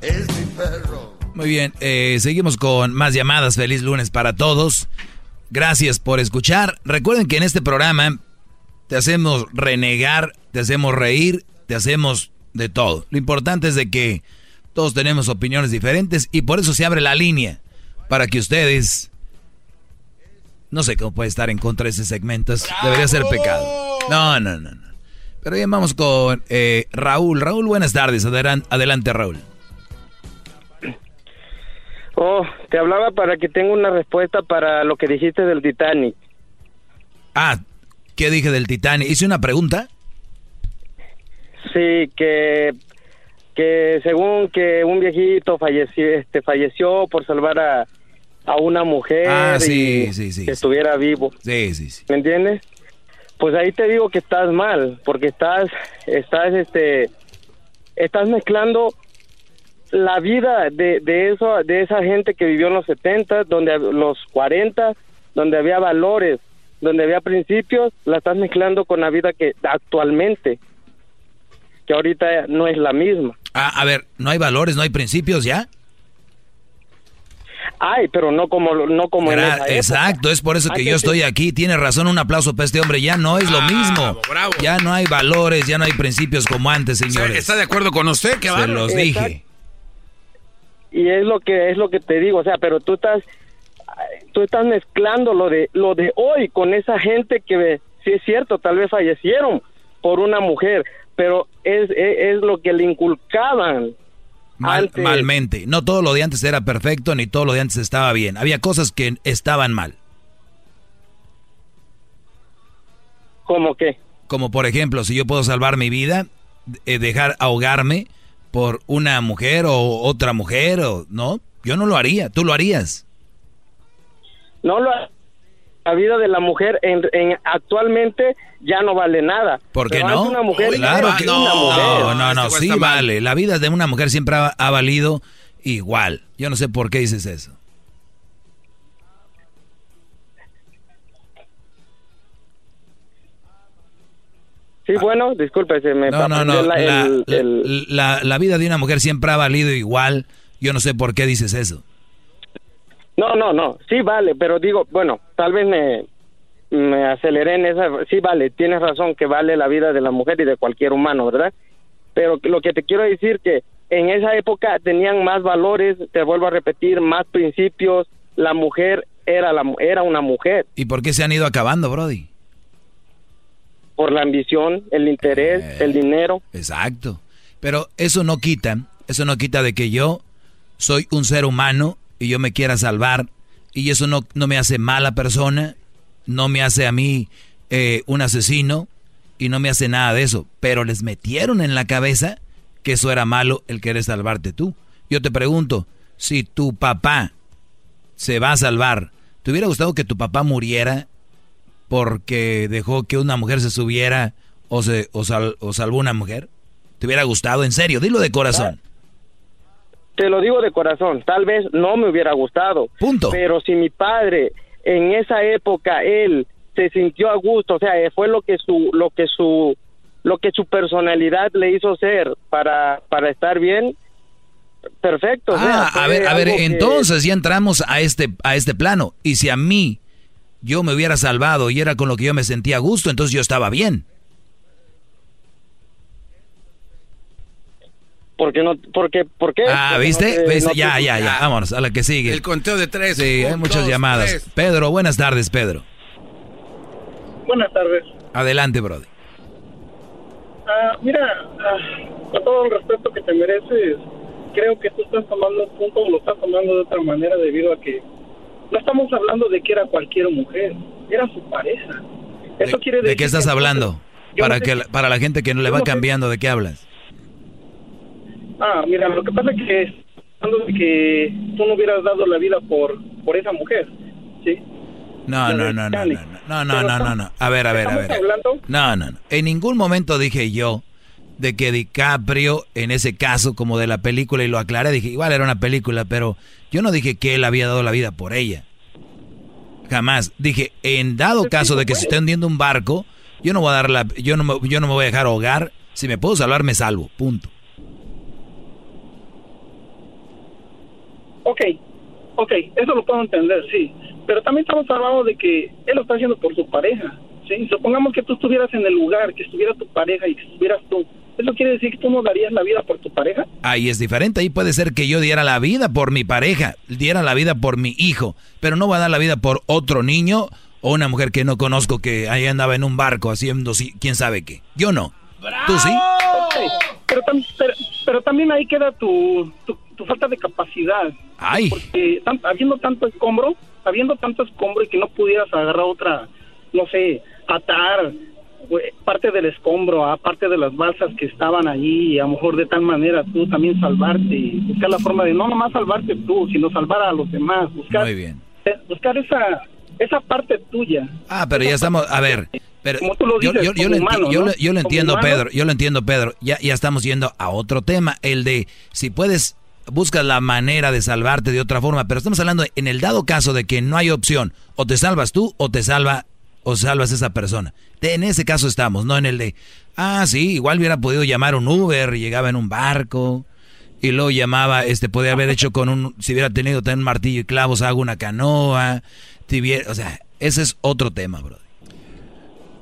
Es mi perro. Muy bien, eh, seguimos con más llamadas. Feliz lunes para todos. Gracias por escuchar. Recuerden que en este programa te hacemos renegar, te hacemos reír, te hacemos de todo. Lo importante es de que todos tenemos opiniones diferentes y por eso se abre la línea para que ustedes no sé cómo puede estar en contra de ese segmento. Debería ser pecado. No, no, no. no. Pero bien, vamos con eh, Raúl. Raúl, buenas tardes. Adelante, Raúl. Oh, te hablaba para que tenga una respuesta para lo que dijiste del Titanic. Ah, ¿qué dije del Titanic? ¿Hice una pregunta? Sí, que que según que un viejito falleció, este, falleció por salvar a, a una mujer ah, y que estuviera vivo. Sí, sí, sí. ¿Me entiendes? Pues ahí te digo que estás mal, porque estás, estás, este, estás mezclando la vida de, de eso, de esa gente que vivió en los 70, donde los 40, donde había valores, donde había principios, la estás mezclando con la vida que actualmente, que ahorita no es la misma. Ah, a ver, ¿no hay valores, no hay principios ya? Hay, pero no como, no como en esa época. Exacto, es por eso que yo estoy aquí. Tiene razón, un aplauso para este hombre. Ya no es lo mismo. Ya no hay valores, ya no hay principios como antes, señores. ¿Está de acuerdo con usted? Que Se los dije. Y es lo que es lo que te digo, o sea, pero tú estás tú estás mezclando lo de lo de hoy con esa gente que sí es cierto, tal vez fallecieron por una mujer, pero es, es, lo que le inculcaban malmente. No todo lo de antes era perfecto, ni todo lo de antes estaba bien. Había cosas que estaban mal. ¿Cómo qué? Como por ejemplo, si yo puedo salvar mi vida, eh, dejar ahogarme por una mujer o otra mujer, o no, yo no lo haría, tú lo harías. No lo la vida de la mujer en, actualmente ya no vale nada. ¿Por qué no? Una mujer claro que no. No, no, sí vale. La vida de una mujer siempre ha, valido igual. Yo no sé por qué dices eso. Sí, bueno, disculpe, se me No, no, no. La, la vida de una mujer siempre ha valido igual. Yo no sé por qué dices eso. No, no, no, sí vale, pero digo, bueno, tal vez me, me aceleré en esa, sí vale, tienes razón que vale la vida de la mujer y de cualquier humano, ¿verdad? Pero lo que te quiero decir que en esa época tenían más valores, te vuelvo a repetir, más principios, la mujer era la era una mujer. ¿Y por qué se han ido acabando, Brody? Por la ambición, el interés, eh, el dinero. Exacto. Pero eso no quita, eso no quita de que yo soy un ser humano y yo me quiera salvar y eso no, no me hace mala persona, no me hace a mí eh, un asesino y no me hace nada de eso, pero les metieron en la cabeza que eso era malo el querer salvarte tú. Yo te pregunto, si tu papá se va a salvar, ¿te hubiera gustado que tu papá muriera porque dejó que una mujer se subiera o, se, o, o salvó una mujer? ¿Te hubiera gustado? En serio, dilo de corazón. Te lo digo de corazón, tal vez no me hubiera gustado. Punto. Pero si mi padre en esa época él se sintió a gusto, o sea, fue lo que su lo que su lo que su personalidad le hizo ser para para estar bien, perfecto. Ah, a ver, a ver, entonces ya entramos a este a este plano y si a mí yo me hubiera salvado y era con lo que yo me sentía a gusto, entonces yo estaba bien. Porque no porque por qué ah viste ya ya ya. vámonos a la que sigue. El conteo de tres. Sí hay muchas llamadas. Pedro buenas tardes Pedro. Buenas tardes. Adelante Brody. Ah, mira ah, con todo el respeto que te mereces creo que tú estás tomando un punto lo estás tomando de otra manera debido a que no estamos hablando de que era cualquier mujer era su pareja. Eso ¿De, quiere decir ¿De qué estás hablando para que para la gente que no le va cambiando de qué hablas Ah, mira, lo que pasa es que de que tú no hubieras dado la vida por por esa mujer, ¿sí? No, no, no, no, no, no, no, no, no, no, A ver, a ver, a ver. No, no, no. En ningún momento dije yo de que DiCaprio, en ese caso, como de la película, y lo aclaré, dije, igual era una película, pero yo no dije que él había dado la vida por ella. Jamás. Dije, en dado caso de que se esté hundiendo un barco, yo no voy a dar la, yo no me, yo no me voy a dejar ahogar. Si me puedo salvar, me salvo. Punto. Ok, ok, eso lo puedo entender, sí. Pero también estamos hablando de que él lo está haciendo por su pareja. ¿sí? Supongamos que tú estuvieras en el lugar, que estuviera tu pareja y que estuvieras tú. ¿Eso quiere decir que tú no darías la vida por tu pareja? Ahí es diferente. Ahí puede ser que yo diera la vida por mi pareja, diera la vida por mi hijo, pero no va a dar la vida por otro niño o una mujer que no conozco que ahí andaba en un barco haciendo quién sabe qué. Yo no. ¿Tú sí? Pero, pero, también ahí queda tu, tu falta de capacidad. Ay. Porque habiendo tanto escombro, habiendo tanto escombro y que no pudieras agarrar otra, no sé, atar parte del escombro, aparte de las balsas que estaban allí, y a lo mejor de tal manera tú también salvarte, y buscar la forma de no nomás salvarte tú, sino salvar a los demás, buscar, Muy bien. Eh, buscar esa, esa parte tuya. Ah, pero ya estamos, a ver, pero yo, yo, yo, lo, entiendo, Pedro, yo lo entiendo, Pedro, ya, ya estamos yendo a otro tema, el de si puedes buscas la manera de salvarte de otra forma, pero estamos hablando en el dado caso de que no hay opción, o te salvas tú o te salva o salvas esa persona. en ese caso estamos, no en el de, ah, sí, igual hubiera podido llamar un Uber, llegaba en un barco y luego llamaba, este, podía haber hecho con un, si hubiera tenido un martillo y clavos, hago una canoa, o sea, ese es otro tema, bro.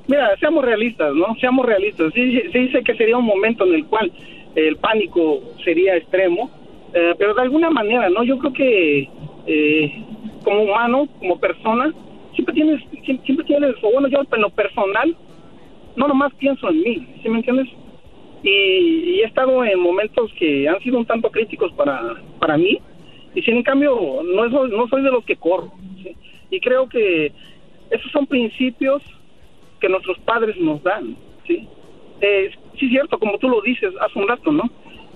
Mira, seamos realistas, ¿no? Seamos realistas. Sí, sí dice que sería un momento en el cual el pánico sería extremo, eh, pero de alguna manera, ¿no? Yo creo que eh, como humano, como persona, siempre tienes, siempre, tienes, o bueno, yo en lo personal, no nomás pienso en mí, ¿sí me entiendes? Y, he estado en momentos que han sido un tanto críticos para, para mí, y sin en cambio no, soy, no soy de los que corro, y creo que esos son principios que nuestros padres nos dan, ¿sí? Eh, sí, cierto, como tú lo dices hace un rato, ¿no?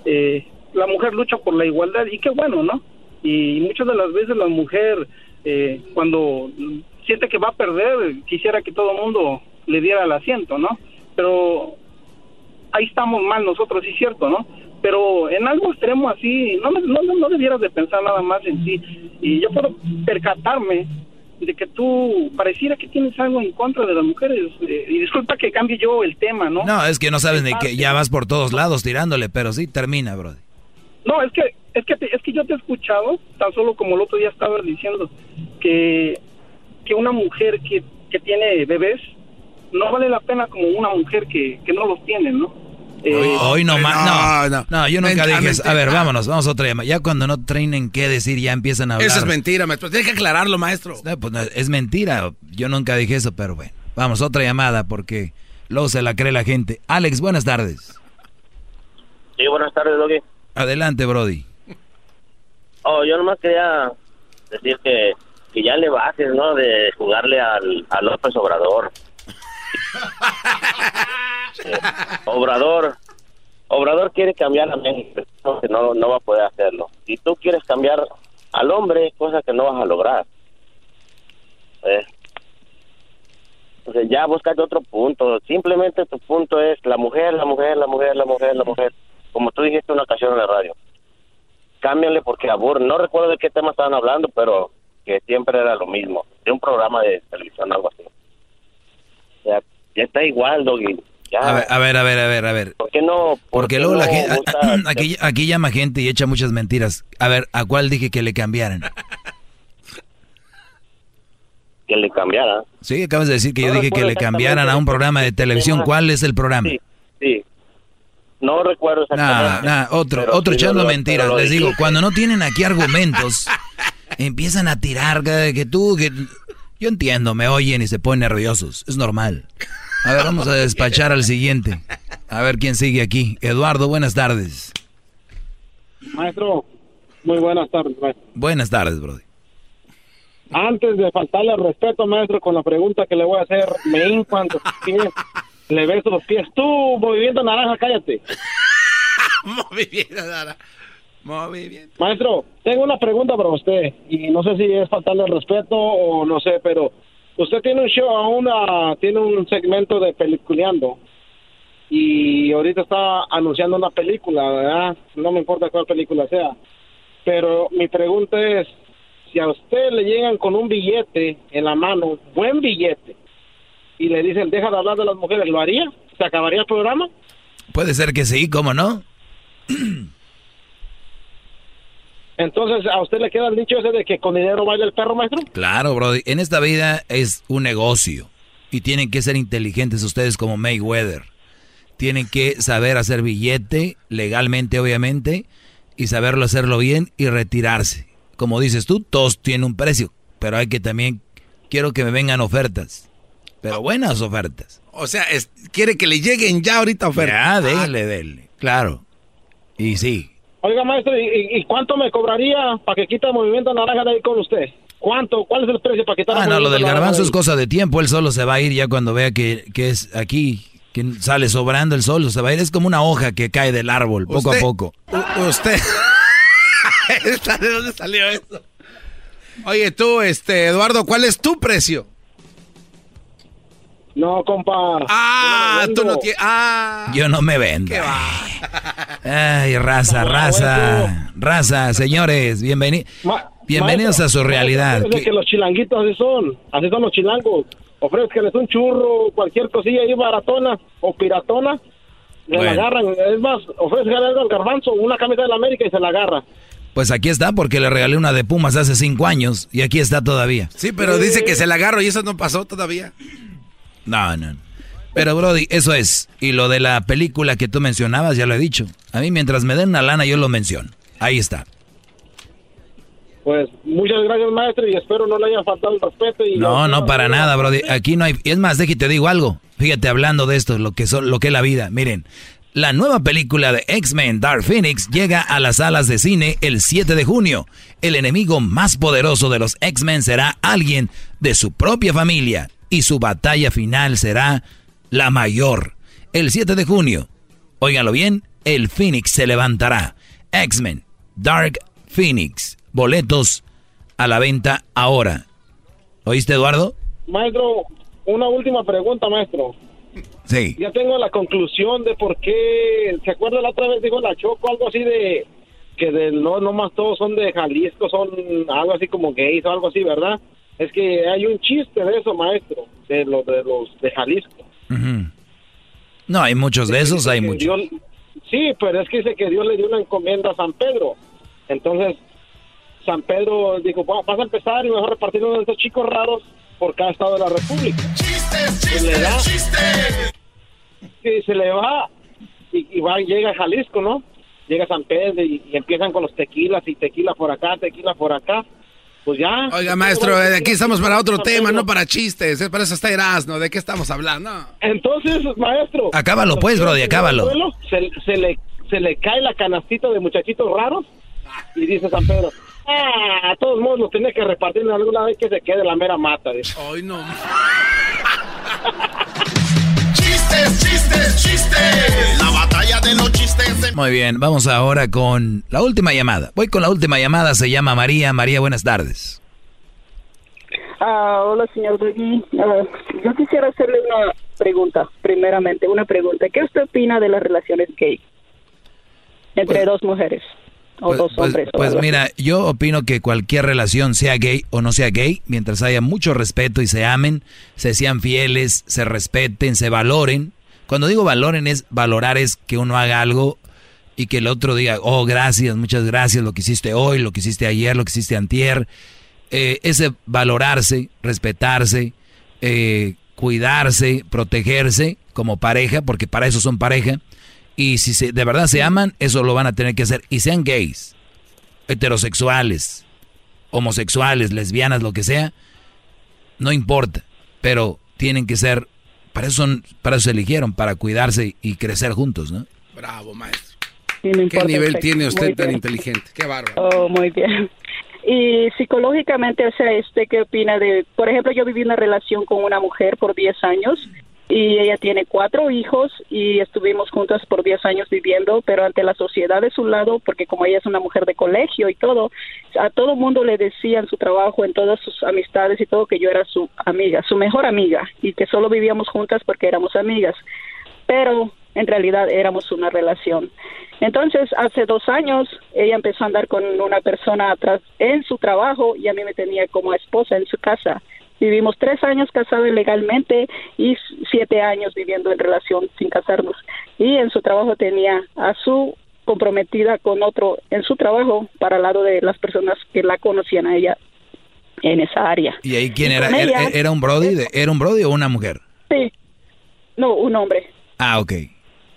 Eh, la mujer lucha por la igualdad y qué bueno, ¿no? Y muchas de las veces la mujer, eh, cuando siente que va a perder, quisiera que todo el mundo le diera el asiento, ¿no? Pero ahí estamos mal nosotros, sí, cierto, ¿no? Pero en algo extremo así, no, no, no debieras de pensar nada más en sí. Y yo puedo percatarme de que tú pareciera que tienes algo en contra de las mujeres. Eh, y disculpa que cambie yo el tema, ¿no? No, es que no sabes ni que ya vas por todos lados tirándole, pero sí, termina, bro. No, es que es que es que yo te he escuchado, tan solo como el otro día estaba diciendo que que una mujer que, que tiene bebés no vale la pena como una mujer que, que no los tiene, ¿no? Eh, hoy, no más. No, no, yo nunca dije eso. A ver, vámonos, vamos a otra llamada. Ya cuando no trainen qué decir, ya empiezan a hablar. Eso es mentira, maestro. Tienes que aclararlo, maestro. pues es mentira. Yo nunca dije eso, pero bueno. Vamos, otra llamada porque luego se la cree la gente. Alex, buenas tardes. Sí, buenas tardes, Doggy. Adelante, Brody. Oh, yo nomás quería decir que, que ya le bajes, ¿no? De jugarle al, a López Obrador. (laughs) Obrador, Obrador quiere cambiar a México, no, no va a poder hacerlo. Y tú quieres cambiar al hombre, cosa que no vas a lograr. ¿Eh? Entonces ya buscate otro punto. Simplemente tu punto es la mujer, la mujer, la mujer, la mujer, la mujer. Como tú dijiste una ocasión en la radio. Cámbiale porque aburre. No recuerdo de qué tema estaban hablando, pero que siempre era lo mismo. De un programa de televisión, algo así. Ya, ya está igual, Doggy. A ver, a ver, a ver, a ver, a ver. ¿Por qué no? Porque luego la gente, aquí, aquí llama gente y echa muchas mentiras. A ver, ¿a cuál dije que le cambiaran? que le cambiara. Sí, acabas de decir que yo dije que le cambiaran a un programa de televisión. ¿Cuál es el programa? Sí, sí. No recuerdo exactamente. Nah, otro, otro echando mentiras. Les digo, cuando no tienen aquí argumentos, (laughs) empiezan a tirar que tú, que... Yo entiendo, me oyen y se ponen nerviosos. Es normal. A ver, vamos a despachar al siguiente. A ver quién sigue aquí. Eduardo, buenas tardes. Maestro, muy buenas tardes, maestro. Buenas tardes, Brody. Antes de faltarle al respeto, maestro, con la pregunta que le voy a hacer, me pies, le beso los pies. Tú, movimiento naranja, cállate. (laughs) movimiento naranja. Movimiento. Maestro, tengo una pregunta para usted y no sé si es faltarle el respeto o no sé, pero usted tiene un show, una, tiene un segmento de peliculeando y ahorita está anunciando una película, ¿verdad? No me importa cuál película sea. Pero mi pregunta es, si a usted le llegan con un billete en la mano, buen billete, y le dicen, deja de hablar de las mujeres, ¿lo haría? ¿Se acabaría el programa? Puede ser que sí, ¿cómo no? Entonces, ¿a usted le queda el dicho ese de que con dinero baila el perro, maestro? Claro, Brody. En esta vida es un negocio. Y tienen que ser inteligentes ustedes como Mayweather. Tienen que saber hacer billete, legalmente, obviamente, y saberlo hacerlo bien y retirarse. Como dices tú, todos tienen un precio. Pero hay que también, quiero que me vengan ofertas. Pero buenas ofertas. O sea, quiere que le lleguen ya ahorita ofertas. Ya, déle, déle. Claro. Y sí, Oiga, maestro, ¿y, cuánto me cobraría para que quita el movimiento naranja de ahí con usted? ¿Cuánto? ¿Cuál es el precio para quitar ah, no, lo del garbanzo es cosa de tiempo. Él solo se va a ir ya cuando vea que, es aquí, que sale sobrando el sol. Se va a ir. Es como una hoja que cae del árbol, poco a poco. usted. (laughs) ¿De dónde salió esto? Oye, tú, este, Eduardo, ¿cuál es tu precio? No, compa. Ah, tú no tienes. Ah. Yo no me vendo. Ay, raza, raza. Raza, señores, bienvenidos. Bienvenidos a su realidad. que los chilanguitos así son. Así son los chilangos. Ofrezcanles un churro, cualquier cosilla ahí baratona o piratona Se Bueno. la agarran. Es más, ofrece algo al garbanzo, una camisa de la América y se la agarra. Pues aquí está, porque le regalé una de Pumas hace cinco años y aquí está todavía. Sí, pero dice que se la agarro y eso no pasó todavía. No, no. Pero Brody, eso es. Y lo de la película que tú mencionabas, ya lo he dicho. A mí mientras me den una lana, yo lo menciono. Ahí está. Pues muchas gracias, maestro, y espero no le haya faltado el respeto. Y No, no, para nada, Brody. Aquí no hay... Es más, déjate, te digo algo. Fíjate, hablando de esto, lo que, son, lo que es la vida. Miren, la nueva película de X-Men Dark Phoenix llega a las salas de cine el 7 de junio. El enemigo más poderoso de los X-Men será alguien de su propia familia y su batalla final será la mayor. El 7 de junio, óiganlo bien, el Phoenix se levantará. X-Men Dark Phoenix. Boletos a la venta ahora. ¿Oíste, Eduardo? Maestro, una última pregunta, maestro. Sí. Ya tengo la conclusión de por qué. ¿Se acuerda la otra vez dijo la Choco algo así de que de no no más todos son de Jalisco, son algo así como gays o algo así, ¿verdad? Es que hay un chiste de eso, maestro, de los de los de Jalisco. No, hay muchos de esos, hay muchos. Dios- sí, pero es que dice que Dios le dio una encomienda a San Pedro. Entonces, San Pedro dijo, "Va- vas a empezar y mejor repartir uno de estos chicos raros por cada estado de la República. ¡Chistes, Y le da- chistes! y se le va y, y va, llega a Jalisco, ¿no? Llega a San Pedro y, y empiezan con los tequilas y tequila por acá, tequila por acá. Pues ya. Oiga, maestro, aquí estamos para otro tema, no para chistes. eh, Para eso está Erasmo. ¿De qué estamos hablando? Entonces, maestro. Acábalo, pues, Brody, acábalo. Se, se le, se le cae la canastita de muchachitos raros y dice San Pedro, ah, a todos modos lo tiene que repartir en alguna vez que se quede la mera mata. Dice. Ay, no. ¡Chistes, chistes, chistes! La batalla de los chistes de... Muy bien, vamos ahora con la última llamada. Voy con la última llamada, se llama María. María, buenas tardes. Ah, hola, señor Doggy. Ah, yo quisiera hacerle una pregunta, primeramente, una pregunta. ¿Qué usted opina de las relaciones gay entre dos mujeres o Pues, dos pues- hombres? pues mira, yo opino que cualquier relación, sea gay o no sea gay, mientras haya mucho respeto y se amen, se sean fieles, se respeten, se valoren. Cuando digo valoren es valorar es que uno haga algo y que el otro diga, oh, gracias, muchas gracias, lo que hiciste hoy, lo que hiciste ayer, lo que hiciste antier. Eh, ese valorarse, respetarse, eh, cuidarse, protegerse como pareja, porque para eso son pareja. Y si se, de verdad se aman, eso lo van a tener que hacer. Y sean gays, heterosexuales, homosexuales, lesbianas, lo que sea, no importa. Pero tienen que ser, para eso, son, para eso se eligieron, para cuidarse y crecer juntos, ¿no? Bravo, maestro. Sí, no ¿Qué nivel tiene Muy usted tan bien. inteligente? Qué bárbaro. Oh, muy bien. Y psicológicamente, o sea, este, ¿qué opina de, por ejemplo, yo viví una relación con una mujer por 10 años y ella tiene cuatro hijos y estuvimos juntas por 10 años viviendo, pero ante la sociedad de su lado, porque como ella es una mujer de colegio y todo, a todo mundo le decía en su trabajo, en todas sus amistades y todo, que yo era su amiga, su mejor amiga y que solo vivíamos juntas porque éramos amigas. Pero en realidad éramos una relación. Entonces, hace dos años, ella empezó a andar con una persona atrás en su trabajo y a mí me tenía como esposa en su casa. Vivimos tres años casados legalmente y siete años viviendo en relación sin casarnos. Y en su trabajo tenía a su comprometida con otro en su trabajo para el lado de las personas que la conocían a ella en esa área. ¿Y ahí quién Y era? ¿Era, ella- era un brody? de- ¿Era un brody o una mujer? Sí. No, un hombre. Ah, ok.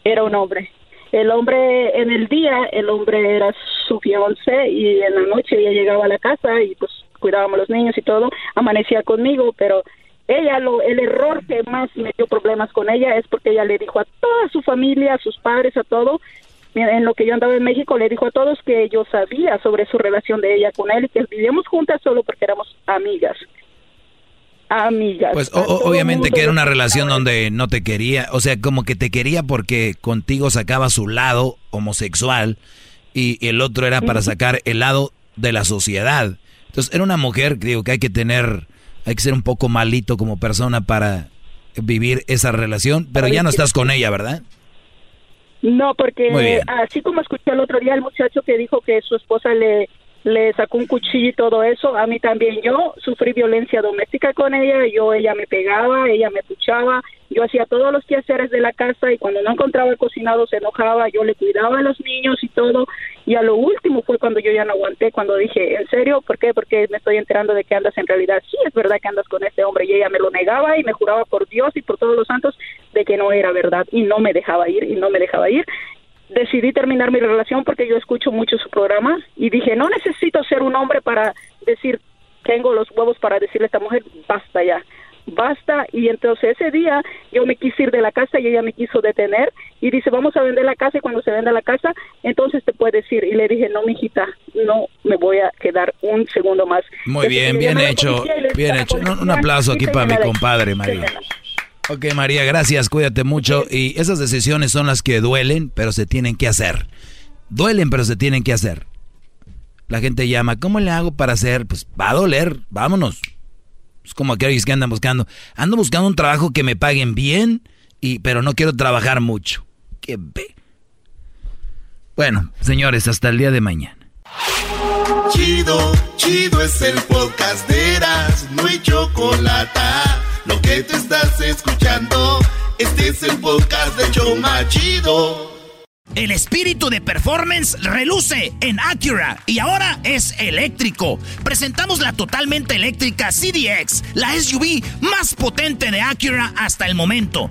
era un hombre. El hombre, en el día, el hombre era su fiancé y en la noche ella llegaba a la casa y pues cuidábamos los niños y todo, amanecía conmigo, pero ella, lo, el error que más me dio problemas con ella es porque ella le dijo a toda su familia, a sus padres, a todo, en lo que yo andaba en México, le dijo a todos que yo sabía sobre su relación de ella con él y que vivíamos juntas solo porque éramos amigas. Amigas. Pues o- obviamente que era una relación donde no te quería, o sea, como que te quería porque contigo sacaba su lado homosexual y el otro era para sacar el lado de la sociedad. Entonces era una mujer, digo, que hay que tener, hay que ser un poco malito como persona para vivir esa relación, pero ya no estás con ella, ¿verdad? No, porque así como escuché el otro día el muchacho que dijo que su esposa le, le sacó un cuchillo y todo eso, a mí también yo sufrí violencia doméstica con ella, yo ella me pegaba, ella me puchaba, Yo hacía todos los quehaceres de la casa y cuando no encontraba el cocinado se enojaba, yo le cuidaba a los niños y todo. Y a lo último fue cuando yo ya no aguanté, cuando dije, ¿en serio? ¿Por qué? Porque me estoy enterando de que andas en realidad. Sí, es verdad que andas con este hombre. Y ella me lo negaba y me juraba por Dios y por todos los santos de que no era verdad y no me dejaba ir y no me dejaba ir decidí terminar mi relación porque yo escucho mucho su programa y dije, no necesito ser un hombre para decir, tengo los huevos para decirle a esta mujer, basta ya, basta. Y entonces ese día yo me quise ir de la casa y ella me quiso detener y dice, vamos a vender la casa y cuando se venda la casa, entonces te puedes ir. Y le dije, no, mijita, no me voy a quedar un segundo más. Muy bien, bien hecho, bien hecho. un aplauso aquí para mi compadre, María. Ok, María, gracias, cuídate mucho. Y esas decisiones son las que duelen, pero se tienen que hacer. Duelen, pero se tienen que hacer. La gente llama, ¿cómo le hago para hacer? Pues va a doler, vámonos. Es como aquellos que andan buscando. Ando buscando un trabajo que me paguen bien, y, pero no quiero trabajar mucho. Qué ve. Bueno, señores, hasta el día de mañana. Chido, chido es el podcast de Eras, no hay chocolate que te estás escuchando, este es el podcast de Choma Chido. El espíritu de performance reluce en Acura y ahora es eléctrico. Presentamos la totalmente eléctrica CDX, la SUV más potente de Acura hasta el momento.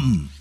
come.